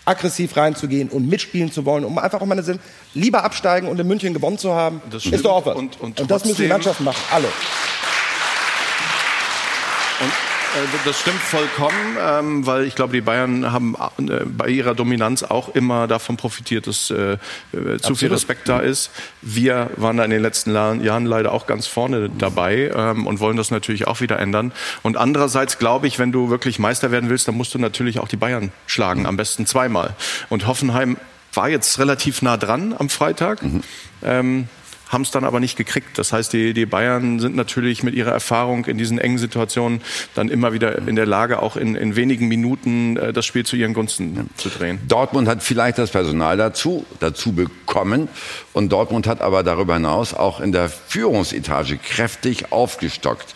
aggressiv reinzugehen und mitspielen zu wollen, um einfach auch mal eine Sinn, lieber absteigen und in München gewonnen zu haben, Das ist doch auch was. Und- und das müssen die Mannschaften machen, alle. Äh, das stimmt vollkommen, ähm, weil ich glaube, die Bayern haben äh, bei ihrer Dominanz auch immer davon profitiert, dass äh, zu viel Respekt da ist. Wir waren da in den letzten Jahren leider auch ganz vorne dabei ähm, und wollen das natürlich auch wieder ändern. Und andererseits glaube ich, wenn du wirklich Meister werden willst, dann musst du natürlich auch die Bayern schlagen, am besten zweimal. Und Hoffenheim war jetzt relativ nah dran am Freitag. Ähm, haben es dann aber nicht gekriegt. Das heißt, die, die Bayern sind natürlich mit ihrer Erfahrung in diesen engen Situationen dann immer wieder in der Lage, auch in, in wenigen Minuten äh, das Spiel zu ihren Gunsten ja. zu drehen. Dortmund hat vielleicht das Personal dazu, dazu bekommen. Und Dortmund hat aber darüber hinaus auch in der Führungsetage kräftig aufgestockt.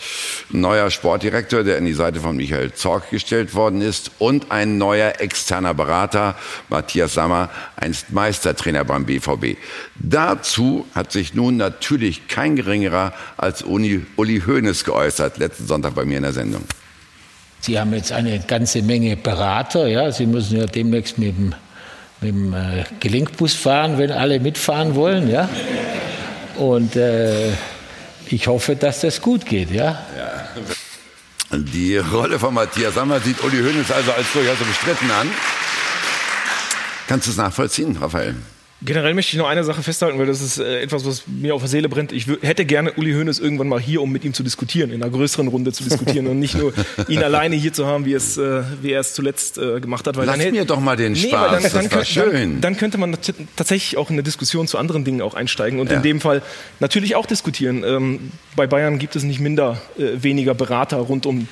Ein neuer Sportdirektor, der in die Seite von Michael Zorg gestellt worden ist und ein neuer externer Berater, Matthias Sammer, einst Meistertrainer beim BVB. Dazu hat sich nun natürlich kein geringerer als Uli, Uli Hoeneß geäußert, letzten Sonntag bei mir in der Sendung. Sie haben jetzt eine ganze Menge Berater, ja. Sie müssen ja demnächst mit dem, mit dem äh, Gelenkbus fahren, wenn alle mitfahren wollen, ja. Und äh, ich hoffe, dass das gut geht, ja. ja. Die Rolle von Matthias Sammer sieht Uli Hoeneß also als durchaus bestritten an. Kannst du es nachvollziehen, Raphael? Generell möchte ich noch eine Sache festhalten, weil das ist äh, etwas, was mir auf der Seele brennt. Ich hätte gerne Uli Hoeneß irgendwann mal hier, um mit ihm zu diskutieren, in einer größeren Runde zu diskutieren und nicht nur ihn alleine hier zu haben, wie, es, äh, wie er es zuletzt äh, gemacht hat. Weil Lass dann mir doch mal den nee, Spaß, dann, das dann, war schön. Dann, dann, könnte man tatsächlich auch in eine Diskussion zu anderen Dingen auch einsteigen und ja. in dem Fall natürlich auch diskutieren. Ähm, bei Bayern gibt es nicht minder äh, weniger Berater rund um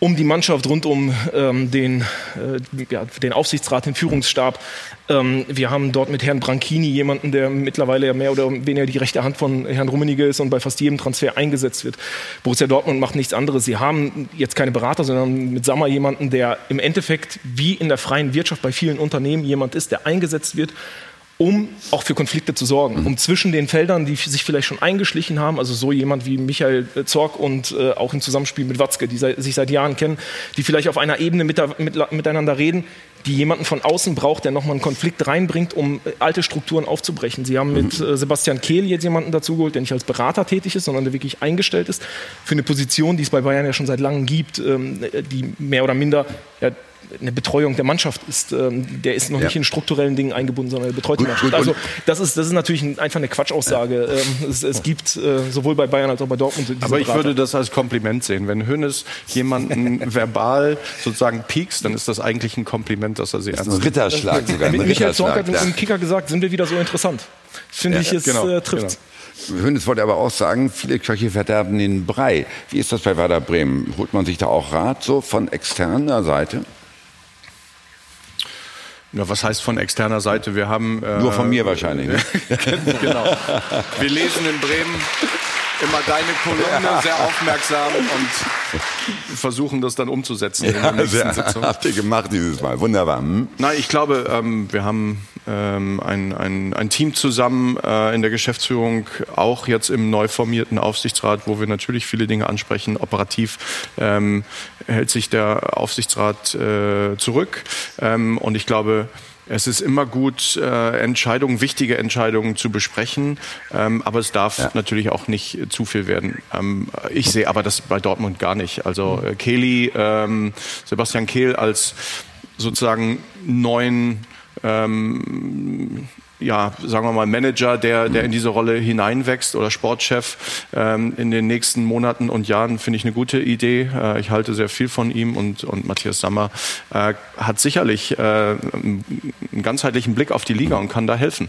um die Mannschaft rund um ähm, den, äh, ja, den Aufsichtsrat, den Führungsstab. Ähm, wir haben dort mit Herrn Branchini jemanden, der mittlerweile ja mehr oder weniger die rechte Hand von Herrn Rummenigge ist und bei fast jedem Transfer eingesetzt wird. Borussia Dortmund macht nichts anderes. Sie haben jetzt keine Berater, sondern mit Sammer jemanden, der im Endeffekt wie in der freien Wirtschaft bei vielen Unternehmen jemand ist, der eingesetzt wird, um auch für Konflikte zu sorgen, mhm. um zwischen den Feldern, die sich vielleicht schon eingeschlichen haben, also so jemand wie Michael Zorg und äh, auch im Zusammenspiel mit Watzke, die sich seit Jahren kennen, die vielleicht auf einer Ebene mit, mit, miteinander reden, die jemanden von außen braucht, der nochmal einen Konflikt reinbringt, um äh, alte Strukturen aufzubrechen. Sie haben mit mhm. äh, Sebastian Kehl jetzt jemanden dazugeholt, der nicht als Berater tätig ist, sondern der wirklich eingestellt ist für eine Position, die es bei Bayern ja schon seit langem gibt, ähm, die mehr oder minder ja, eine Betreuung der Mannschaft ist. Ähm, der ist noch ja. nicht in strukturellen Dingen eingebunden, sondern er betreut gut, die Mannschaft. Gut, also das ist, das ist natürlich ein, einfach eine Quatschaussage. Ja. Ähm, es, es, gibt äh, sowohl bei Bayern als auch bei Dortmund. Aber ich Berater. würde das als Kompliment sehen. Wenn Hönes jemanden verbal sozusagen piekst, dann ist das eigentlich ein Kompliment, dass er sie ernst nimmt. Ein Ritterschlag sogar. Ein Michael Zorc hat im Kicker gesagt, sind wir wieder so interessant. Finde ja, ich, es genau, äh, trifft. Genau. Hönes wollte aber auch sagen, viele Köche verderben den Brei. Wie ist das bei Werder Bremen? Holt man sich da auch Rat so von externer Seite? Ja, was heißt von externer Seite? Wir haben äh, nur von mir wahrscheinlich. Ne? genau. Wir lesen in Bremen immer deine Kolumne sehr aufmerksam und versuchen das dann umzusetzen ja, in der nächsten Sitzung. Habt ihr gemacht dieses Mal, wunderbar. Hm? Nein, ich glaube, ähm, wir haben ähm, ein, ein, ein Team zusammen äh, in der Geschäftsführung, auch jetzt im neu formierten Aufsichtsrat, wo wir natürlich viele Dinge ansprechen. Operativ ähm, hält sich der Aufsichtsrat äh, zurück ähm, und ich glaube, es ist immer gut, äh, Entscheidungen, wichtige Entscheidungen zu besprechen, ähm, aber es darf ja. natürlich auch nicht zu viel werden. Ähm, ich sehe aber das bei Dortmund gar nicht. Also äh, Kelly, ähm, Sebastian Kehl als sozusagen neuen ähm, ja, sagen wir mal, Manager, der, der in diese Rolle hineinwächst oder Sportchef ähm, in den nächsten Monaten und Jahren, finde ich eine gute Idee. Äh, ich halte sehr viel von ihm und, und Matthias Sammer äh, hat sicherlich äh, einen ganzheitlichen Blick auf die Liga und kann da helfen.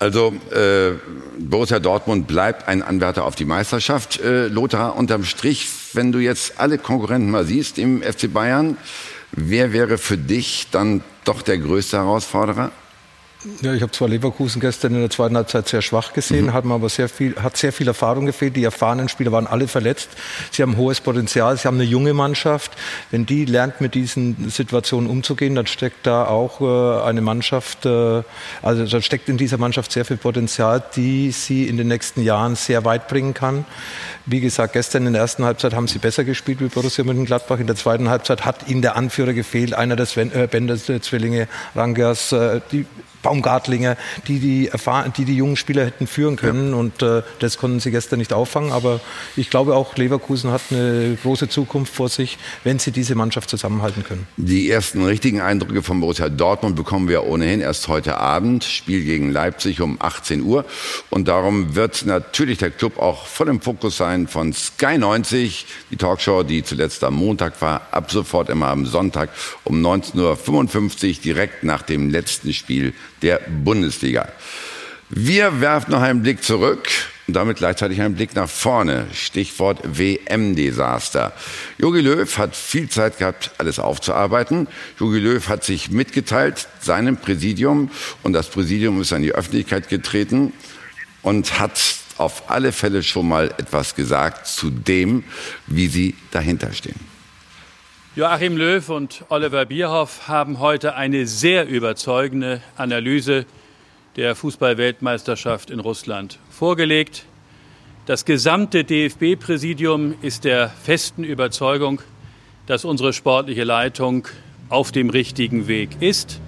Also äh, Borussia Dortmund bleibt ein Anwärter auf die Meisterschaft. Äh, Lothar, unterm Strich, wenn du jetzt alle Konkurrenten mal siehst im FC Bayern, wer wäre für dich dann doch der größte Herausforderer? Ja, ich habe zwar Leverkusen gestern in der zweiten Halbzeit sehr schwach gesehen, mhm. hat aber sehr viel, hat sehr viel Erfahrung gefehlt. Die erfahrenen Spieler waren alle verletzt. Sie haben hohes Potenzial. Sie haben eine junge Mannschaft. Wenn die lernt, mit diesen Situationen umzugehen, dann steckt da auch äh, eine Mannschaft, äh, also da steckt in dieser Mannschaft sehr viel Potenzial, die sie in den nächsten Jahren sehr weit bringen kann. Wie gesagt, gestern in der ersten Halbzeit haben sie besser gespielt wie Borussia Mönchengladbach. In der zweiten Halbzeit hat ihnen der Anführer gefehlt, einer der äh, Bender-Zwillinge, Rangers, äh, die Baumgartlinger, die die, die die jungen Spieler hätten führen können. Ja. Und äh, das konnten sie gestern nicht auffangen. Aber ich glaube auch, Leverkusen hat eine große Zukunft vor sich, wenn sie diese Mannschaft zusammenhalten können. Die ersten richtigen Eindrücke von Borussia Dortmund bekommen wir ohnehin erst heute Abend. Spiel gegen Leipzig um 18 Uhr. Und darum wird natürlich der Club auch voll im Fokus sein von Sky 90, die Talkshow, die zuletzt am Montag war, ab sofort immer am Sonntag um 19.55 Uhr direkt nach dem letzten Spiel der Bundesliga. Wir werfen noch einen Blick zurück und damit gleichzeitig einen Blick nach vorne. Stichwort WM-Desaster. Jogi Löw hat viel Zeit gehabt, alles aufzuarbeiten. Jogi Löw hat sich mitgeteilt, seinem Präsidium, und das Präsidium ist an die Öffentlichkeit getreten und hat auf alle Fälle schon mal etwas gesagt zu dem, wie sie dahinter stehen. Joachim Löw und Oliver Bierhoff haben heute eine sehr überzeugende Analyse der Fußballweltmeisterschaft in Russland vorgelegt. Das gesamte DFB-Präsidium ist der festen Überzeugung, dass unsere sportliche Leitung auf dem richtigen Weg ist.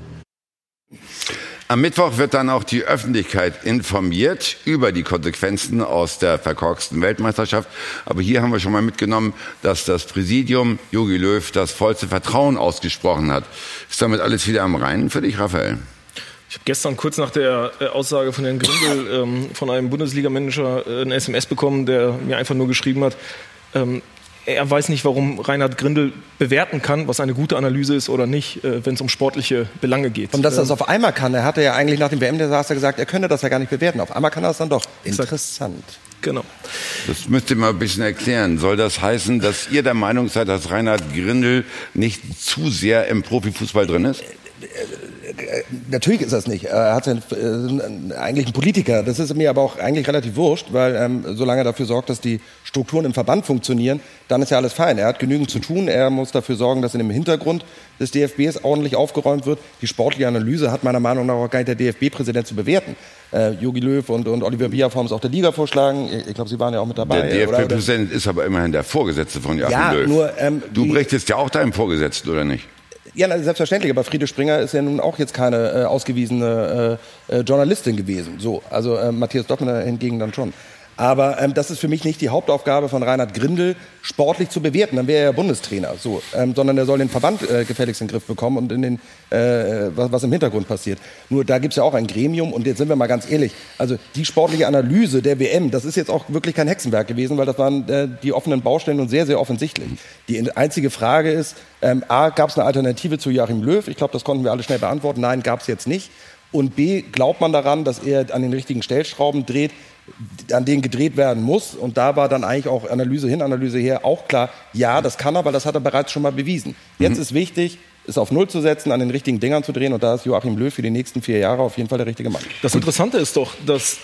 Am Mittwoch wird dann auch die Öffentlichkeit informiert über die Konsequenzen aus der verkorksten Weltmeisterschaft. Aber hier haben wir schon mal mitgenommen, dass das Präsidium Jogi Löw das vollste Vertrauen ausgesprochen hat. Ist damit alles wieder am Reinen für dich, Raphael? Ich habe gestern kurz nach der äh, Aussage von Herrn Grindel ähm, von einem Bundesliga-Manager äh, eine SMS bekommen, der mir einfach nur geschrieben hat, ähm, er weiß nicht, warum Reinhard Grindel bewerten kann, was eine gute Analyse ist oder nicht, äh, wenn es um sportliche Belange geht. Und dass er das Ähm, auf einmal kann, er hatte ja eigentlich nach dem WM-Desaster gesagt, er könne das ja gar nicht bewerten. Auf einmal kann er das dann doch. Interessant. Genau. Das müsst ihr mal ein bisschen erklären. Soll das heißen, dass ihr der Meinung seid, dass Reinhard Grindel nicht zu sehr im Profifußball drin ist? Natürlich ist das nicht. Er hat ja, äh, eigentlich ein Politiker. Das ist mir aber auch eigentlich relativ wurscht, weil ähm, solange er dafür sorgt, dass die Strukturen im Verband funktionieren, dann ist ja alles fein. Er hat genügend zu tun. Er muss dafür sorgen, dass in dem Hintergrund des DFBs ordentlich aufgeräumt wird. Die sportliche Analyse hat meiner Meinung nach auch gar nicht der DFB-Präsident zu bewerten. Äh, Jogi Löw und, und Oliver haben es auch der Liga vorschlagen. Ich, glaube, Sie waren ja auch mit dabei. Der DFB-Präsident ist aber immerhin der Vorgesetzte von Joachim Ja, Löw. nur, ähm, du berichtest ja auch deinem Vorgesetzten, oder nicht? Ja, na, selbstverständlich, aber Friede Springer ist ja nun auch jetzt keine äh, ausgewiesene äh, äh, Journalistin gewesen. So, also äh, Matthias Doppner hingegen dann schon. Aber ähm, das ist für mich nicht die Hauptaufgabe von Reinhard Grindel, sportlich zu bewerten. Dann wäre er ja Bundestrainer. So, ähm, sondern er soll den Verband äh, gefälligst in den Griff bekommen und in den, äh, was, was im Hintergrund passiert. Nur da gibt's ja auch ein Gremium und jetzt sind wir mal ganz ehrlich. Also die sportliche Analyse der WM, das ist jetzt auch wirklich kein Hexenwerk gewesen, weil das waren äh, die offenen Baustellen und sehr, sehr offensichtlich. Die einzige Frage ist, ähm, A, gab es eine Alternative zu Joachim Löw? Ich glaube, das konnten wir alle schnell beantworten. Nein, gab es jetzt nicht. Und B, glaubt man daran, dass er an den richtigen Stellschrauben dreht, an denen gedreht werden muss? Und da war dann eigentlich auch Analyse hin, Analyse her auch klar, ja, das kann er, weil das hat er bereits schon mal bewiesen. Jetzt ist wichtig, es auf Null zu setzen, an den richtigen Dingern zu drehen. Und da ist Joachim Löw für die nächsten vier Jahre auf jeden Fall der richtige Mann. Das Interessante ist doch, dass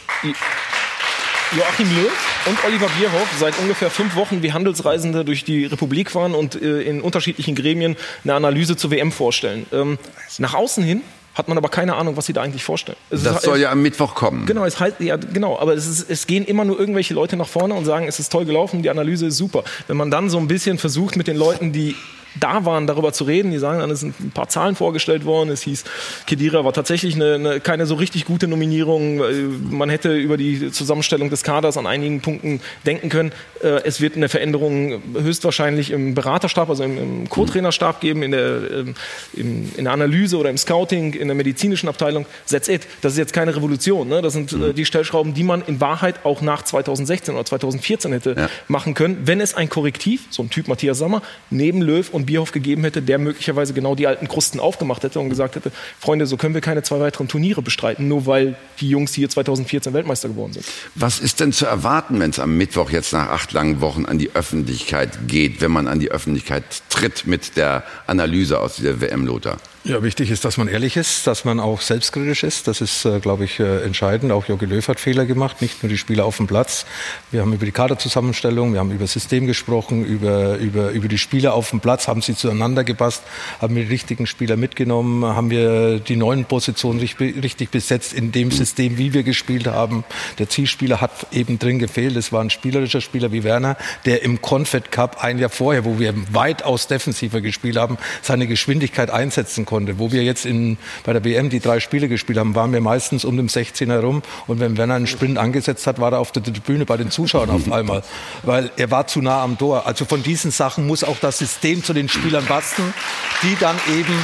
Joachim Löw und Oliver Bierhoff seit ungefähr fünf Wochen wie Handelsreisende durch die Republik fahren und äh, in unterschiedlichen Gremien eine Analyse zur WM vorstellen. Ähm, nach außen hin hat man aber keine Ahnung, was sie da eigentlich vorstellen. Es Das ist- soll ja am Mittwoch kommen. Genau, es heißt, ja, genau, aber es, ist, es gehen immer nur irgendwelche Leute nach vorne und sagen, es ist toll gelaufen, die Analyse ist super. Wenn man dann so ein bisschen versucht, mit den Leuten, die da waren, darüber zu reden, die sagen, dann sind ein paar Zahlen vorgestellt worden. Es hieß, Kedira war tatsächlich eine, eine, keine so richtig gute Nominierung. Äh, Man hätte über die Zusammenstellung des Kaders an einigen Punkten denken können. Äh, Es wird eine Veränderung höchstwahrscheinlich im Beraterstab, also im, im Co-Trainerstab geben, in der, ähm, im, in der Analyse oder im Scouting, in der medizinischen Abteilung. That's it. Das ist jetzt keine Revolution. Ne? Das sind äh, die Stellschrauben, die man in Wahrheit auch nach 2016 oder 2014 hätte machen können, wenn es ein Korrektiv, so ein Typ Matthias Sammer, neben Löw und Bierhoff gegeben hätte, der möglicherweise genau die alten Krusten aufgemacht hätte und gesagt hätte, Freunde, so können wir keine zwei weiteren Turniere bestreiten, nur weil die Jungs hier 2014 Weltmeister geworden sind. Was ist denn zu erwarten, wenn es am Mittwoch jetzt nach acht langen Wochen an die Öffentlichkeit geht, wenn man an die Öffentlichkeit tritt mit der Analyse aus dieser WM, Lothar? Ja, wichtig ist, dass man ehrlich ist, dass man auch selbstkritisch ist. Das ist, äh, glaube ich, äh, entscheidend. Auch Jogi Löw hat Fehler gemacht, nicht nur die Spieler auf dem Platz. Wir haben über die Kaderzusammenstellung, wir haben über System gesprochen, über, über, über die Spieler auf dem Platz, haben sie zueinander gepasst, haben wir die richtigen Spieler mitgenommen, haben wir die neuen Positionen richtig, richtig besetzt in dem System, wie wir gespielt haben. Der Zielspieler hat eben drin gefehlt. Es war ein spielerischer Spieler wie Werner, der im Confed Cup ein Jahr vorher, wo wir weitaus defensiver gespielt haben, seine Geschwindigkeit einsetzen konnte. Wo wir jetzt in, bei der WM die drei Spiele gespielt haben, waren wir meistens um den 16 herum. Und wenn Werner einen Sprint angesetzt hat, war er auf der Tribüne bei den Zuschauern auf einmal. Weil er war zu nah am Tor. Also von diesen Sachen muss auch das System zu den Spielern passen, die dann eben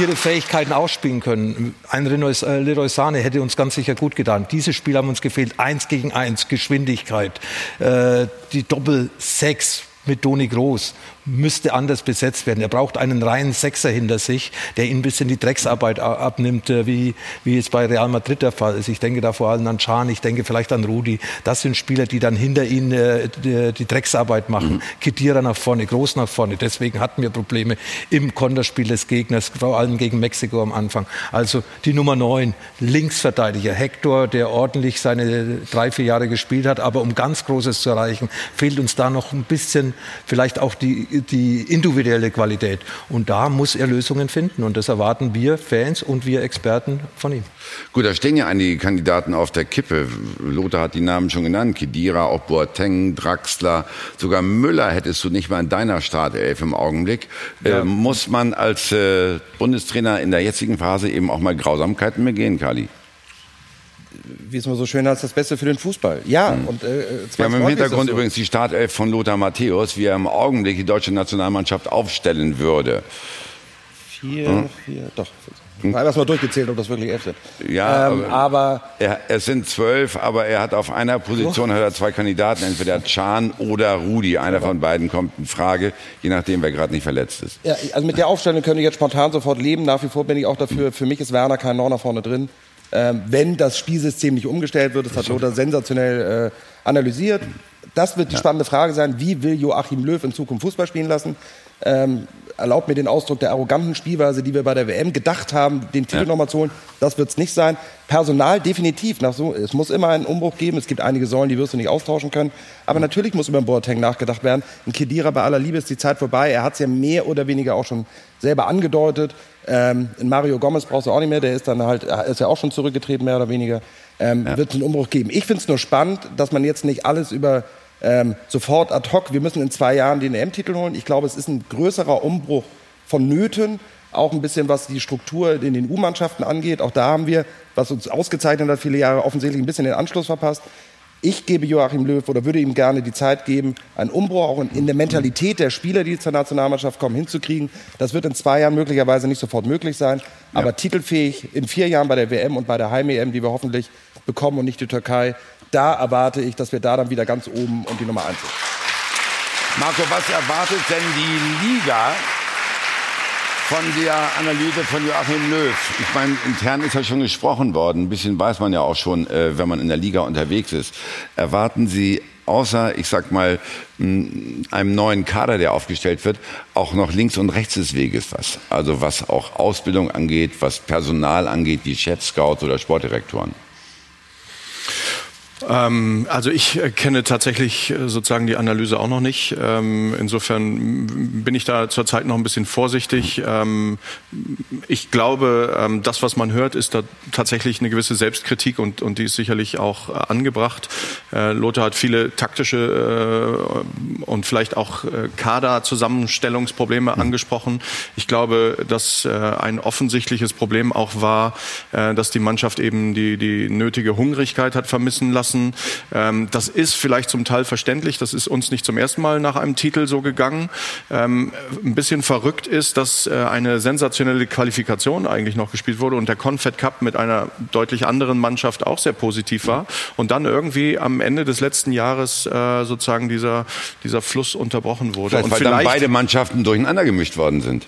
ihre Fähigkeiten ausspielen können. Ein Leroy, äh, Sane hätte uns ganz sicher gut getan. Diese Spiele haben uns gefehlt. Eins gegen eins, Geschwindigkeit, äh, die Doppel-Sechs mit Doni Groß. Müsste anders besetzt werden. Er braucht einen reinen Sechser hinter sich, der ihm ein bisschen die Drecksarbeit abnimmt, äh, wie, wie es bei Real Madrid der Fall ist. Ich denke da vor allem an Can, ich denke vielleicht an Rudi. Das sind Spieler, die dann hinter ihnen äh, die, die, Drecksarbeit machen. Mhm. Kedira nach vorne, Groß nach vorne. Deswegen hatten wir Probleme im Konterspiel des Gegners, vor allem gegen Mexiko am Anfang. Also die Nummer 9, Linksverteidiger, Hector, der ordentlich seine drei, vier Jahre gespielt hat, aber um ganz Großes zu erreichen, fehlt uns da noch ein bisschen vielleicht auch die die individuelle Qualität. Und da muss er Lösungen finden. Und das erwarten wir Fans und wir Experten von ihm. Gut, da stehen ja einige Kandidaten auf der Kippe. Lothar hat die Namen schon genannt. Kedira, auch Boateng, Draxler, sogar Müller hättest du nicht mal in deiner Startelf im Augenblick. Ja. Äh, muss man als äh, Bundestrainer in der jetzigen Phase eben auch mal Grausamkeiten begehen, Kali? Wie es immer so schön heißt, das Beste für den Fußball. Ja, mhm. und äh, Wir haben im Hintergrund so. übrigens die Startelf von Lothar Matthäus, wie er im Augenblick die deutsche Nationalmannschaft aufstellen würde. Vier, hm? vier, doch. Ich habe erst mal durchgezählt, ob das wirklich elf sind. Ja, ähm, aber er, es sind zwölf, aber er hat auf einer Position hat er zwei Kandidaten, entweder Chan oder Rudi. Einer von beiden kommt in Frage, je nachdem, wer gerade nicht verletzt ist. Ja, also mit der Aufstellung könnte ich jetzt spontan sofort leben. Nach wie vor bin ich auch dafür. Für mich ist Werner kein Norner vorne drin ähm, wenn das Spielsystem nicht umgestellt wird. Das hat Lothar sensationell äh, analysiert. Das wird die ja. spannende Frage sein. Wie will Joachim Löw in Zukunft Fußball spielen lassen? Ähm, erlaubt mir den Ausdruck der arroganten Spielweise, die wir bei der WM gedacht haben, den Titel ja. nochmal zu holen. Das wird es nicht sein. Personal definitiv. Nach so, es muss immer einen Umbruch geben. Es gibt einige Säulen, die wirst du nicht austauschen können. Aber natürlich muss über den Boateng nachgedacht werden. Ein Kedira bei aller Liebe ist die Zeit vorbei. Er hat es ja mehr oder weniger auch schon selber angedeutet. Ähm, in Mario Gomez brauchst du auch nicht mehr. Der ist dann halt, ist ja auch schon zurückgetreten, mehr oder weniger. Ähm, ja. Wird es einen Umbruch geben. Ich finde es nur spannend, dass man jetzt nicht alles über ähm, sofort ad hoc, wir müssen in zwei Jahren den EM-Titel holen. Ich glaube, es ist ein größerer Umbruch vonnöten. Auch ein bisschen, was die Struktur in den U-Mannschaften angeht. Auch da haben wir, was uns ausgezeichnet hat, viele Jahre offensichtlich ein bisschen den Anschluss verpasst. Ich gebe Joachim Löw oder würde ihm gerne die Zeit geben, einen Umbruch auch in der Mentalität der Spieler, die zur Nationalmannschaft kommen, hinzukriegen. Das wird in zwei Jahren möglicherweise nicht sofort möglich sein, aber ja. titelfähig in vier Jahren bei der WM und bei der Heim-EM, die wir hoffentlich bekommen und nicht die Türkei, da erwarte ich, dass wir da dann wieder ganz oben und die Nummer eins sind. Marco, was erwartet denn die Liga von der Analyse von Joachim Löw. Ich meine, intern ist ja schon gesprochen worden. Ein bisschen weiß man ja auch schon, äh, wenn man in der Liga unterwegs ist. Erwarten Sie außer, ich sag mal, einem neuen Kader, der aufgestellt wird, auch noch links und rechts des Weges was. Also was auch Ausbildung angeht, was Personal angeht, wie Chef-Scouts oder Sportdirektoren. Ähm, also ich kenne tatsächlich äh, sozusagen die Analyse auch noch nicht. Ähm, insofern bin ich da zurzeit noch ein bisschen vorsichtig. Ähm, ich glaube, ähm, das, was man hört, ist da tatsächlich eine gewisse Selbstkritik und, und die ist sicherlich auch äh, angebracht. Äh, Lothar hat viele taktische äh, und vielleicht auch äh, Kaderzusammenstellungsprobleme mhm. angesprochen. Ich glaube, dass äh, ein offensichtliches Problem auch war, dass die Mannschaft eben die, die nötige Hungrigkeit hat vermissen lassen lassen. Ähm, das ist vielleicht zum Teil verständlich. Das ist uns nicht zum ersten Mal nach einem Titel so gegangen. Ähm, ein bisschen verrückt ist, dass äh, eine sensationelle Qualifikation eigentlich noch gespielt wurde und der Confed Cup mit einer deutlich anderen Mannschaft auch sehr positiv war. Und dann irgendwie am Ende des letzten Jahres äh, sozusagen dieser, dieser Fluss unterbrochen wurde. Vielleicht, und weil vielleicht, dann beide Mannschaften durcheinander gemischt worden sind.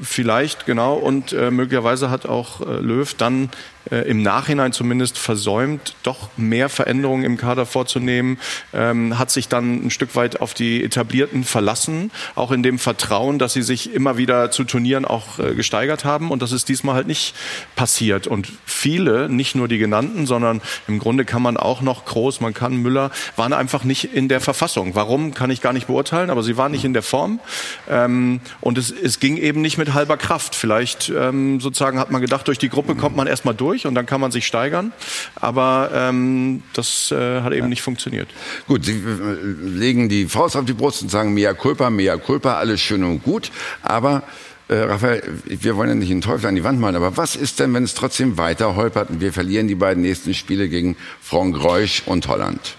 Vielleicht, genau. Und äh, möglicherweise hat auch äh, Löw dann äh, im Nachhinein zumindest versäumt, doch mehr Veränderungen im Kader vorzunehmen, ähm, hat sich dann ein Stück weit auf die Etablierten verlassen, auch in dem Vertrauen, dass sie sich immer wieder zu Turnieren auch äh, gesteigert haben und das ist diesmal halt nicht passiert. Und viele, nicht nur die genannten, sondern im Grunde kann man auch noch Groß, man kann Müller, waren einfach nicht in der Verfassung. Warum, kann ich gar nicht beurteilen, aber sie waren nicht in der Form ähm, und es, es ging eben nicht mit halber Kraft. Vielleicht ähm, sozusagen hat man gedacht, durch die Gruppe kommt man erstmal durch durch und dann kann man sich steigern. Aber ähm, das äh, hat eben ja. nicht funktioniert. Gut, Sie äh, legen die Faust auf die Brust und sagen, mea culpa, mea culpa, alles schön und gut. Aber äh, Raphael, wir wollen ja nicht den Teufel an die Wand malen, aber was ist denn, wenn es trotzdem weiter holpert und wir verlieren die beiden nächsten Spiele gegen Frankreich und Holland?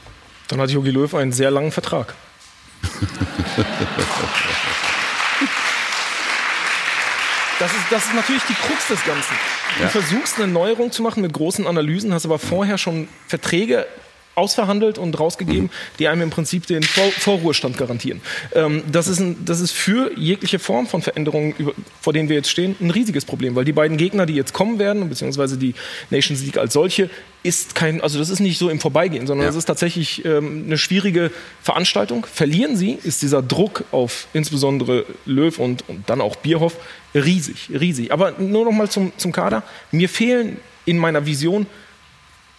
Dann hat Jogi Löw einen sehr langen Vertrag. Das ist, das ist natürlich die Krux des Ganzen. Du ja. versuchst eine Neuerung zu machen mit großen Analysen, hast aber vorher schon Verträge ausverhandelt und rausgegeben, die einem im Prinzip den Vor Vorruhestand garantieren. Ähm, das, ist ein, das ist für jegliche Form von Veränderungen, über, vor denen wir jetzt stehen, ein riesiges Problem, weil die beiden Gegner, die jetzt kommen werden, beziehungsweise die Nations League als solche, ist kein, also das ist nicht so im Vorbeigehen, sondern ja. das ist tatsächlich ähm, eine schwierige Veranstaltung. Verlieren sie, ist dieser Druck auf insbesondere Löw und, und dann auch Bierhoff riesig, riesig. Aber nur noch mal zum, zum Kader. Mir fehlen in meiner Vision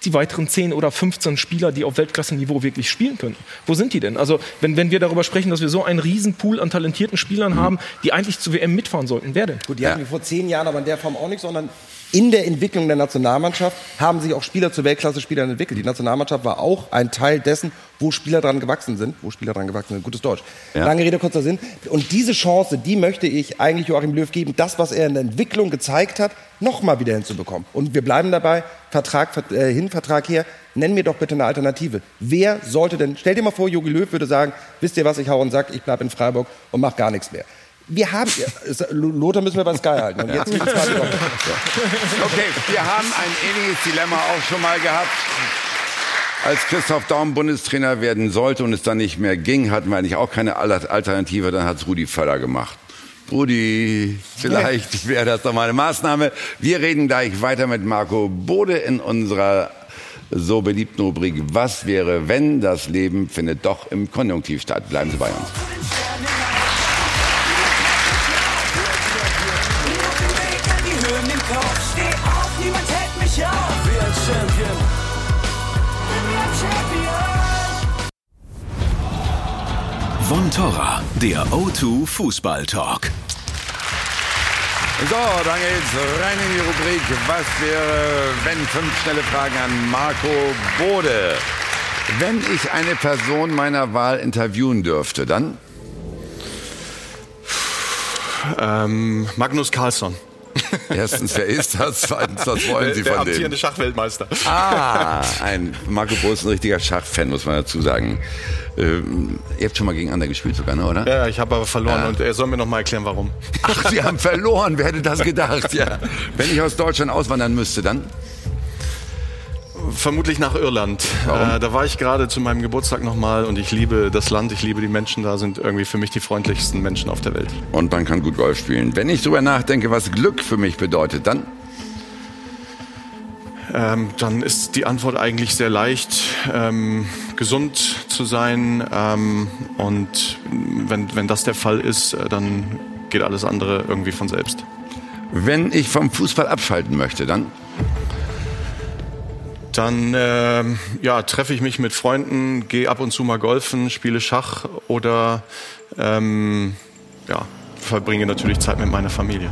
die weiteren 10 oder 15 Spieler, die auf Weltklasse-Niveau wirklich spielen können. Wo sind die denn? Also, wenn, wenn wir darüber sprechen, dass wir so einen riesen Pool an talentierten Spielern mhm. haben, die eigentlich zu WM mitfahren sollten, wer denn? Gut, die ja. hatten wir vor zehn Jahren aber in der Form auch nicht, sondern in der Entwicklung der Nationalmannschaft haben sich auch Spieler zu Weltklasse-Spielern entwickelt. Die Nationalmannschaft war auch ein Teil dessen, wo Spieler dran gewachsen sind. Wo Spieler dran gewachsen sind. Gutes Deutsch. Ja. Lange Rede, kurzer Sinn. Und diese Chance, die möchte ich eigentlich Joachim Löw geben, das, was er in der Entwicklung gezeigt hat, nochmal wieder hinzubekommen. Und wir bleiben dabei, Vertrag äh, hin, Vertrag her. Nenn mir doch bitte eine Alternative. Wer sollte denn, stell dir mal vor, Jogi Löw würde sagen, wisst ihr was, ich hau und sag, ich bleibe in Freiburg und mach gar nichts mehr wir haben, Lothar müssen wir bei Sky halten. Und jetzt ja. Okay, wir haben ein ähnliches Dilemma auch schon mal gehabt. Als Christoph Daum Bundestrainer werden sollte und es dann nicht mehr ging, hatten wir eigentlich auch keine Alternative, dann hat es Rudi Völler gemacht. Rudi, vielleicht wäre das doch mal eine Maßnahme. Wir reden gleich weiter mit Marco Bode in unserer so beliebten Rubrik Was wäre, wenn das Leben findet doch im Konjunktiv statt. Bleiben Sie bei uns. Von Torra, der O2 Fußball Talk. So, dann geht's rein in die Rubrik Was wäre, wenn fünf schnelle Fragen an Marco Bode. Wenn ich eine Person meiner Wahl interviewen dürfte, dann? Ähm, Magnus Carlsson. Erstens, wer ist das? Zweitens, was wollen Sie der, von dem? Der amtierende Schachweltmeister. Ah, ein Marco Bo ist ein richtiger Schachfan, muss man dazu sagen. Ähm, ihr habt schon mal gegeneinander gespielt sogar, ne, oder? Ja, ich habe aber verloren ja. und er soll mir noch mal erklären, warum. Ach, Sie haben verloren, wer hätte das gedacht? Ja. Wenn ich aus Deutschland auswandern müsste, dann? Vermutlich nach Irland. Äh, da war ich gerade zu meinem Geburtstag nochmal und ich liebe das Land, ich liebe die Menschen da, sind irgendwie für mich die freundlichsten Menschen auf der Welt. Und man kann gut Golf spielen. Wenn ich darüber nachdenke, was Glück für mich bedeutet, dann? Ähm, dann ist die Antwort eigentlich sehr leicht, ähm, gesund zu sein. Ähm, und wenn, wenn das der Fall ist, äh, dann geht alles andere irgendwie von selbst. Wenn ich vom Fußball abschalten möchte, dann? Dann äh, ja, treffe ich mich mit Freunden, gehe ab und zu mal golfen, spiele Schach oder ähm, ja, verbringe natürlich Zeit mit meiner Familie.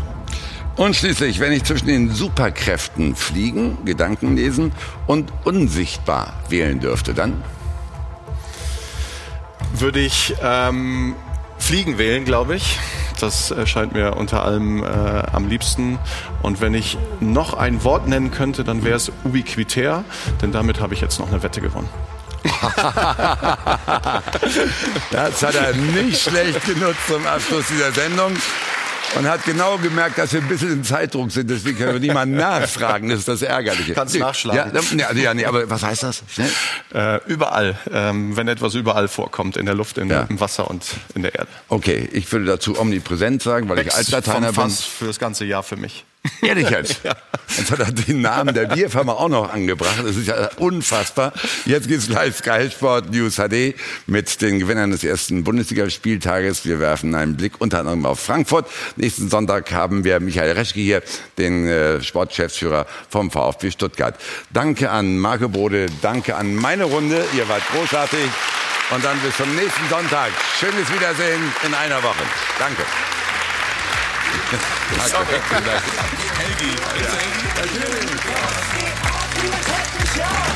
Und schließlich, wenn ich zwischen den Superkräften fliegen, Gedanken lesen und unsichtbar wählen dürfte, dann? Würde ich ähm, fliegen wählen, glaube ich. Das scheint mir unter allem äh, am liebsten. Und wenn ich noch ein Wort nennen könnte, dann wäre es ubiquitär, denn damit habe ich jetzt noch eine Wette gewonnen. das hat er nicht schlecht genutzt zum Abschluss dieser Sendung und hat genau gemerkt, dass wir ein bisschen im Zeitdruck sind. Deswegen können wir niemanden nachfragen. Das ist das Ärgerliche. Kannst nachschlagen. Ja, ja, nee, aber was heißt das? Schnell. Äh, überall. Ähm, wenn etwas überall vorkommt. In der Luft, in, ja. im Wasser und in der Erde. Okay, ich würde dazu omnipräsent sagen, weil Ex ich Altlateiner bin. für das ganze Jahr für mich. Ehrlich jetzt? ja. Jetzt hat er den Namen der Bierfirma auch noch angebracht. Das ist ja unfassbar. Jetzt geht's live Sky Sport News HD mit den Gewinnern des ersten Bundesligaspieltages. Wir werfen einen Blick unter anderem auf Frankfurt. Nächsten Sonntag haben wir Michael Reschke hier, den äh, Sportgeschäftsführer vom VfB Stuttgart. Danke an Marco Bode, danke an meine Runde. Ihr wart großartig. Und dann bis zum nächsten Sonntag. Schönes Wiedersehen in einer Woche. Danke. Sorry. Thank you.